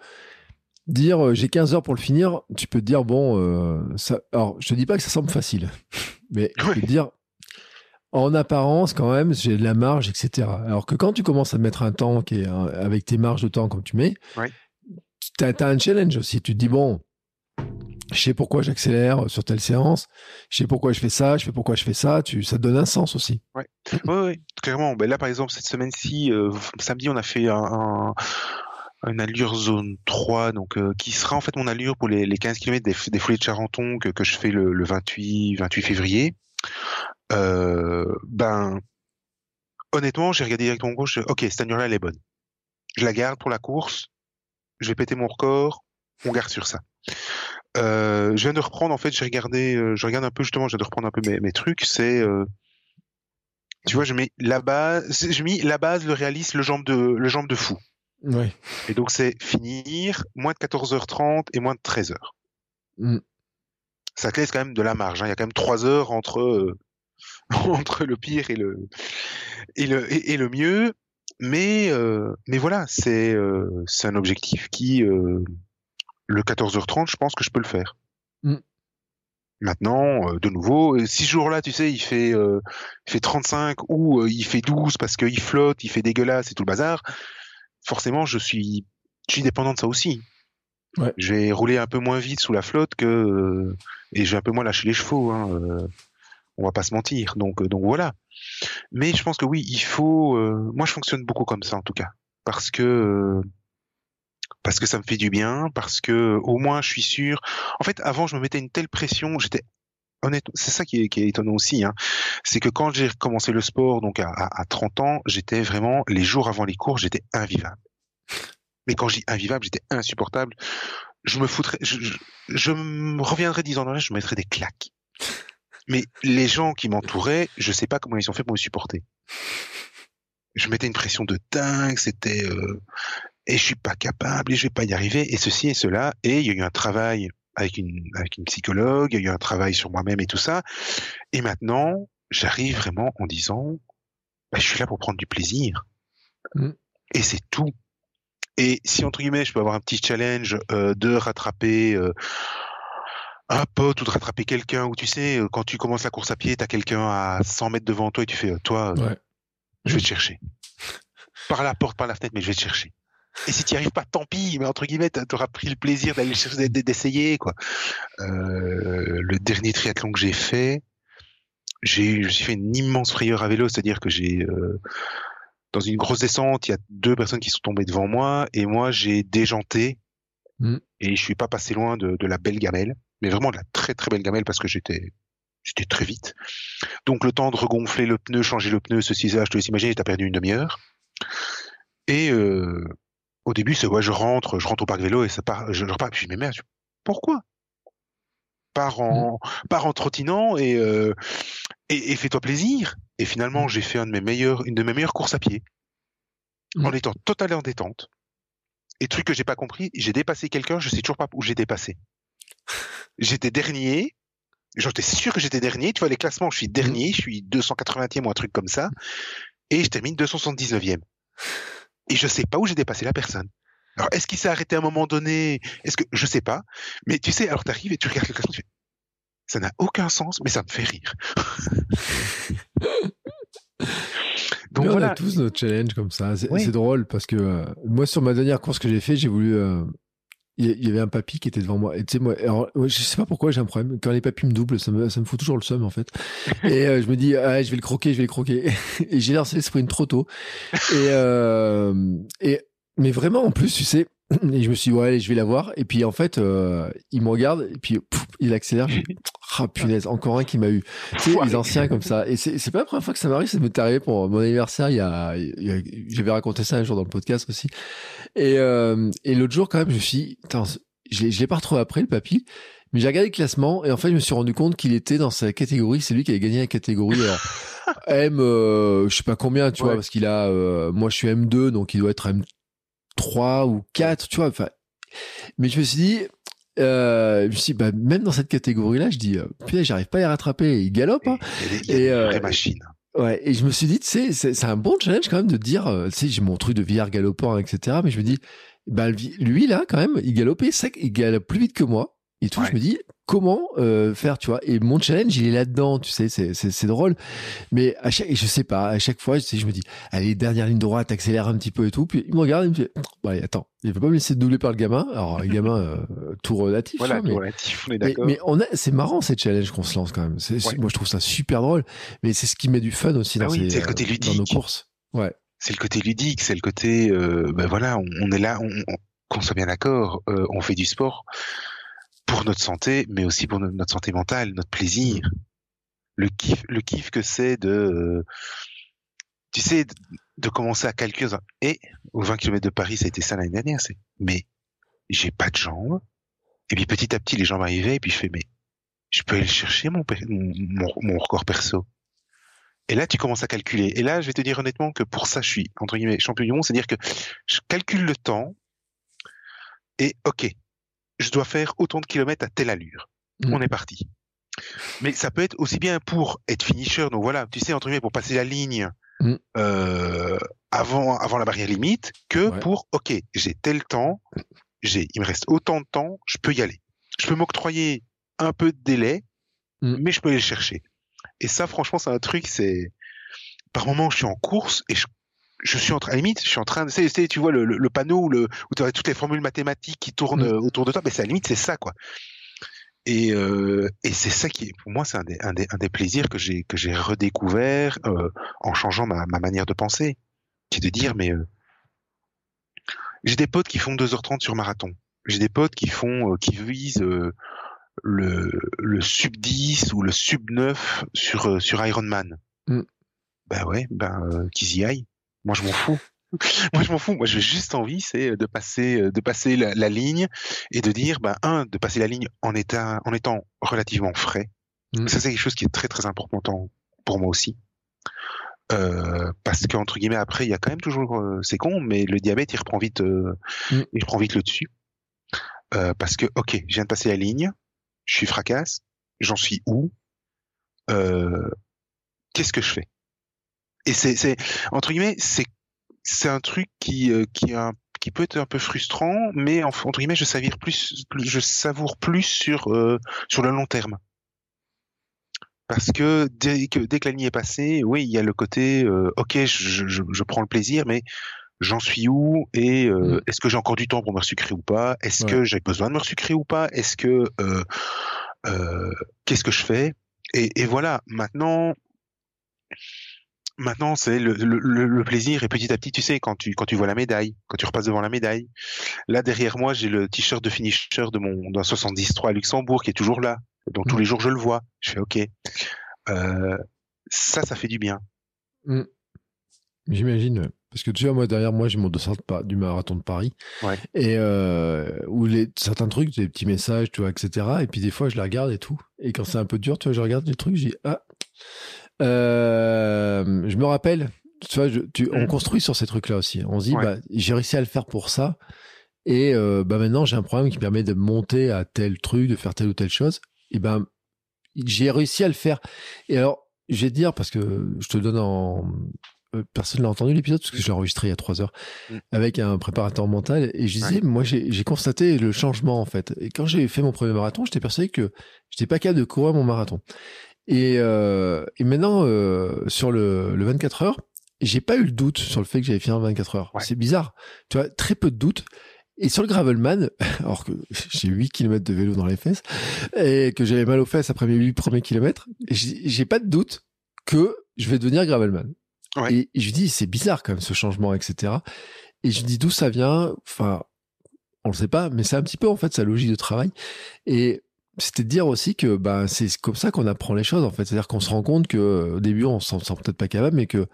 dire euh, j'ai 15 heures pour le finir, tu peux te dire bon euh, ça alors je te dis pas que ça semble facile, (laughs) mais tu peux Ouais. te dire en apparence quand même j'ai de la marge etc. Alors que quand tu commences à mettre un temps qui est euh, avec tes marges de temps comme tu mets, Ouais. tu as, un challenge aussi. Tu te dis bon je sais pourquoi j'accélère sur telle séance, je sais pourquoi je fais ça, je sais pourquoi je fais ça, tu, ça te donne un sens aussi. Oui, ouais, clairement. Ben là, par exemple, cette semaine-ci, euh, samedi, on a fait un, un- une allure zone 3, donc euh, qui sera en fait mon allure pour les, les 15 km des, des foulées de Charenton que, que je fais le, le 28, 28 février. Euh, ben, honnêtement, j'ai regardé directement en gauche, ok, cette allure-là, elle est bonne. Je la garde pour la course, je vais péter mon record, on garde sur ça. Euh, je viens de reprendre, en fait, j'ai regardé, euh, je regarde un peu justement, je viens de reprendre un peu mes, mes trucs, c'est... euh, tu vois, je mets la base, je mets la base, le réalisme, le jambe de, le jambe de fou. Ouais. Et donc, c'est finir moins de 14h30 et moins de 13h. Mm. Ça laisse quand même de la marge. hein. Il y a quand même 3 heures entre, euh, (laughs) entre le pire et le, et le, et, et le mieux. Mais, euh, mais voilà, c'est, euh, c'est un objectif qui, le 14h30, je pense que je peux le faire. Mm. Maintenant, euh, de nouveau, si ce jour-là, tu sais, il fait, euh, il fait 35 ou euh, il fait 12 parce qu'il flotte, il fait dégueulasse et tout le bazar, forcément, je suis, je suis dépendant de ça aussi. Ouais. Je vais rouler un peu moins vite sous la flotte que euh, et je vais un peu moins lâcher les chevaux. Hein, euh, on va pas se mentir. Donc, euh, donc voilà. Mais je pense que oui, il faut. euh, moi, je fonctionne beaucoup comme ça en tout cas, parce que euh, parce que ça me fait du bien, parce que au moins je suis sûr. En fait, avant, je me mettais une telle pression, j'étais honnêtement, c'est ça qui est, étonnant aussi, hein, c'est que quand j'ai commencé le sport, donc à, à, à 30 ans, j'étais vraiment les jours avant les cours, j'étais invivable. Mais quand je dis invivable, j'étais insupportable. Je me foutrais, je, je, je reviendrais dix ans dans l'âge, je me mettrais des claques. Mais les gens qui m'entouraient, je sais pas comment ils ont fait pour me supporter. Je mettais une pression de dingue, c'était euh, et je suis pas capable et je vais pas y arriver et ceci et cela et il y a eu un travail avec une avec une psychologue, il y a eu un travail sur moi-même et tout ça. Et maintenant j'arrive vraiment en disant bah, je suis là pour prendre du plaisir. Mm. et c'est tout. Et si entre guillemets je peux avoir un petit challenge euh, de rattraper euh, un pote ou de rattraper quelqu'un ou tu sais euh, quand tu commences la course à pied t'as quelqu'un à 100 mètres devant toi et tu fais euh, toi euh, Ouais. je vais te chercher. Par la porte par la fenêtre mais je vais te chercher et si tu n'y arrives pas, tant pis, mais entre guillemets, tu auras pris le plaisir d'aller chercher, d'essayer, quoi. Euh, le dernier triathlon que j'ai fait, j'ai j'ai fait une immense frayeur à vélo, c'est-à-dire que j'ai, euh, dans une grosse descente, il y a deux personnes qui sont tombées devant moi, et moi, j'ai déjanté, Mm. et je suis pas passé loin de, de la belle gamelle, mais vraiment de la très très belle gamelle parce que j'étais, j'étais très vite. Donc le temps de regonfler le pneu, changer le pneu, ceci, ça, je te laisse imaginer, t'as perdu une demi-heure. Et euh, au début, c'est ouais, je rentre, je rentre au parc vélo et ça part, je, je repars. Puis je dis, mais merde, pourquoi? Pars en, pars en trottinant et, euh, et, et fais-toi plaisir. Et finalement, j'ai fait un de mes meilleurs, une de mes meilleures courses à pied, en étant totalement en détente. Et truc que j'ai pas compris, j'ai dépassé quelqu'un, je sais toujours pas où j'ai dépassé. (laughs) j'étais dernier, j'étais sûr que j'étais dernier. Tu vois, les classements, je suis dernier, je suis 280e ou un truc comme ça. Et je termine 279e. Et je sais pas où j'ai dépassé la personne. Alors, est-ce qu'il s'est arrêté à un moment donné? Est-ce que je sais pas Mais tu sais, alors tu arrives et tu regardes le classement, tu fais, ça n'a aucun sens, mais ça me fait rire. (laughs) Donc voilà. On a tous notre challenge comme ça. C'est drôle parce que euh, moi, sur ma dernière course que j'ai fait, j'ai voulu. Euh, il y avait un papy qui était devant moi. Et tu sais, moi, alors, je sais pas pourquoi j'ai un problème. Quand les papys me doublent, ça me, ça me fout toujours le seum, en fait. (laughs) Et euh, je me dis, ah, je vais le croquer, je vais le croquer. (laughs) et j'ai lancé le sprint trop tôt. Et, et, mais vraiment, en plus, tu sais, (clears throat) et je me suis dit, ouais, allez, je vais la voir. Et puis, en fait, euh, il me regarde, et puis, il accélère. Je ah, punaise, encore un qui m'a eu. Tu sais, les anciens comme ça. Et c'est pas la première fois que ça m'arrive, ça m'est arrivé pour mon anniversaire. Il y a, j'avais raconté ça un jour dans le podcast aussi. Et, euh, et l'autre jour, quand même, je me suis dit, je l'ai pas retrouvé après, le papy. Mais j'ai regardé le classement, et en fait, je me suis rendu compte qu'il était dans sa catégorie. C'est lui qui avait gagné la catégorie. (laughs) M, euh, je sais pas combien, tu vois, parce qu'il a, euh, moi, je suis M2, donc il doit être M 3 ou 4, tu vois. Enfin, mais je me suis dit, euh, je me suis dit, bah, même dans cette catégorie-là, je dis, euh, putain, j'arrive pas à y rattraper. Il galope. Hein. A, et, euh, vraie machine. Ouais, et je me suis dit, sais, c'est un bon challenge quand même de dire, euh, tu sais, j'ai mon truc de VR galopant, etc. Mais je me dis, bah, lui là, quand même, il galopait sec, il galope plus vite que moi. Et tout, je me dis, comment euh, faire, tu vois? Et mon challenge, il est là-dedans, tu sais, c'est, drôle. Mais à chaque, je sais pas, à chaque fois, je, sais, je me dis, allez, dernière ligne droite, accélère un petit peu et tout. Puis il me regarde, il me dit, bon, allez, attends, il veut pas me laisser doubler par le gamin. Alors, le gamin, euh, (laughs) tout relatif. Voilà, mais, relatif, on est d'accord. Mais, c'est marrant, ces challenges qu'on se lance quand même. Moi, je trouve ça super drôle. Mais c'est ce qui met du fun aussi ah dans, oui, ces, le côté ludique. dans nos courses. Ouais. C'est le côté ludique, c'est le côté, euh, ben voilà, on, on est là, on, on, qu'on soit bien d'accord, euh, on fait du sport pour notre santé, mais aussi pour notre santé mentale, notre plaisir. Le kiff, le kiff que c'est de, euh, tu sais, de, commencer à calculer. Et aux 20 km de Paris, ça a été ça l'année dernière. C'est, mais j'ai pas de jambes. Et puis petit à petit, les jambes arrivaient. Et puis je fais, mais je peux aller chercher mon, mon, mon record perso. Et là, tu commences à calculer. Et là, je vais te dire honnêtement que pour ça, je suis entre guillemets champion du monde, c'est-à-dire que je calcule le temps. Et ok, je dois faire autant de kilomètres à telle allure. Mm. On est parti. Mais ça peut être aussi bien pour être finisher, donc voilà, tu sais, entre guillemets, pour passer la ligne mm. euh, avant, avant la barrière limite, que pour, ok, j'ai tel temps, j'ai, il me reste autant de temps, je peux y aller. Je peux m'octroyer un peu de délai, mm. mais je peux aller le chercher. Et ça, franchement, c'est un truc, c'est, par moment, je suis en course et je je suis en train, à la limite, je suis en train de, tu vois, le, le, panneau où, le, où tu as toutes les formules mathématiques qui tournent mm. autour de toi, mais c'est à la limite, c'est ça, quoi. Et, euh, et c'est ça qui, pour moi, c'est un des, un des, un des plaisirs que j'ai, que j'ai redécouvert euh, en changeant ma, ma manière de penser, qui est de dire, mais euh, j'ai des potes qui font 2h30 sur marathon. J'ai des potes qui font, euh, qui visent euh, le, le sub 10 ou le sub 9 sur, euh, sur Ironman. Mm. Ben ouais, ben qu'ils y aillent. Moi, je m'en fous. (laughs) Moi, je m'en fous. Moi, j'ai juste envie, c'est de passer, de passer la, ligne et de dire, ben, un, de passer la ligne en état, en étant relativement frais. Mmh. Ça, c'est quelque chose qui est très, très important pour moi aussi. Euh, parce qu'entre guillemets, après, il y a quand même toujours, euh, c'est con, mais le diabète, il reprend vite, euh, mmh. il reprend vite le dessus. Euh, parce que, ok, je viens de passer la ligne, je suis fracasse, j'en suis où? Euh, Qu'est-ce que je fais? Et c'est, c'est entre guillemets, c'est c'est un truc qui euh, qui a qui peut être un peu frustrant, mais entre guillemets, je savoure plus, je savoure plus sur euh, sur le long terme. Parce que dès que dès que la ligne est passée, oui, il y a le côté, euh, ok, je, je, je, prends le plaisir, mais j'en suis où et euh, mm. est-ce que j'ai encore du temps pour me resucrer ou pas? Est-ce que j'ai besoin de me resucrer ou pas? Est-ce que qu'est-ce que je fais? Et, et voilà, maintenant Maintenant, c'est le, le, le, plaisir et petit à petit, tu sais, quand tu quand tu vois la médaille, quand tu repasses devant la médaille. Là derrière moi, j'ai le t-shirt de finisher de mon d'un 73 à Luxembourg qui est toujours là. Donc tous mm. les jours je le vois. Je fais OK. Euh, ça, ça fait du bien. Mm. J'imagine. Parce que tu vois, moi, derrière moi, j'ai mon dossard du marathon de Paris. Ouais. Et euh, où les, certains trucs, des petits messages, tu vois, etc. Et puis des fois, je les regarde et tout. Et quand c'est un peu dur, tu vois, je regarde des trucs, je dis, ah, je me rappelle, tu vois, tu, on mm. construit sur ces trucs-là aussi. On se dit, bah, j'ai réussi à le faire pour ça. Et euh, bah maintenant, j'ai un programme qui permet de monter à tel truc, de faire telle ou telle chose. Et ben, j'ai réussi à le faire. Et alors, je vais te dire, parce que je te donne en. euh, Personne l'a entendu l'épisode parce que je l'ai enregistré il y a trois heures Mm. avec un préparateur mental et je disais moi j'ai j'ai constaté le changement en fait et quand j'ai fait mon premier marathon j'étais persuadé que j'étais pas capable de courir mon marathon et, euh, et maintenant euh, sur le, le 24 heures j'ai pas eu le doute sur le fait que j'allais finir en 24 heures. Ouais. c'est bizarre. Tu vois très peu de doutes. Et sur le gravelman (laughs) alors que j'ai 8 km de vélo dans les fesses et que j'avais mal aux fesses après mes 8 premiers kilomètres j'ai j'ai pas de doute que je vais devenir gravelman. Ouais. et, et je dis c'est bizarre quand même ce changement etc et je dis d'où ça vient? Enfin on le sait pas mais c'est un petit peu en fait sa logique de travail. Et c'était de dire aussi que bah, c'est comme ça qu'on apprend les choses en fait c'est à dire qu'on se rend compte que au début on s'en sent peut-être pas capable mais que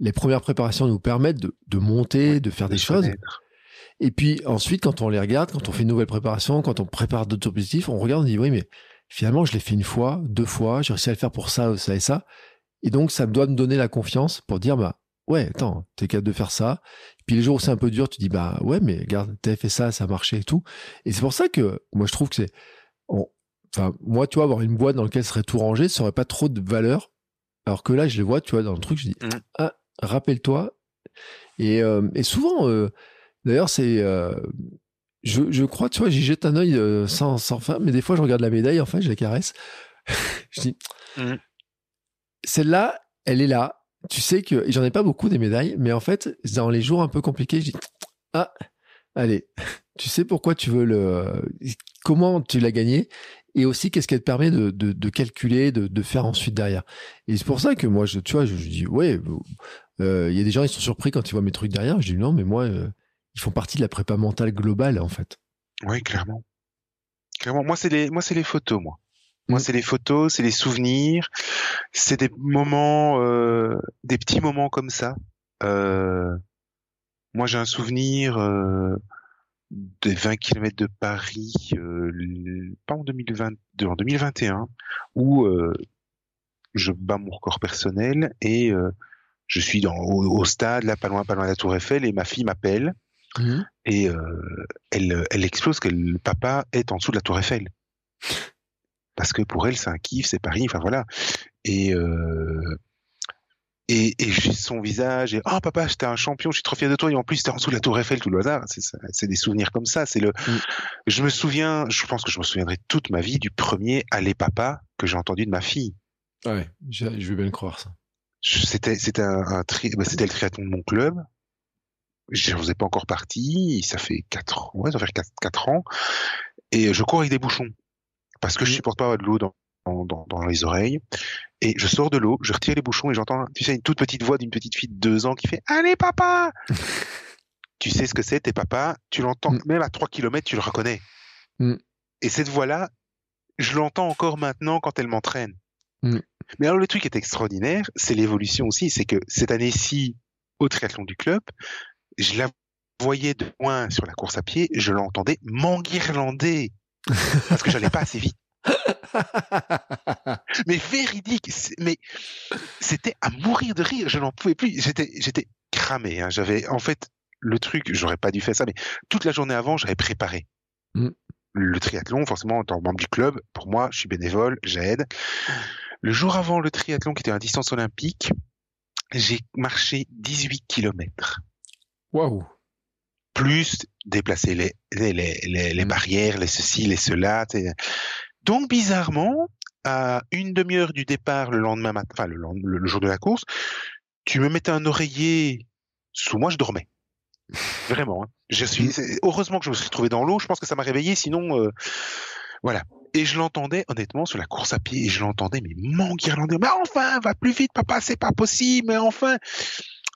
les premières préparations nous permettent de, de monter de faire des De se choses connaître. et puis ensuite, quand on les regarde, quand on fait une nouvelle préparation, quand on prépare d'autres objectifs, on regarde, on dit oui, mais finalement, je l'ai fait une fois, deux fois, j'ai réussi à le faire pour ça, ça et ça. Et donc, ça doit me donner la confiance pour dire, bah, ouais, attends, t'es capable de faire ça. Puis les jours où c'est un peu dur, tu dis, bah, ouais, mais regarde, t'avais fait ça, ça marchait et tout. Et c'est pour ça que moi, je trouve que c'est, on- enfin, moi, tu vois, avoir une boîte dans laquelle serait tout rangé, ça aurait pas trop de valeur. Alors que là, je les vois, tu vois, dans le truc, je dis, Mhm. ah, rappelle-toi. Et, euh, et souvent, euh, d'ailleurs, c'est, euh, je, je crois, tu vois, j'y jette un œil sans, sans fin, mais des fois, je regarde la médaille, en fait, je la caresse. (laughs) je dis, Mhm. celle-là, elle est là. Tu sais que j'en ai pas beaucoup des médailles, mais en fait, dans les jours un peu compliqués, je dis, ah, allez, (laughs) tu sais pourquoi tu veux le, comment tu l'as gagné, et aussi qu'est-ce qu'elle te permet de, de, de calculer, de, de faire ensuite derrière? Et c'est pour ça que moi, je, tu vois, je, je dis, ouais, euh, il y a des gens, ils sont surpris quand ils voient mes trucs derrière. Je dis, non, mais moi, euh, ils font partie de la prépa mentale globale, en fait. Oui, clairement. Clairement. Moi, c'est les, moi, c'est les photos, moi. Moi, Mm. c'est les photos, c'est les souvenirs, c'est des moments, euh, des petits moments comme ça. Euh, moi, j'ai un souvenir euh, des 20 km de Paris, euh, pas en 2022, en 2021, où euh, je bats mon record personnel et euh, je suis dans, au, au stade, là, pas loin, pas loin de la Tour Eiffel, et ma fille m'appelle et euh, elle, elle explose que le papa est en dessous de la Tour Eiffel. Parce que pour elle, c'est un kiff, c'est Paris, enfin voilà. Et, et, et son visage, et oh papa, j'étais un champion, je suis trop fier de toi, et en plus, t'es en dessous de la Tour Eiffel, tout le hasard. C'est ça- C'est des souvenirs comme ça. C'est le. Mm. Je me souviens, je pense que je me souviendrai toute ma vie du premier Allez papa que j'ai entendu de ma fille. Ouais, je, je vais bien le croire, ça. C'était c'était un, un tri, bah, c'était le triathlon de mon club. Je faisais pas encore partie. Ça fait quatre ouais, ça fait quatre, quatre ans. Et je cours avec des bouchons parce que je Mhm. supporte pas de l'eau dans, dans, dans, dans les oreilles. Et je sors de l'eau, je retire les bouchons et j'entends, tu sais, une toute petite voix d'une petite fille de deux ans qui fait Allez papa (laughs) Tu sais ce que c'est, tes papas. Tu l'entends Mhm. même à trois kilomètres, tu le reconnais. Mhm. Et cette voix-là, je l'entends encore maintenant quand elle m'entraîne. Mhm. Mais alors le truc qui est extraordinaire, c'est l'évolution aussi. C'est que cette année-ci, au triathlon du club, je la voyais de loin sur la course à pied, je l'entendais m'enguirlander (laughs) parce que j'allais pas assez vite. (laughs) Mais véridique, mais c'était à mourir de rire. Je n'en pouvais plus. J'étais, j'étais cramé. hein. J'avais, en fait, le truc, j'aurais pas dû faire ça, mais toute la journée avant, j'avais préparé. Mm. Le triathlon, forcément, en tant que membre du club, pour moi, je suis bénévole, j'aide. Le jour avant le triathlon, qui était à distance olympique, j'ai marché 18 kilomètres Waouh. plus déplacer les, les, les, les, les Mm. barrières, les ceci, les cela. Donc, bizarrement, à une demi-heure du départ le lendemain matin, enfin, le, jour de la course, tu me mettais un oreiller sous moi, je dormais. (laughs) Vraiment. hein. Je suis, heureusement que je me suis retrouvé dans l'eau, je pense que ça m'a réveillé, sinon, euh, voilà. Et je l'entendais, honnêtement, sur la course à pied, et je l'entendais, mais m'enguirlander. Mais enfin, va plus vite, papa, c'est pas possible, mais enfin.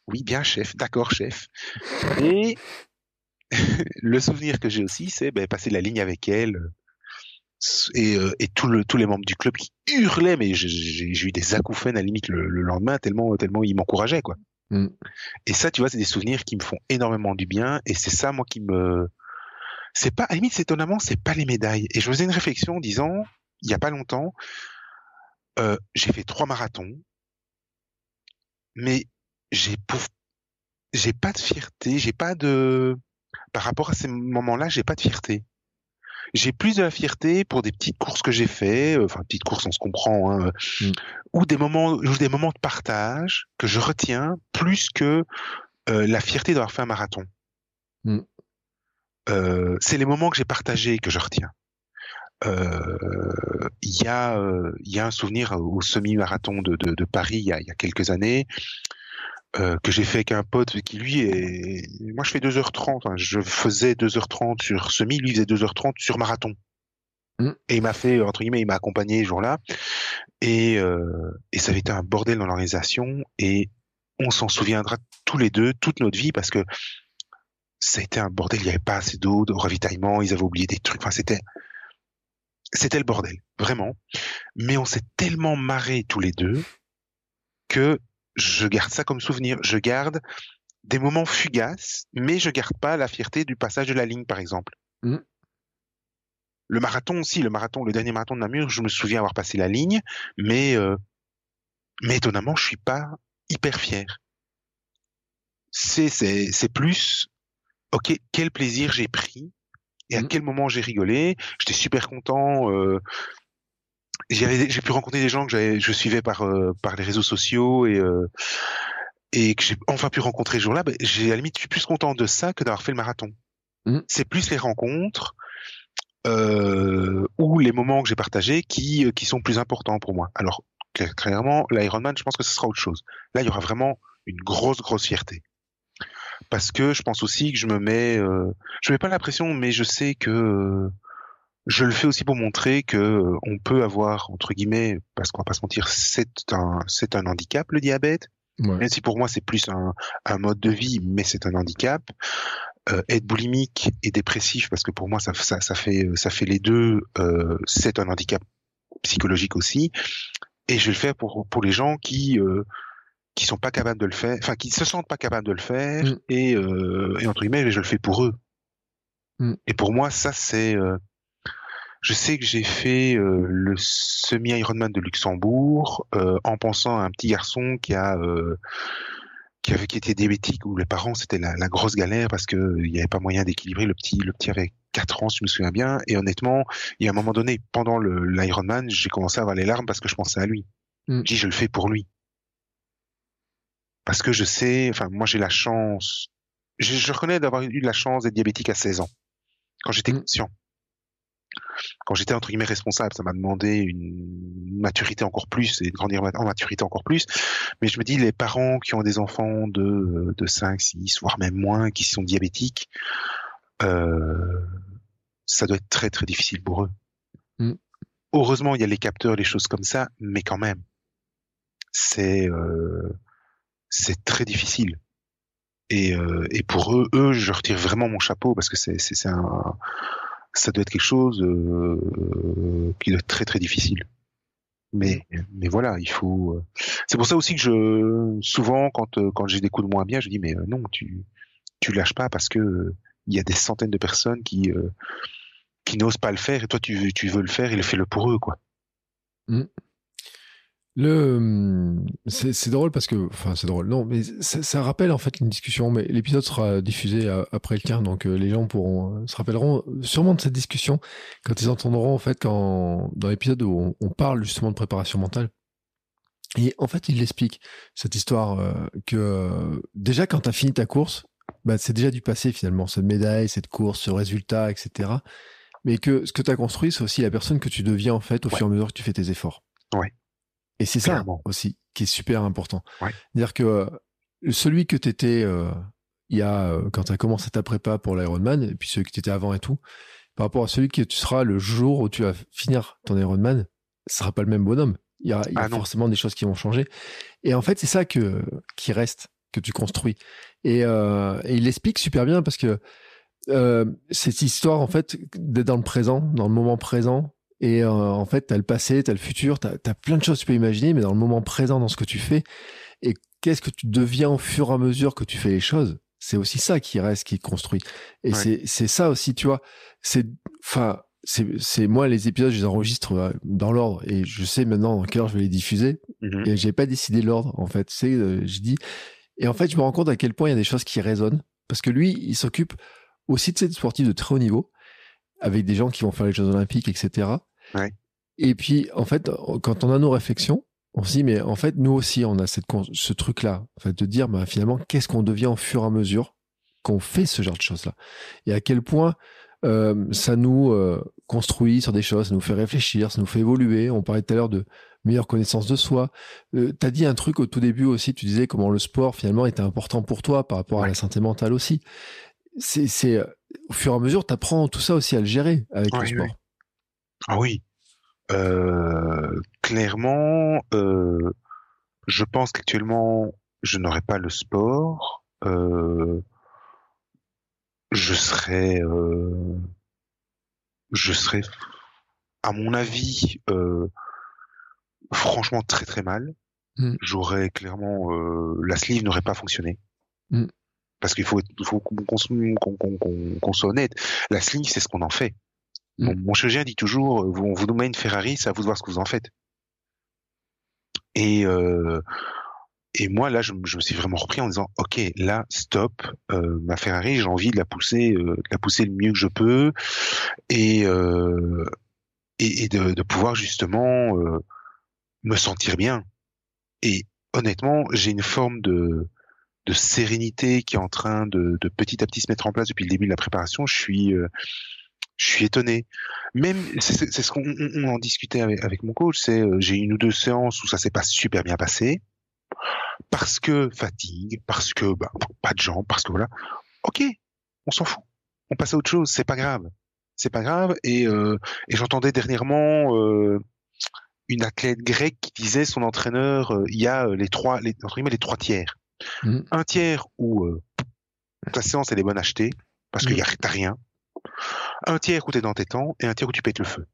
Oui, bien, chef, d'accord, chef. Et (laughs) le souvenir que j'ai aussi, c'est ben, passer la ligne avec elle et, euh, et tout le, tous les membres du club qui hurlaient, mais j'ai- eu des acouphènes à la limite le, le lendemain tellement tellement ils m'encourageaient quoi. Mm. Et ça, tu vois, c'est des souvenirs qui me font énormément du bien et c'est ça moi qui me c'est pas à la limite étonnamment c'est pas les médailles et je faisais une réflexion en disant il y a pas longtemps euh, j'ai fait trois marathons mais j'ai j'ai pas de fierté j'ai pas de par rapport à ces moments-là, j'ai pas de fierté. J'ai plus de la fierté pour des petites courses que j'ai fait, euh, enfin petites courses, on se comprend, hein, mm. ou des moments, ou des moments de partage que je retiens plus que euh, la fierté d'avoir fait un marathon. Mm. Euh, c'est les moments que j'ai partagés que je retiens. Il y a, il y a un souvenir au semi-marathon de, de, de, Paris il y, a, il y a quelques années. Euh, que j'ai fait avec un pote qui lui est moi je fais 2h30 hein. je faisais 2h30 sur semi lui faisait 2h30 sur marathon. Mm. et il m'a fait entre guillemets il m'a accompagné ce jour-là. Et euh, et ça avait été un bordel dans l'organisation. Et on s'en souviendra tous les deux toute notre vie parce que ça a été un bordel. Il n'y avait pas assez d'eau de ravitaillement. Ils avaient oublié des trucs. Enfin c'était c'était le bordel vraiment. Mais on s'est tellement marré tous les deux que je garde ça comme souvenir. Je garde des moments fugaces, mais je garde pas la fierté du passage de la ligne, par exemple. Mmh. Le marathon aussi, le marathon, le dernier marathon de Namur, je me souviens avoir passé la ligne, mais euh, mais étonnamment, je suis pas hyper fier. C'est c'est c'est plus, ok, quel plaisir j'ai pris et à mmh. quel moment j'ai rigolé. J'étais super content. Euh, j'ai pu rencontrer des gens que je suivais par euh, par les réseaux sociaux et euh, et que j'ai enfin pu rencontrer ce jour-là. Ben, j'ai à la limite je suis plus content de ça que d'avoir fait le marathon. Mmh. C'est plus les rencontres euh, ou les moments que j'ai partagés qui euh, qui sont plus importants pour moi. Alors clairement l'Ironman, je pense que ce sera autre chose. Là, il y aura vraiment une grosse grosse fierté parce que je pense aussi que je me mets euh, je mets pas la pression mais je sais que je le fais aussi pour montrer que euh, on peut avoir entre guillemets, parce qu'on va pas se mentir, c'est un c'est un handicap le diabète. Même si pour moi c'est plus un, un mode de vie, mais c'est un handicap. Euh, être boulimique et dépressif, parce que pour moi ça, ça, ça fait ça fait les deux, euh, c'est un handicap psychologique aussi. Et je le faire pour pour les gens qui euh, qui sont pas capables de le faire, enfin qui se sentent pas capables de le faire, mm. et, euh, et entre guillemets je le fais pour eux. Mm. Et pour moi ça c'est euh, je sais que j'ai fait euh, le semi-Ironman de Luxembourg euh, en pensant à un petit garçon qui a euh, qui avait qui était diabétique où les parents c'était la, la, grosse galère parce que il n'y avait pas moyen d'équilibrer le petit le petit avait 4 ans si je me souviens bien et honnêtement il y a un moment donné pendant l'Ironman j'ai commencé à avoir les larmes parce que je pensais à lui mm. je dis je le fais pour lui parce que je sais enfin moi j'ai la chance je, je reconnais d'avoir eu la chance d'être diabétique à 16 ans quand j'étais mm. conscient quand j'étais entre guillemets responsable, ça m'a demandé une maturité encore plus et de grandir en maturité encore plus. Mais je me dis, les parents qui ont des enfants de, de 5, 6, voire même moins, qui sont diabétiques, euh, ça doit être très très difficile pour eux. Mm. Heureusement, il y a les capteurs, les choses comme ça, mais quand même, c'est euh, c'est très difficile. Et, euh, et pour eux, eux, je retire vraiment mon chapeau parce que c'est c'est un ça doit être quelque chose euh, qui doit être très très difficile. Mais mais voilà, il faut. Euh, c'est pour ça aussi que je souvent quand euh, quand j'ai des coups de moins bien, je dis mais non, tu tu lâches pas parce que il y a des centaines de personnes qui qui n'osent pas le faire et toi tu tu veux le faire et le fais-le pour eux quoi. Mmh. Le, hum, c'est drôle parce que, enfin, c'est drôle. Non, mais ça, ça, rappelle en fait une discussion. Mais l'épisode sera diffusé après le tien, donc euh, les gens pourront euh, se rappelleront sûrement de cette discussion quand ils entendront en fait quand dans l'épisode où on, parle justement de préparation mentale. Et en fait, il explique cette histoire euh, que déjà quand tu as fini ta course, bah, c'est déjà du passé finalement, cette médaille, cette course, ce résultat, etc. Mais que ce que tu as construit, c'est aussi la personne que tu deviens en fait au fur et à mesure que tu fais tes efforts. Ouais. Et c'est ça aussi qui est super important. C'est-à-dire que euh, celui que tu étais euh, il y a, euh, quand tu as commencé ta prépa pour l'Ironman, et puis celui que tu étais avant et tout, par rapport à celui que tu seras le jour où tu vas finir ton Ironman, ce sera pas le même bonhomme. Il y a, il y a ah forcément des choses qui vont changer. Et en fait, c'est ça que, qui reste, que tu construis. Et, euh, et il l'explique super bien parce que euh, cette histoire, en fait, d'être dans le présent, dans le moment présent, et euh, en fait, tu as le passé, tu as le futur, tu as, plein de choses que tu peux imaginer, mais dans le moment présent, dans ce que tu fais, et qu'est-ce que tu deviens au fur et à mesure que tu fais les choses, c'est aussi ça qui reste, qui est construit. Et c'est ça aussi, tu vois. C'est, enfin, c'est moi les épisodes, je les enregistre euh, dans l'ordre et je sais maintenant dans quelle heure je vais les diffuser. Mm-hmm. Et j'ai pas décidé l'ordre, en fait. C'est, euh, je dis. Et en fait, je me rends compte à quel point il y a des choses qui résonnent parce que lui, il s'occupe aussi de ces sportifs de très haut niveau, avec des gens qui vont faire les Jeux Olympiques, etc. Ouais. Et puis, en fait, quand on a nos réflexions, on se dit, mais en fait, nous aussi, on a cette, ce truc-là, en fait, de dire, bah, finalement, qu'est-ce qu'on devient au fur et à mesure qu'on fait ce genre de choses-là? Et à quel point euh, ça nous euh, construit sur des choses, ça nous fait réfléchir, ça nous fait évoluer. On parlait tout à l'heure de meilleure connaissance de soi. Euh, tu as dit un truc au tout début aussi, tu disais comment le sport finalement était important pour toi par rapport à la santé mentale aussi. C'est au fur et à mesure, tu apprends tout ça aussi à le gérer avec le sport. Ah oui. clairement, je pense qu'actuellement, je n'aurais pas le sport. je serais, je serais, à mon avis, franchement très très mal. Mm. J'aurais clairement euh, la sleeve n'aurait pas fonctionné. Mm. Parce qu'il faut, faut qu'on soit honnête. La sleeve, c'est ce qu'on en fait. Mm. Mon, chirurgien dit toujours, euh, on vous met une Ferrari, c'est à vous de voir ce que vous en faites. Et euh, et moi là, je, je, me suis vraiment repris en disant, ok, là, stop, euh, ma Ferrari, j'ai envie de la pousser, euh, de la pousser le mieux que je peux, et euh, et, et de, de, pouvoir justement me sentir bien. Et honnêtement, j'ai une forme de, de sérénité qui est en train de, de, petit à petit se mettre en place depuis le début de la préparation. Je suis, euh, je suis étonné. Même, c'est ce qu'on en discutait avec, avec mon coach, c'est euh, j'ai une ou deux séances où ça s'est pas super bien passé parce que fatigue, parce que bah, pas de jambes, parce que voilà. Ok, on s'en fout. On passe à autre chose. C'est pas grave. C'est pas grave. Et, euh, et j'entendais dernièrement euh, une athlète grecque qui disait son entraîneur, euh, il y a euh, les trois, les, les trois tiers. Mm. Un tiers où euh, ta séance elle est bonne achetée parce qu'il y a rien. Un tiers où tu es dans tes temps et un tiers où tu pètes le feu.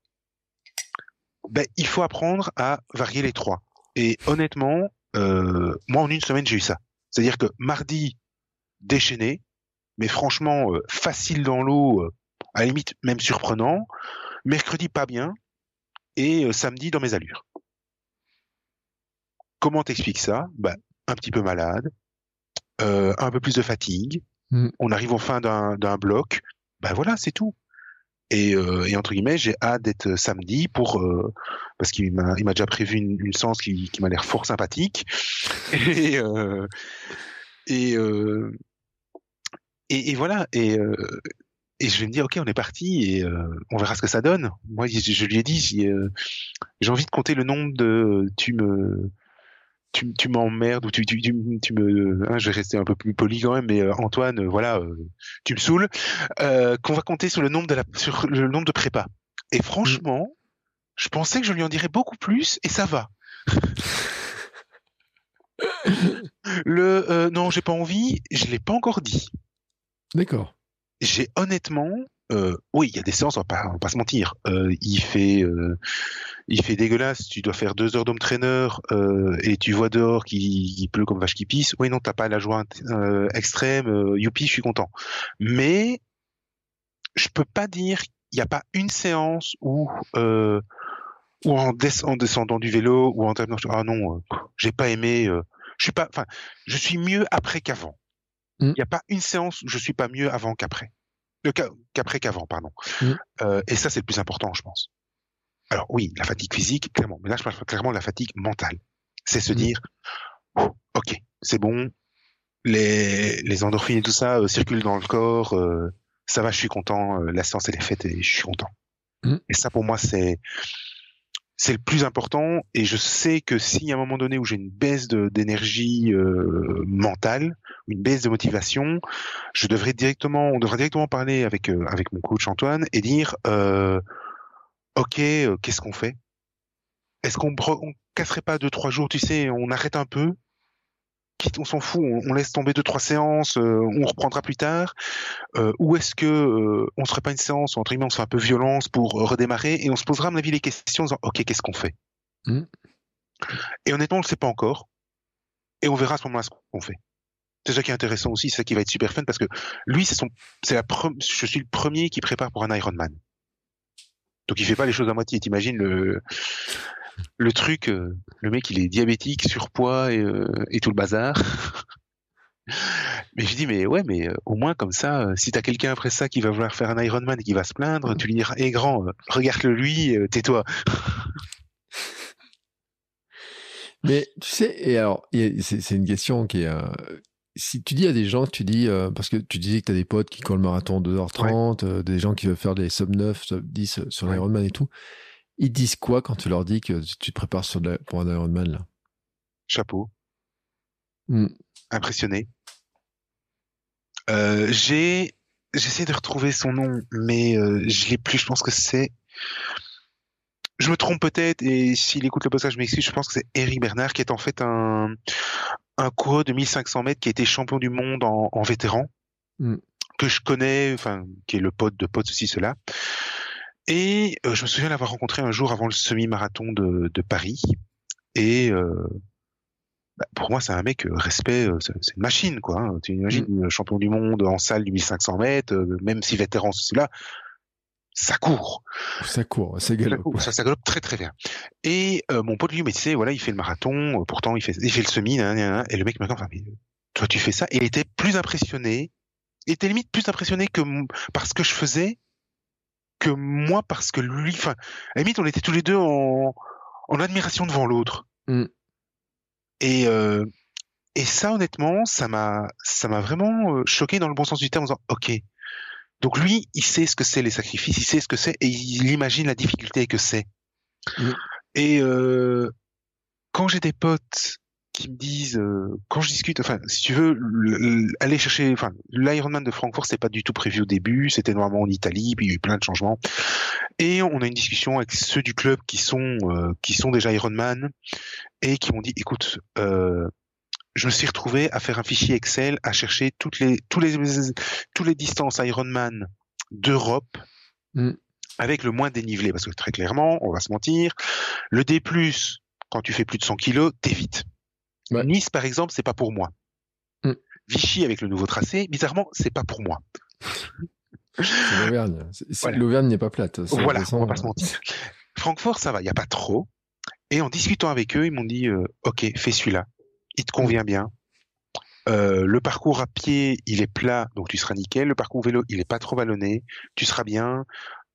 Ben, il faut apprendre à varier les trois. Et honnêtement, euh, moi en une semaine j'ai eu ça. C'est-à-dire que mardi déchaîné, mais franchement facile dans l'eau, à la limite même surprenant. Mercredi pas bien, et euh, samedi dans mes allures. Comment t'expliques ça? Bah, Un petit peu malade, euh, un peu plus de fatigue, mm. on arrive en fin d'un bloc, ben voilà, c'est tout. Et, euh, et, entre guillemets, j'ai hâte d'être samedi pour euh, parce qu'il m'a déjà prévu une, une séance qui, m'a l'air fort sympathique. (laughs) Et euh, voilà. Et je vais me dire ok on est parti et euh, on verra ce que ça donne. Moi je, lui ai dit euh, j'ai envie de compter le nombre de tu me tu, tu m'emmerdes ou tu, tu, tu, me hein, je vais rester un peu plus poli quand même mais euh, Antoine voilà tu me saoules. Qu'on va compter sur le nombre de la sur le nombre de prépa et franchement je pensais que je lui en dirais beaucoup plus et ça va. (laughs) Le non j'ai pas envie je l'ai pas encore dit. D'accord. J'ai honnêtement, euh, oui, il y a des séances, on va pas, va pas se mentir. Euh, il fait, euh, il fait dégueulasse. Tu dois faire deux heures d'homme trainer euh, et tu vois dehors qu'il pleut comme vache qui pisse. Oui, non, t'as pas la joie extrême. Youpi, je suis content. Mais je peux pas dire il n'y a pas une séance où ou en, en, descendant du vélo ou en ah non, j'ai pas aimé. je suis pas, enfin, je suis mieux après qu'avant. Mm. Il n'y a pas une séance où je suis pas mieux avant qu'après. Euh, qu'après qu'avant, pardon. Mm. Euh, et ça, c'est le plus important, je pense. Alors oui, la fatigue physique, clairement. Mais là, je parle clairement de la fatigue mentale. C'est se mm. dire, oh, ok, c'est bon, les, les endorphines et tout ça euh, circulent dans le corps, ça va, je suis content, la séance elle est faite et je suis content. Et ça, pour moi, c'est c'est le plus important et je sais que s'il y a un moment donné où j'ai une baisse d'énergie euh, mentale, une baisse de motivation, je devrais directement, on devrait directement parler avec euh, avec mon coach Antoine et dire euh, ok, euh, qu'est-ce qu'on fait? Est-ce qu'on on casserait pas deux trois jours, tu sais, on arrête un peu? On s'en fout, on, laisse tomber deux trois séances, euh, on reprendra plus tard. Euh, ou est-ce que euh, on serait pas une séance entre guillemets on se fait un peu violence pour redémarrer et on se posera à mon avis les questions en disant ok qu'est-ce qu'on fait? Mmh. Et honnêtement on le sait pas encore et on verra à ce moment-là ce qu'on fait. C'est ça qui est intéressant aussi, c'est ça qui va être super fun parce que lui c'est son, la je suis le premier qui prépare pour un Ironman. Donc il fait pas les choses à moitié. T'imagines le le truc, euh, le mec il est diabétique, surpoids et, euh, tout le bazar. (laughs) Mais je dis, mais ouais, mais euh, au moins comme ça, si t'as quelqu'un après ça qui va vouloir faire un Ironman et qui va se plaindre, tu lui diras, hé grand, euh, regarde-le lui, tais-toi. (laughs) Mais tu sais, et alors, c'est une question qui est. si tu dis à des gens, tu dis, euh, parce que tu disais que tu as des potes qui courent le marathon 2h30, euh, des gens qui veulent faire des sub 9, sub 10 euh, sur Ouais. l'Ironman et tout, ils disent quoi quand tu leur dis que tu te prépares sur de la- pour un Ironman là? Chapeau. Hmm. Impressionné. Euh, j'ai, j'essaie de retrouver son nom, mais je l'ai plus. Je pense que c'est. Je me trompe peut-être, et s'il écoute le podcast, je m'excuse. Je pense que c'est Eric Bernard, qui est en fait un un coureur de 1500 mètres qui a été champion du monde en, en vétéran, Mm. que je connais, enfin, qui est le pote de pote ceci cela. Et euh, je me souviens l'avoir rencontré un jour avant le semi-marathon de, de Paris. Et euh, bah, pour moi, c'est un mec, euh, respect, euh, c'est une machine, quoi. hein. Tu imagines, euh, champion du monde en salle du 1500 mètres, même si vétéran, ceci là, ça court. Ça court, ça galope. ça, ça galope très très bien. Et euh, mon pote lui, mais tu sais, voilà, il fait le marathon, euh, pourtant il fait, il fait le semi, nan, nan, nan, et le mec me dit, enfin, mais, euh, toi tu fais ça, et il était plus impressionné, il était limite plus impressionné que par ce que je faisais que moi parce que lui, enfin, à la limite on était tous les deux en, en admiration devant l'autre. Mm. Et euh, et ça honnêtement, ça m'a ça m'a vraiment euh, choqué dans le bon sens du terme en disant, ok. Donc lui, il sait ce que c'est les sacrifices, il sait ce que c'est et il imagine la difficulté que c'est. Mm. Et euh, quand j'ai des potes qui me disent, euh, quand je discute, enfin, si tu veux, le- le- aller chercher, enfin, l'Ironman de Francfort, c'est pas du tout prévu au début, c'était normalement en Italie, puis il y a eu plein de changements. Et on a une discussion avec ceux du club qui sont euh, qui sont déjà Ironman et qui m'ont dit, écoute, euh, je me suis retrouvé à faire un fichier Excel, à chercher toutes les tous les tous les distances Ironman d'Europe Mm. avec le moins dénivelé, parce que très clairement, on va se mentir, le D+, quand tu fais plus de 100 kilos, t'évites. Ouais. Nice, par exemple, c'est pas pour moi. Mm. Vichy avec le nouveau tracé, bizarrement, c'est pas pour moi. L'Auvergne. Voilà. N'est pas plate. Voilà, on va pas se mentir. Francfort, ça va, il y a pas trop. Et en discutant avec eux, ils m'ont dit, euh, ok, fais celui-là, il te convient bien. Euh, le parcours à pied, il est plat, donc tu seras nickel. Le parcours vélo, il est pas trop vallonné, tu seras bien.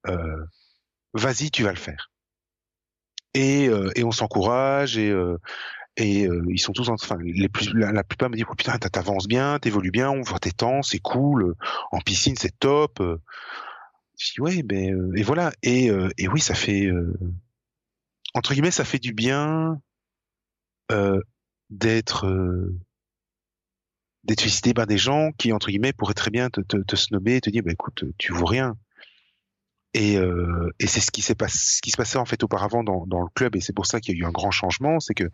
Euh, Vas-y, tu vas le faire. Et, euh, et on s'encourage et euh, et euh, ils sont tous, en- enfin les plus, la, plupart me disent oh, putain t'avances bien, t'évolues bien, on voit tes temps, c'est cool. En piscine c'est top. Je dis ouais, ben euh, et voilà et et oui ça fait entre guillemets ça fait du bien euh, d'être euh, d'être félicité par des gens qui entre guillemets pourraient très bien te, te, te snobber et te dire bah écoute tu vaux rien. Et, euh, et c'est ce qui s'est passé ce qui se passait en fait auparavant dans, dans le club. Et c'est pour ça qu'il y a eu un grand changement. C'est que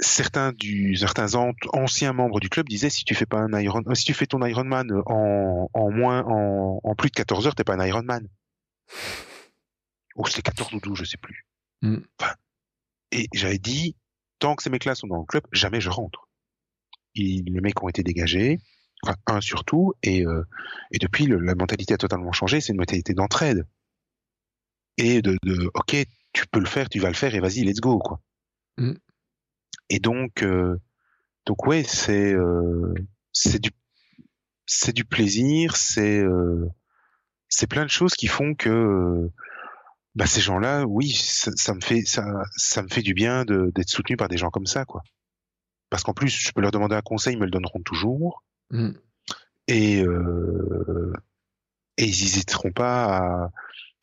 certains du certains an- anciens membres du club disaient si tu fais pas un Iron si tu fais ton Ironman en, en moins en, en plus de 14 heures t'es pas un Ironman. Ou c'était 14 ou 12 je sais plus. Mm. Enfin, et j'avais dit tant que ces mecs là sont dans le club jamais je rentre. Les mecs ont été dégagés enfin un surtout et euh, et depuis le- la mentalité a totalement changé c'est une mentalité d'entraide. Et de, de ok tu peux le faire tu vas le faire et vas-y let's go quoi. Mm. et donc euh, donc ouais c'est euh, c'est du c'est du plaisir c'est euh, c'est plein de choses qui font que euh, bah ces gens-là oui ça, ça me fait ça ça me fait du bien d'être soutenu par des gens comme ça quoi parce qu'en plus je peux leur demander un conseil ils me le donneront toujours Mm. et euh, et ils hésiteront pas à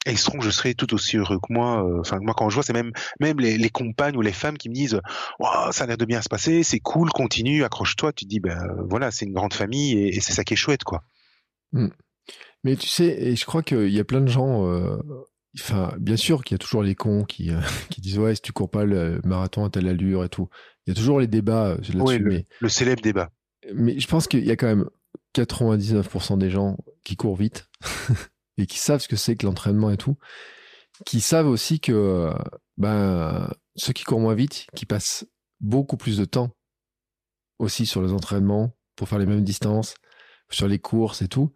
et ils seront je serai tout aussi heureux que moi euh, enfin moi quand je vois c'est même même les, les compagnes ou les femmes qui me disent Ouah, ça a l'air de bien se passer c'est cool continue accroche-toi tu te dis ben voilà c'est une grande famille et, et c'est ça qui est chouette quoi Mais tu sais, et je crois qu'il y a plein de gens. euh, Enfin, bien sûr qu'il y a toujours les cons qui, euh, (laughs) qui disent ouais, si tu cours pas le marathon à telle allure et tout. Il y a toujours les débats euh, là-dessus. Le- mais, le célèbre débat mais je pense qu'il y a quand même 99% des gens qui courent vite (laughs) et qui savent ce que c'est que l'entraînement et tout, qui savent aussi que euh, ben, ceux qui courent moins vite, qui passent beaucoup plus de temps aussi sur les entraînements pour faire les mêmes distances, sur les courses et tout.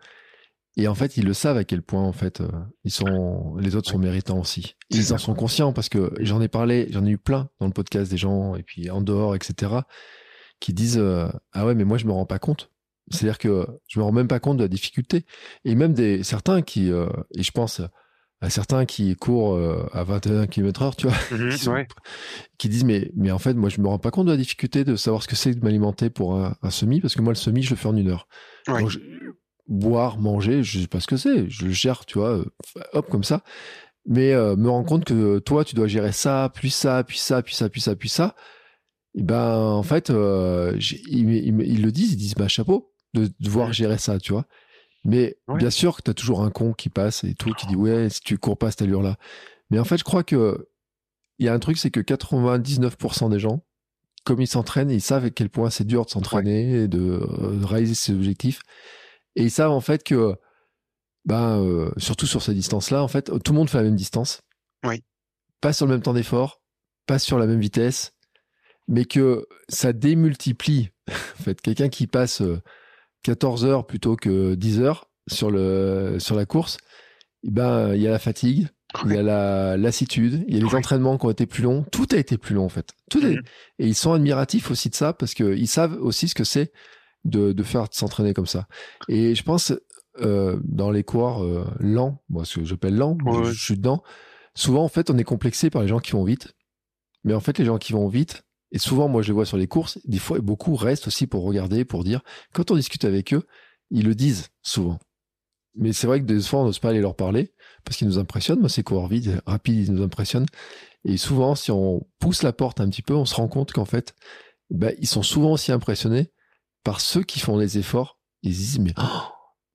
Et en fait, ils le savent à quel point en fait euh, ils sont, les autres sont méritants aussi. Ils ça. en sont conscients parce que j'en ai parlé, j'en ai eu plein dans le podcast des gens et puis en dehors, etc qui disent euh, ah ouais mais moi je me rends pas compte. C'est-à-dire que je me rends même pas compte de la difficulté. Et même des certains qui euh, et je pense à certains qui courent euh, à 21 km heure, tu vois, Mhm, qui, sont- ouais. qui disent mais mais en fait moi je me rends pas compte de la difficulté de savoir ce que c'est de m'alimenter pour un, un semi parce que moi le semi je le fais en une heure. Ouais. Donc, je- boire, manger, je sais pas ce que c'est, je le gère, tu vois, euh, hop comme ça. Mais euh, me rends compte que toi tu dois gérer ça, puis ça, puis ça, puis ça, puis ça, puis ça. Et ben en fait euh, ils, ils- ils le disent, ils disent bah chapeau de devoir gérer ça, tu vois. Mais Ouais. bien sûr que tu as toujours un con qui passe et tout, qui dit ouais, si tu cours pas à cette allure-là. Mais en fait, je crois que il y a un truc, c'est que 99% des gens, comme ils s'entraînent, ils savent à quel point c'est dur de s'entraîner et de, de réaliser ses objectifs. Et ils savent en fait que, ben, euh, surtout sur ces distances-là, en fait, tout le monde fait la même distance. Oui. Pas sur le même temps d'effort, pas sur la même vitesse, mais que ça démultiplie. (laughs) En fait, quelqu'un qui passe euh, 14 heures plutôt que 10 heures sur le sur la course, eh ben il y a la fatigue, il y a la lassitude, il y a les entraînements qui ont été plus longs, tout a été plus long en fait. Tout est- Mhm. et ils sont admiratifs aussi de ça parce que ils savent aussi ce que c'est de de faire de s'entraîner comme ça. Et je pense euh, dans les coureurs euh, lents, moi ce que j'appelle lents, mais Ouais, je suis dedans. Souvent en fait on est complexé par les gens qui vont vite, mais en fait les gens qui vont vite et souvent moi je les vois sur les courses, des fois beaucoup restent aussi pour regarder, pour dire. Quand on discute avec eux, ils le disent souvent. Mais c'est vrai que des fois on n'ose pas aller leur parler parce qu'ils nous impressionnent. Moi ces coureurs vides, rapides, ils nous impressionnent. Et souvent si on pousse la porte un petit peu, on se rend compte qu'en fait, ben, ils sont souvent aussi impressionnés par ceux qui font les efforts. Ils se disent mais oh,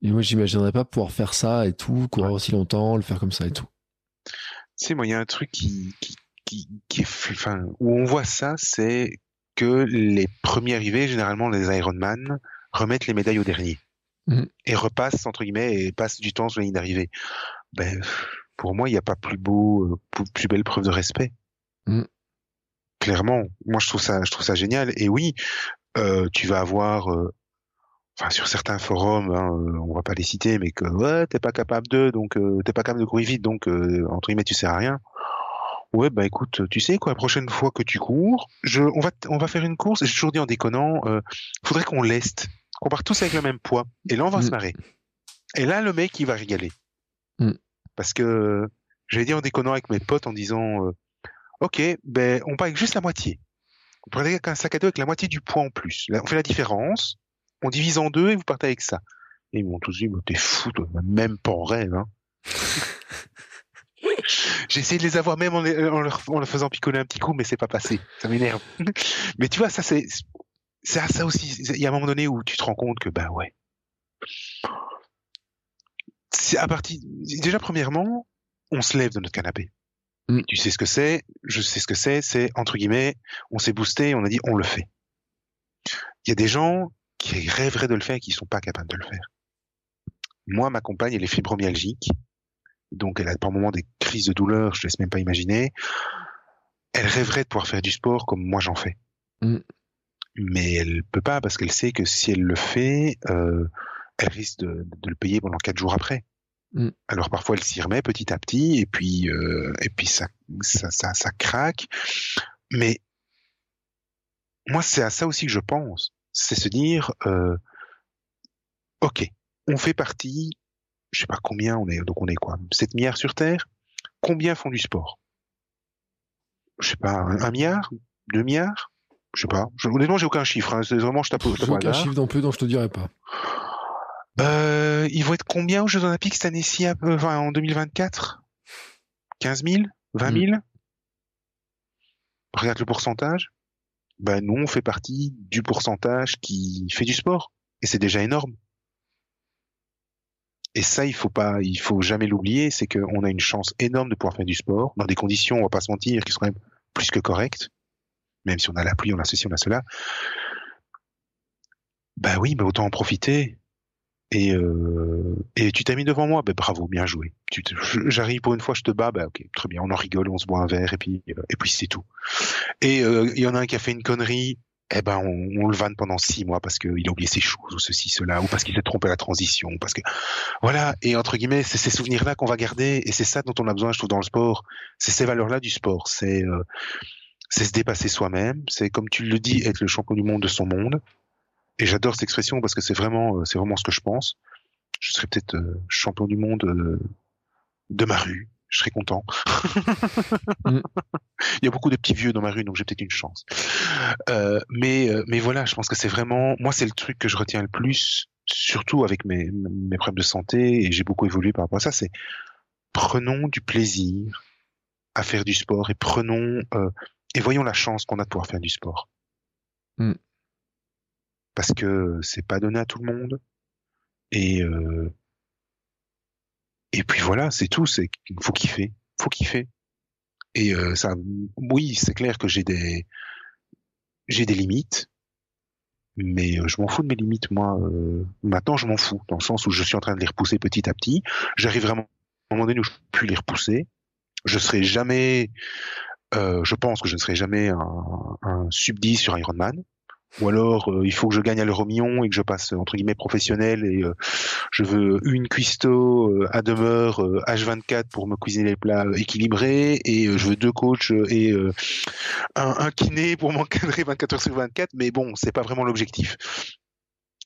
et moi j'imaginerais pas pouvoir faire ça et tout, courir aussi longtemps, le faire comme ça et tout. Tu sais, moi, il y a un truc qui, qui, qui, qui est, f- enfin, où on voit ça, c'est que les premiers arrivés, généralement les Ironman, remettent les médailles au dernier. Mhm. Et repassent, entre guillemets, et passent du temps sur la ligne d'arrivée. Ben, pour moi, il n'y a pas plus beau, euh, plus, belle preuve de respect. Mhm. Clairement. Moi, je trouve ça, je trouve ça génial. Et oui, euh, tu vas avoir, euh, enfin, sur certains forums, hein, euh, on va pas les citer, mais que, ouais, t'es pas capable de, donc, euh, t'es pas capable de courir vite, donc, entre guillemets, tu sers à rien. Ouais, bah écoute, tu sais quoi, la prochaine fois que tu cours, je, on va, on va faire une course. J'ai toujours dit en déconnant, faudrait qu'on leste, qu'on parte tous avec le même poids. Et là, on va Mm. se marrer. Et là, le mec, il va régaler. Mm. Parce que j'avais dit en déconnant avec mes potes en disant, ok, ben on part avec juste la moitié. Vous partez avec un sac à dos avec la moitié du poids en plus. Là, on fait la différence, on divise en deux et vous partez avec ça. Et ils m'ont tous dit, mais t'es fou, même pas en rêve. Hein. (laughs) J'ai essayé de les avoir même en, leur, en leur faisant picoler un petit coup, mais c'est pas passé. Ça m'énerve. (laughs) mais tu vois, ça c'est, ça aussi. Il y a un moment donné où tu te rends compte que ben ouais. C'est à partir, déjà premièrement, on se lève de notre canapé. Mm. Tu sais ce que c'est, je sais ce que c'est, c'est entre guillemets, on s'est boosté, on a dit on le fait. Il y a des gens qui rêveraient de le faire et qui sont pas capables de le faire. Moi, ma compagne, elle est fibromyalgique. Donc, elle a par moments des crises de douleur, je ne laisse même pas imaginer. Elle rêverait de pouvoir faire du sport comme moi j'en fais. Mm. Mais elle peut pas parce qu'elle sait que si elle le fait, euh, elle risque de, de le payer pendant quatre jours après. Mm. Alors parfois elle s'y remet petit à petit et puis euh, et puis ça ça, ça ça craque. Mais moi c'est à ça aussi que je pense, c'est se dire euh, ok, on fait partie, je sais pas combien on est, donc on est quoi, 7 milliards sur Terre. Combien font du sport? Je sais pas, un, un milliard, deux milliards, je sais pas. Je, honnêtement, j'ai aucun chiffre. Hein. C'est vraiment je tape, J'ai au aucun hasard. chiffre non plus, donc je te dirai pas. Euh, ils vont être combien aux Jeux Olympiques cette année-ci, enfin, en 2024 15 000 20 000 Regarde le pourcentage. Ben, nous, on fait partie du pourcentage qui fait du sport. Et c'est déjà énorme. Et ça, il faut pas, il faut jamais l'oublier, c'est qu'on a une chance énorme de pouvoir faire du sport dans des conditions, on va pas se mentir, qui sont quand même plus que correctes. Même si on a la pluie, on a ceci, on a cela. Ben oui, mais autant en profiter. Et, euh, et tu t'as mis devant moi, ben bravo, bien joué. J'arrive pour une fois, je te bats, ben ok, très bien, on en rigole, on se boit un verre et puis euh, et puis c'est tout. Et euh, il y en a un qui a fait une connerie, eh ben on, on le vanne pendant six mois parce qu'il a oublié ses choses ou ceci, cela, ou parce qu'il s'est trompé à la transition, parce que voilà. Et entre guillemets, c'est ces souvenirs-là qu'on va garder et c'est ça dont on a besoin, je trouve, dans le sport. C'est ces valeurs-là du sport. C'est euh, c'est se dépasser soi-même, c'est comme tu le dis, être le champion du monde de son monde. Et j'adore cette expression parce que c'est vraiment, euh, c'est vraiment ce que je pense. Je serais peut-être euh, champion du monde euh, de ma rue. Je serais content. (laughs) mm. Il y a beaucoup de petits vieux dans ma rue, donc j'ai peut-être une chance. Euh, mais, mais voilà, je pense que c'est vraiment, moi, c'est le truc que je retiens le plus, surtout avec mes, mes problèmes de santé, et j'ai beaucoup évolué par rapport à ça, c'est prenons du plaisir à faire du sport et prenons euh, et voyons la chance qu'on a de pouvoir faire du sport. Mm. Parce que c'est pas donné à tout le monde. Et euh, et puis voilà, c'est tout. C'est faut kiffer, faut kiffer. Et euh, ça, oui, c'est clair que j'ai des j'ai des limites, mais euh, je m'en fous de mes limites. Moi, maintenant, je m'en fous dans le sens où je suis en train de les repousser petit à petit. J'arrive vraiment à un moment donné où je peux les repousser. Je serai jamais je pense que je ne serai jamais un, un sub 10 sur Ironman. Ou alors, euh, il faut que je gagne à l'euro million et que je passe entre guillemets professionnel et euh, je veux une cuistot euh, à demeure H24 pour me cuisiner les plats équilibrés et je veux deux coachs et un, kiné pour (laughs) m'encadrer 24 heures sur 24. Mais bon, c'est pas vraiment l'objectif.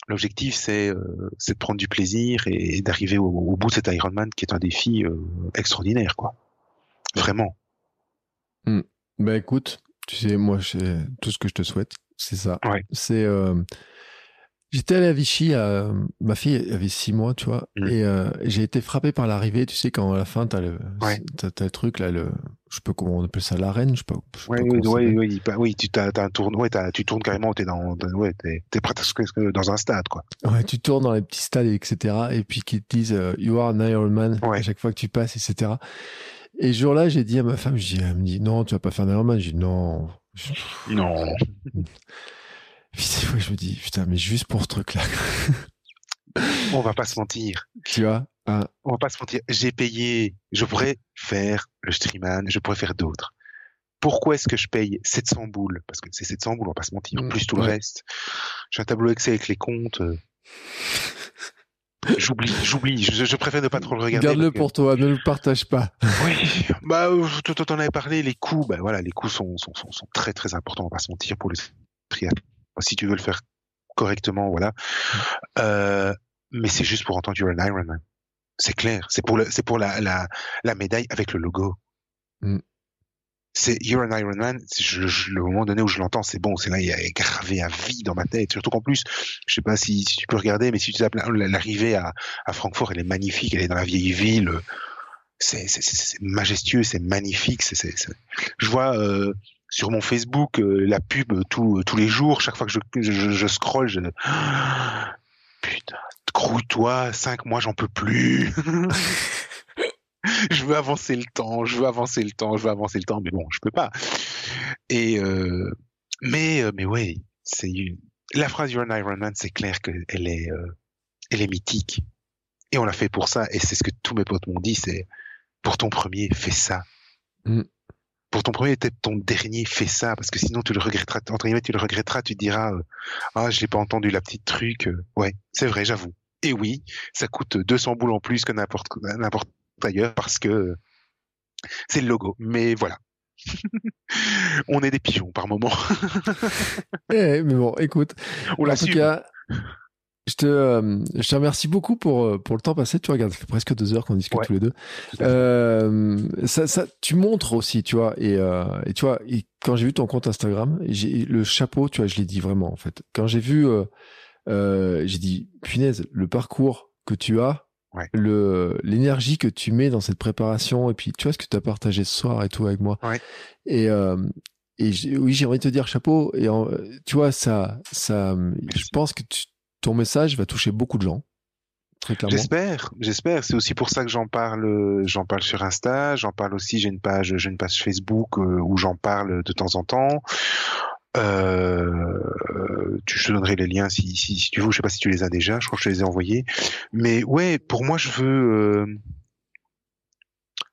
L'objectif, c'est de prendre du plaisir et, d'arriver au, bout de cet Ironman qui est un défi extraordinaire, quoi. Vraiment. Mmh. Bah écoute, tu sais, moi, tout ce que je te souhaite, c'est ça. Ouais. C'est. Euh, J'étais allé à Vichy, à... ma fille avait six mois, tu vois, mmh. et euh, j'ai été frappé par l'arrivée. Tu sais, quand à la fin, t'as le, ouais. as, le truc là, le, je sais pas comment on appelle ça, l'arène, je sais pas. Je sais ouais, pas oui, oui, oui, oui, tu un tourne, ouais, tu tournes carrément, t'es dans, ouais, t'es es presque dans un stade, quoi. Ouais, tu tournes dans les petits stades, etc. Et puis qu'ils te disent, uh, you are an Ironman à chaque fois que tu passes, etc. Et ce jour-là, j'ai dit à ma femme, je dis, elle me dit, non, tu vas pas faire d'Ironman. J'ai dit, non. (laughs) Non. (laughs) Puis fois, je me dis, putain, mais juste pour ce truc-là. On va pas se mentir. Tu vois hein On va pas se mentir. J'ai payé. Je pourrais faire le streamman. Je pourrais faire d'autres. Pourquoi est-ce que je paye 700 boules? Parce que c'est 700 boules, on va pas se mentir. Plus tout ouais. le reste. J'ai un tableau Excel avec les comptes. J'oublie, j'oublie. Je, je, préfère ne pas trop le regarder. Garde-le pour toi, ne le partage pas. (laughs) Oui. Bah, tu en avais parlé. Les coûts, bah voilà, les coûts sont, sont, sont, sont très très importants. On va se mentir pour le triathlon. Si tu veux le faire correctement, voilà. Euh, mais c'est juste pour entendre un Ironman. C'est clair. C'est pour le, c'est pour la, la, la médaille avec le logo. Mm c'est You're an Iron Man. Je, je, le moment donné où je l'entends, c'est bon, c'est là, il est gravé à vie dans ma tête. Surtout qu'en plus, je sais pas si, si, tu peux regarder, mais si tu tapes l'arrivée à, à Francfort, elle est magnifique, elle est dans la vieille ville. C'est majestueux, c'est magnifique. Je vois euh, sur mon Facebook euh, la pub tous tous les jours, chaque fois que je, je, je scroll, je... (gasps) putain, grouille-toi, cinq mois, j'en peux plus. (laughs) (laughs) (laughs) je veux avancer le temps, je veux avancer le temps, je veux avancer le temps, mais bon, je peux pas. Et euh, mais euh, mais ouais, c'est la phrase You're an Iron Man, c'est clair qu'elle est euh, elle est mythique. Et on l'a fait pour ça. Et c'est ce que tous mes potes m'ont dit, c'est pour ton premier, fais ça. Mm. Pour ton premier, peut-être ton dernier, fais ça, parce que sinon tu le regretteras. Entre guillemets, tu le regretteras. Tu te diras, euh, ah, je n'ai pas entendu la petite truc. Ouais, c'est vrai, j'avoue. Et oui, ça coûte 200 boules en plus que n'importe n'importe ailleurs parce que c'est le logo. Mais voilà. (laughs) on est des pigeons par moment. (laughs) eh, mais bon, écoute. (laughs) On en tout cas, je te, euh, je te remercie beaucoup pour, euh, pour le temps passé. Tu regardes, ça fait presque deux heures qu'on discute ouais. tous les deux. Euh, ça, ça, tu montres aussi, tu vois. Et, euh, et tu vois, et quand j'ai vu ton compte Instagram, j'ai le chapeau, tu vois, je l'ai dit vraiment en fait. Quand j'ai vu, j'ai dit, punaise, le parcours que tu as, Ouais. le l'énergie que tu mets dans cette préparation et puis tu vois ce que tu as partagé ce soir et tout avec moi. Ouais. et euh, et oui j'ai envie de te dire chapeau et en, tu vois ça ça je pense que tu, ton message va toucher beaucoup de gens très clairement. J'espère j'espère. C'est aussi pour ça que j'en parle j'en parle sur Insta. J'en parle aussi j'ai une page j'ai une page Facebook euh, où j'en parle de temps en temps euh, tu, je te donnerai les liens si, si, si, tu veux. Je sais pas si tu les as déjà. Je crois que je te les ai envoyés. Mais ouais, pour moi, je veux, euh,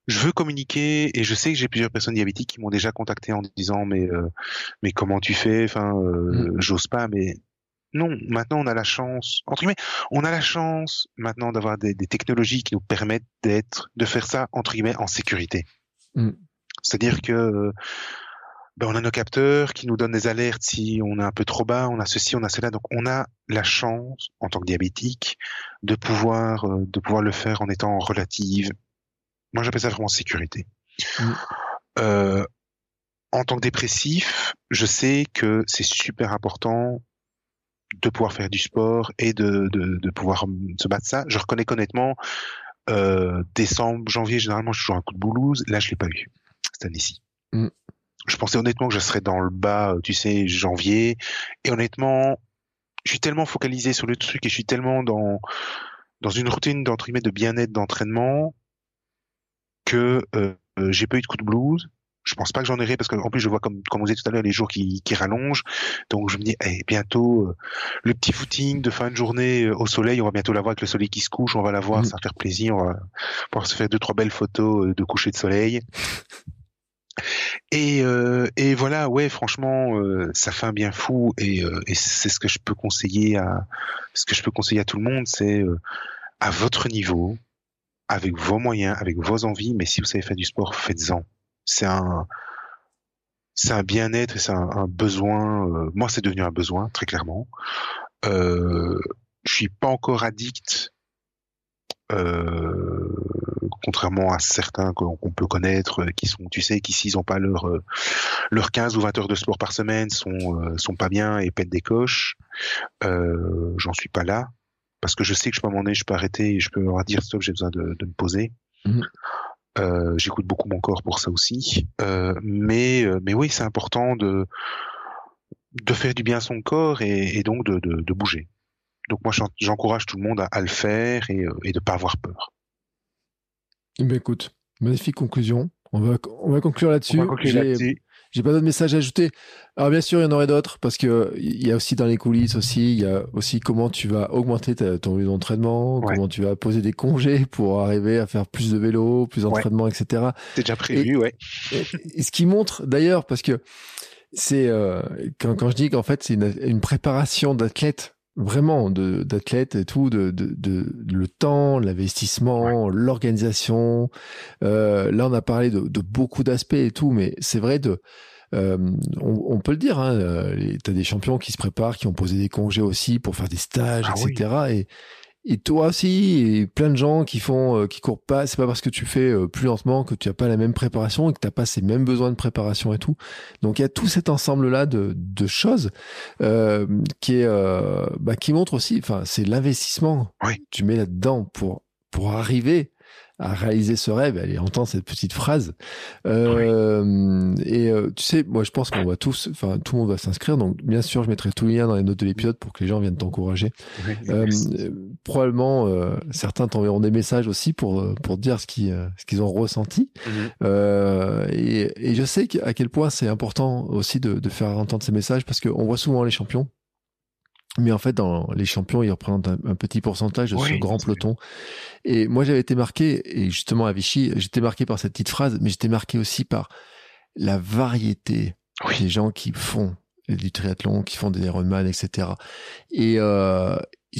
je veux communiquer et je sais que j'ai plusieurs personnes diabétiques qui m'ont déjà contacté en disant mais euh, mais comment tu fais? Enfin, euh, mm. j'ose pas. Mais non, maintenant on a la chance. Entre guillemets, on a la chance maintenant d'avoir des, des, technologies qui nous permettent d'être, de faire ça entre guillemets en sécurité. Mm. C'est-à-dire que ben, on a nos capteurs qui nous donnent des alertes si on est un peu trop bas, on a ceci, on a cela. Donc on a la chance, en tant que diabétique, de pouvoir, euh, de pouvoir le faire en étant relative. Moi, j'appelle ça vraiment sécurité. Mm. Euh, en tant que dépressif, je sais que c'est super important de pouvoir faire du sport et de, de, de pouvoir se battre ça. Je reconnais qu'honnêtement, euh, décembre, janvier, généralement, je suis toujours un coup de boulouse. Là, je l'ai pas eu cette année-ci. Mm je pensais honnêtement que je serais dans le bas, euh, tu sais, janvier. Et honnêtement, je suis tellement focalisé sur le truc et je suis tellement dans dans une routine d'entre de bien-être d'entraînement que euh, euh, j'ai pas eu de coup de blues. Je pense pas que j'en aurai parce qu'en plus je vois comme comme vous dit tout à l'heure les jours qui, qui rallongent. Donc je me dis eh, bientôt le petit footing de fin de journée au soleil, on va bientôt l'avoir avec le soleil qui se couche, on va l'avoir, voir, mmh. ça va faire plaisir, on va pouvoir se faire deux trois belles photos de coucher de soleil. Et, euh, et voilà, ouais, franchement, euh, ça fait un bien fou et, euh, et c'est ce que je peux conseiller à ce que je peux conseiller à tout le monde, c'est à votre niveau, avec vos moyens, avec vos envies, mais si vous savez faire du sport, faites-en. C'est un c'est un bien-être, c'est un, un, besoin. moi, c'est devenu un besoin, très clairement. Euh, je suis pas encore addict euh, contrairement à certains qu'on peut connaître, euh, qui sont, tu sais, qui s'ils n'ont pas leur euh, leur 15 ou 20 heures de sport par semaine, sont sont pas bien et pètent des coches. Euh, J'en suis pas là parce que je sais que je peux m'en je peux arrêter, et je peux leur dire stop, j'ai besoin de, de, me poser. Mmh. Euh, J'écoute beaucoup mon corps pour ça aussi, euh, mais mais oui, c'est important de de faire du bien à son corps et, et donc de, de, de bouger. Donc moi, j'encourage tout le monde à, le faire et, euh, et de ne pas avoir peur. Eh ben écoute, magnifique conclusion. On va, on va conclure là-dessus. J'ai pas d'autres messages à ajouter. Alors bien sûr, il y en aurait d'autres parce que il y a aussi dans les coulisses aussi, il y a aussi comment tu vas augmenter ton lieu d'entraînement, comment tu vas poser des congés pour arriver à faire plus de vélo, plus d'entraînement, etc. C'est déjà prévu, ouais. Et, ce qui montre d'ailleurs, parce que c'est euh, quand, quand je dis qu'en fait c'est une, une préparation d'athlète vraiment de d'athlètes et tout, de, de, de, le temps, l'investissement, l'organisation. Euh, là, on a parlé de, de beaucoup d'aspects et tout, mais c'est vrai de euh, on, on, peut le dire, hein, euh, t'as des champions qui se préparent, qui ont posé des congés aussi pour faire des stages, ah etc. Et, et toi aussi, et plein de gens qui font, euh, qui courent pas. C'est pas parce que tu fais euh, plus lentement que tu as pas la même préparation et que t'as pas ces mêmes besoins de préparation et tout. Donc il y a tout cet ensemble là de, de choses euh, qui est, euh, bah, qui montre aussi. Enfin, c'est l'investissement oui. tu mets là-dedans pour pour arriver à réaliser ce rêve. Elle entend cette petite phrase. Euh, Et euh, tu sais, moi, je pense qu'on va tous, enfin, tout le monde va s'inscrire. Donc, bien sûr, je mettrai tous les liens dans les notes de l'épisode pour que les gens viennent t'encourager. euh, probablement, euh, certains t'enverront des messages aussi pour pour dire ce qu'ils ce qu'ils ont ressenti. Mm-hmm. et, et je sais à quel point c'est important aussi de, de faire entendre ces messages parce qu'on voit souvent les champions mais en fait, dans les champions, ils représentent un, petit pourcentage de ce grand peloton. Et moi, j'avais été marqué, et justement à Vichy, j'étais marqué par cette petite phrase, mais j'étais marqué aussi par la variété des gens qui font du triathlon, qui font des Ironman, etc. Et euh,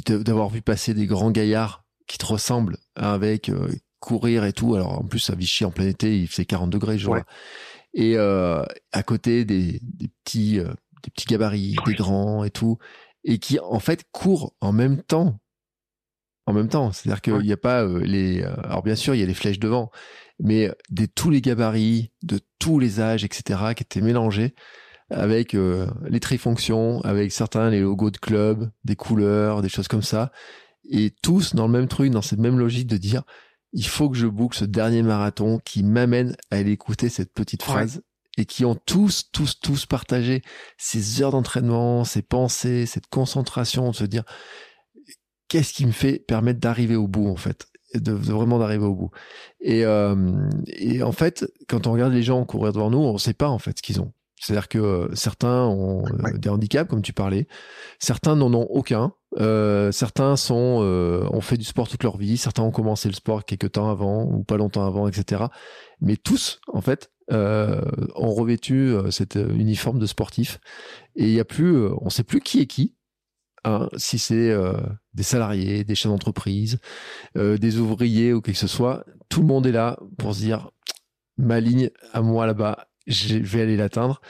d'avoir vu passer des grands gaillards qui te ressemblent avec euh, courir et tout. Alors en plus à Vichy en plein été, il faisait 40 degrés je vois. Et euh, à côté des, des petits euh, des petits gabarits, des grands et tout et qui en fait court en même temps. En même temps, c'est-à-dire qu'il n'y a pas euh, les. Euh, alors bien sûr, il y a les flèches devant, mais de tous les gabarits, de tous les âges, etc., qui étaient mélangés avec euh, les trifonctions, avec certains les logos de club, des couleurs, des choses comme ça, et tous dans le même truc, dans cette même logique de dire il faut que je boucle ce dernier marathon qui m'amène à aller écouter cette petite phrase et qui ont tous, tous, tous partagé ces heures d'entraînement, ces pensées, cette concentration, de se dire qu'est-ce qui me fait permettre d'arriver au bout en fait, de, vraiment d'arriver au bout. Et, euh, et en fait, quand on regarde les gens courir devant nous, on ne sait pas en fait ce qu'ils ont. C'est-à-dire que euh, certains ont euh, des handicaps, comme tu parlais, certains n'en ont aucun, euh, certains sont ont fait du sport toute leur vie, certains ont commencé le sport quelques temps avant ou pas longtemps avant, etc. Mais tous, en fait, euh, ont revêtu euh, cet euh, uniforme de sportif. Et il y a plus, on sait plus qui est qui. Hein, si c'est des salariés, des chefs d'entreprise, des ouvriers ou quelque que ce soit, tout le monde est là pour se dire ma ligne à moi là-bas, je vais aller l'atteindre.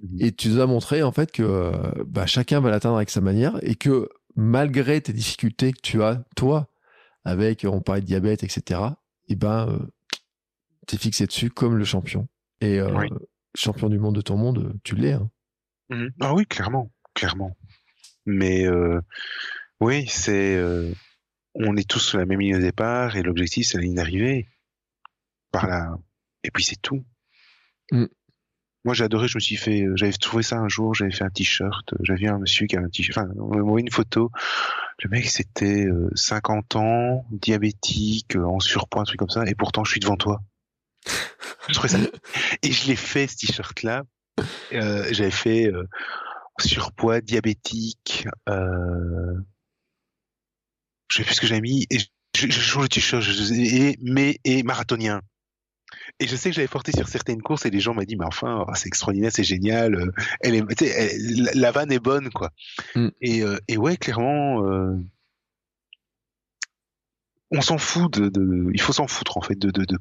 Mhm. Et tu nous as montré en fait que euh, bah, chacun va l'atteindre avec sa manière et que malgré tes difficultés que tu as, toi, avec, on parlait de diabète, etc., et ben, euh, t'es fixé dessus comme le champion. Et euh, Oui. champion du monde de ton monde, tu l'es. hein. Mhm. Ah oui, clairement, clairement. Mais euh, oui, c'est euh, on est tous sur la même ligne de départ et l'objectif c'est la ligne d'arrivée. Par là. Et puis c'est tout. Mm. Moi j'ai adoré, je me suis fait, j'avais trouvé ça un jour, j'avais fait un t-shirt, j'avais vu un monsieur qui avait un t-shirt, enfin on m'a envoyé une photo. Le mec c'était euh, 50 ans, diabétique, en surpoids, un truc comme ça, et pourtant je suis devant toi. Je trouvais ça. (laughs) Et je l'ai fait ce t-shirt là. Euh, j'avais fait euh, surpoids, diabétique, euh... je sais plus ce que j'ai mis, et je, change de t-shirt, et, mais, et marathonien. Et je sais que j'avais porté sur certaines courses et les gens m'ont dit, mais enfin, oh, c'est extraordinaire, c'est génial, euh, elle est, tu sais, elle- la, la vanne est bonne, quoi. Mm. Et, et ouais, clairement, on s'en fout de, de, il faut s'en foutre, en fait, de, de, de,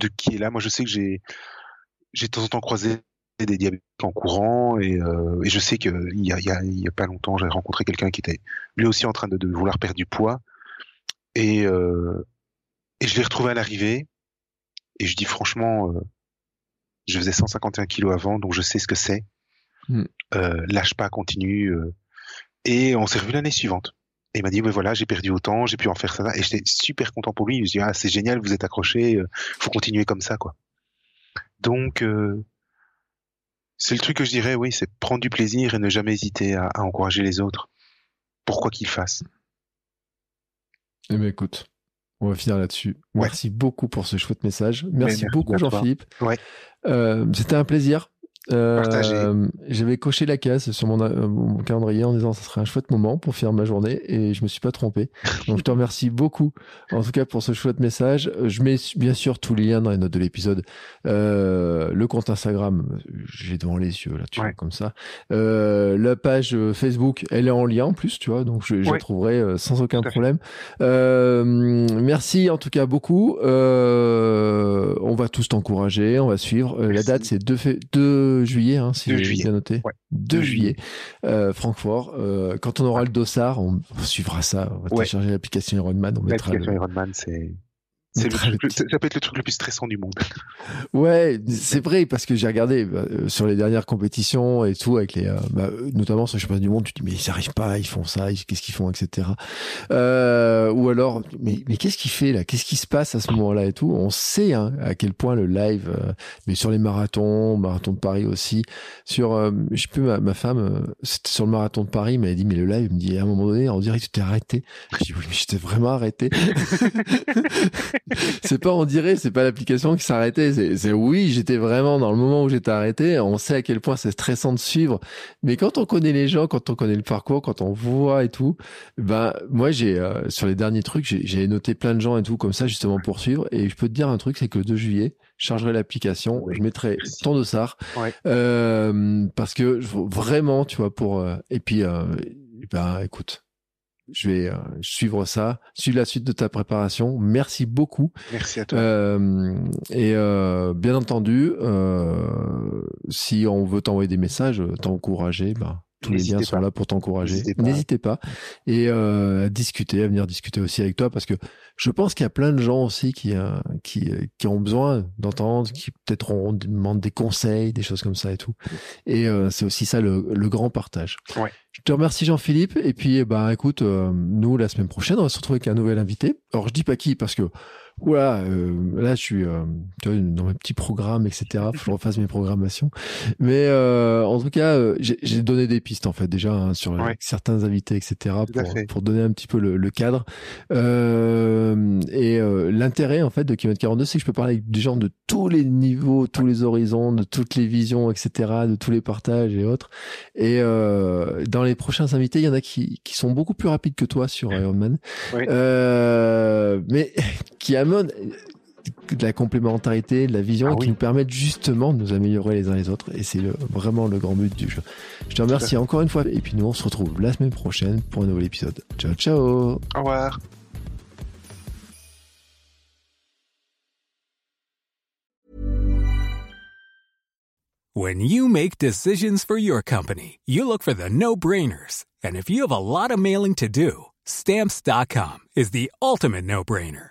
de qui est là. Moi, je sais que j'ai, j'ai de temps en temps croisé des diabétiques en courant et, euh, et je sais que il y a, y a, y a pas longtemps, j'avais rencontré quelqu'un qui était lui aussi en train de, de vouloir perdre du poids et, euh, et je l'ai retrouvé à l'arrivée et je dis franchement, euh, je faisais 151 kilos avant, donc je sais ce que c'est. Mm. Euh, lâche pas, continue. euh. et on s'est revu l'année suivante. Et il m'a dit, mais voilà, j'ai perdu autant, j'ai pu en faire ça. Et j'étais super content pour lui. Je me dis, ah, c'est génial, vous êtes accroché, euh, faut continuer comme ça, quoi. Donc, euh, c'est le truc que je dirais, oui, c'est prendre du plaisir et ne jamais hésiter à, à encourager les autres. Pourquoi qu'ils fassent. Eh ben écoute, on va finir là-dessus. Ouais. Merci beaucoup pour ce chouette message. Merci, merci beaucoup. Jean-Philippe. Ouais. Euh, C'était un plaisir. Euh. J'avais coché la case sur mon, euh, mon calendrier en disant ce serait un chouette moment pour finir ma journée et je me suis pas trompé. Donc je te remercie beaucoup en tout cas pour ce chouette message. Je mets bien sûr tous les liens dans les notes de l'épisode. Euh, le compte Instagram, j'ai devant les yeux là, tu vois, comme ça. Euh, la page Facebook, elle est en lien en plus, tu vois, donc je, je la trouverai sans aucun problème. Euh, merci en tout cas beaucoup. Euh, on va tous t'encourager, on va suivre. Euh, la date c'est 2, fé- 2 juillet, hein, si 2 j'ai bien noté. Ouais. 2 2 juillet, euh, Francfort. Euh, quand on aura le dossard, on suivra ça. On va télécharger l'application Ironman, on mettra le, L'application Ironman, c'est, on c'est ça peut être le truc le plus stressant du monde. (laughs) Ouais, c'est vrai parce que j'ai regardé bah, euh, sur les dernières compétitions et tout avec les, euh, bah, euh, notamment sur le championnat du monde, tu te dis mais ils arrivent pas, ils font ça, qu'est-ce qu'ils font, etc. Euh, ou alors, mais, mais qu'est-ce qu'il fait là? Qu'est-ce qui se passe à ce moment-là et tout? On sait hein, à quel point le live, mais sur les marathons, marathon de Paris aussi, sur, je sais plus, ma, ma femme, c'était sur le marathon de Paris, mais elle dit mais le live, elle me dit à un moment donné, on dirait que tu t'es arrêté. Je dis oui, mais j'étais vraiment arrêté. (laughs) (laughs) c'est pas on dirait, c'est pas l'application qui s'arrêtait. C'est, oui, j'étais vraiment dans le moment où j'étais arrêté. On sait à quel point c'est stressant de suivre. Mais quand on connaît les gens, quand on connaît le parcours, quand on voit et tout, ben moi j'ai euh, sur les derniers trucs, j'ai, noté plein de gens et tout comme ça justement pour suivre. Et je peux te dire un truc, c'est que le 2 juillet, je chargerai l'application, je mettrai merci. ton dossard Ouais. euh, parce que vraiment, tu vois, pour euh, et puis euh, ben écoute. Je vais euh, suivre ça, suivre la suite de ta préparation. Merci beaucoup. Merci à toi. Euh, et euh, bien entendu, euh, si on veut t'envoyer des messages, t'encourager, ben, tous les liens sont là pour t'encourager. N'hésitez pas. Et euh, à discuter, à venir discuter aussi avec toi, parce que je pense qu'il y a plein de gens aussi qui, euh, qui, euh, qui ont besoin d'entendre, qui peut-être ont demandent des conseils, des choses comme ça et tout. Et euh, c'est aussi ça le, le grand partage. Ouais. Je te remercie Jean-Philippe. Et puis, bah, écoute, euh, nous, la semaine prochaine, on va se retrouver avec un nouvel invité. Alors, je dis pas qui, parce que, voilà, euh, là, je suis euh, tu vois, dans mes petits programmes, etc. Faut que je refasse mes programmations. Mais euh, en tout cas, euh, j'ai donné des pistes, en fait, déjà, hein, sur Ouais. certains invités, etc. Pour, pour donner un petit peu le, le cadre. Euh, et euh, l'intérêt, en fait, de Kilomètre 42, c'est que je peux parler avec des gens de tous les niveaux, tous les horizons, de toutes les visions, etc., de tous les partages et autres. Et euh, dans les prochains invités, il y en a qui, qui sont beaucoup plus rapides que toi sur Ironman, euh, mais qui amènent de la complémentarité, de la vision, Ah et qui oui. nous permettent justement de nous améliorer les uns les autres. Et c'est le- vraiment le grand but du jeu. Je te remercie encore une fois. Et puis nous, on se retrouve la semaine prochaine pour un nouvel épisode. Ciao, ciao Au revoir. When you make decisions for your company, you look for the no-brainers. And if you have a lot of mailing to do, stamps.com is the ultimate no-brainer.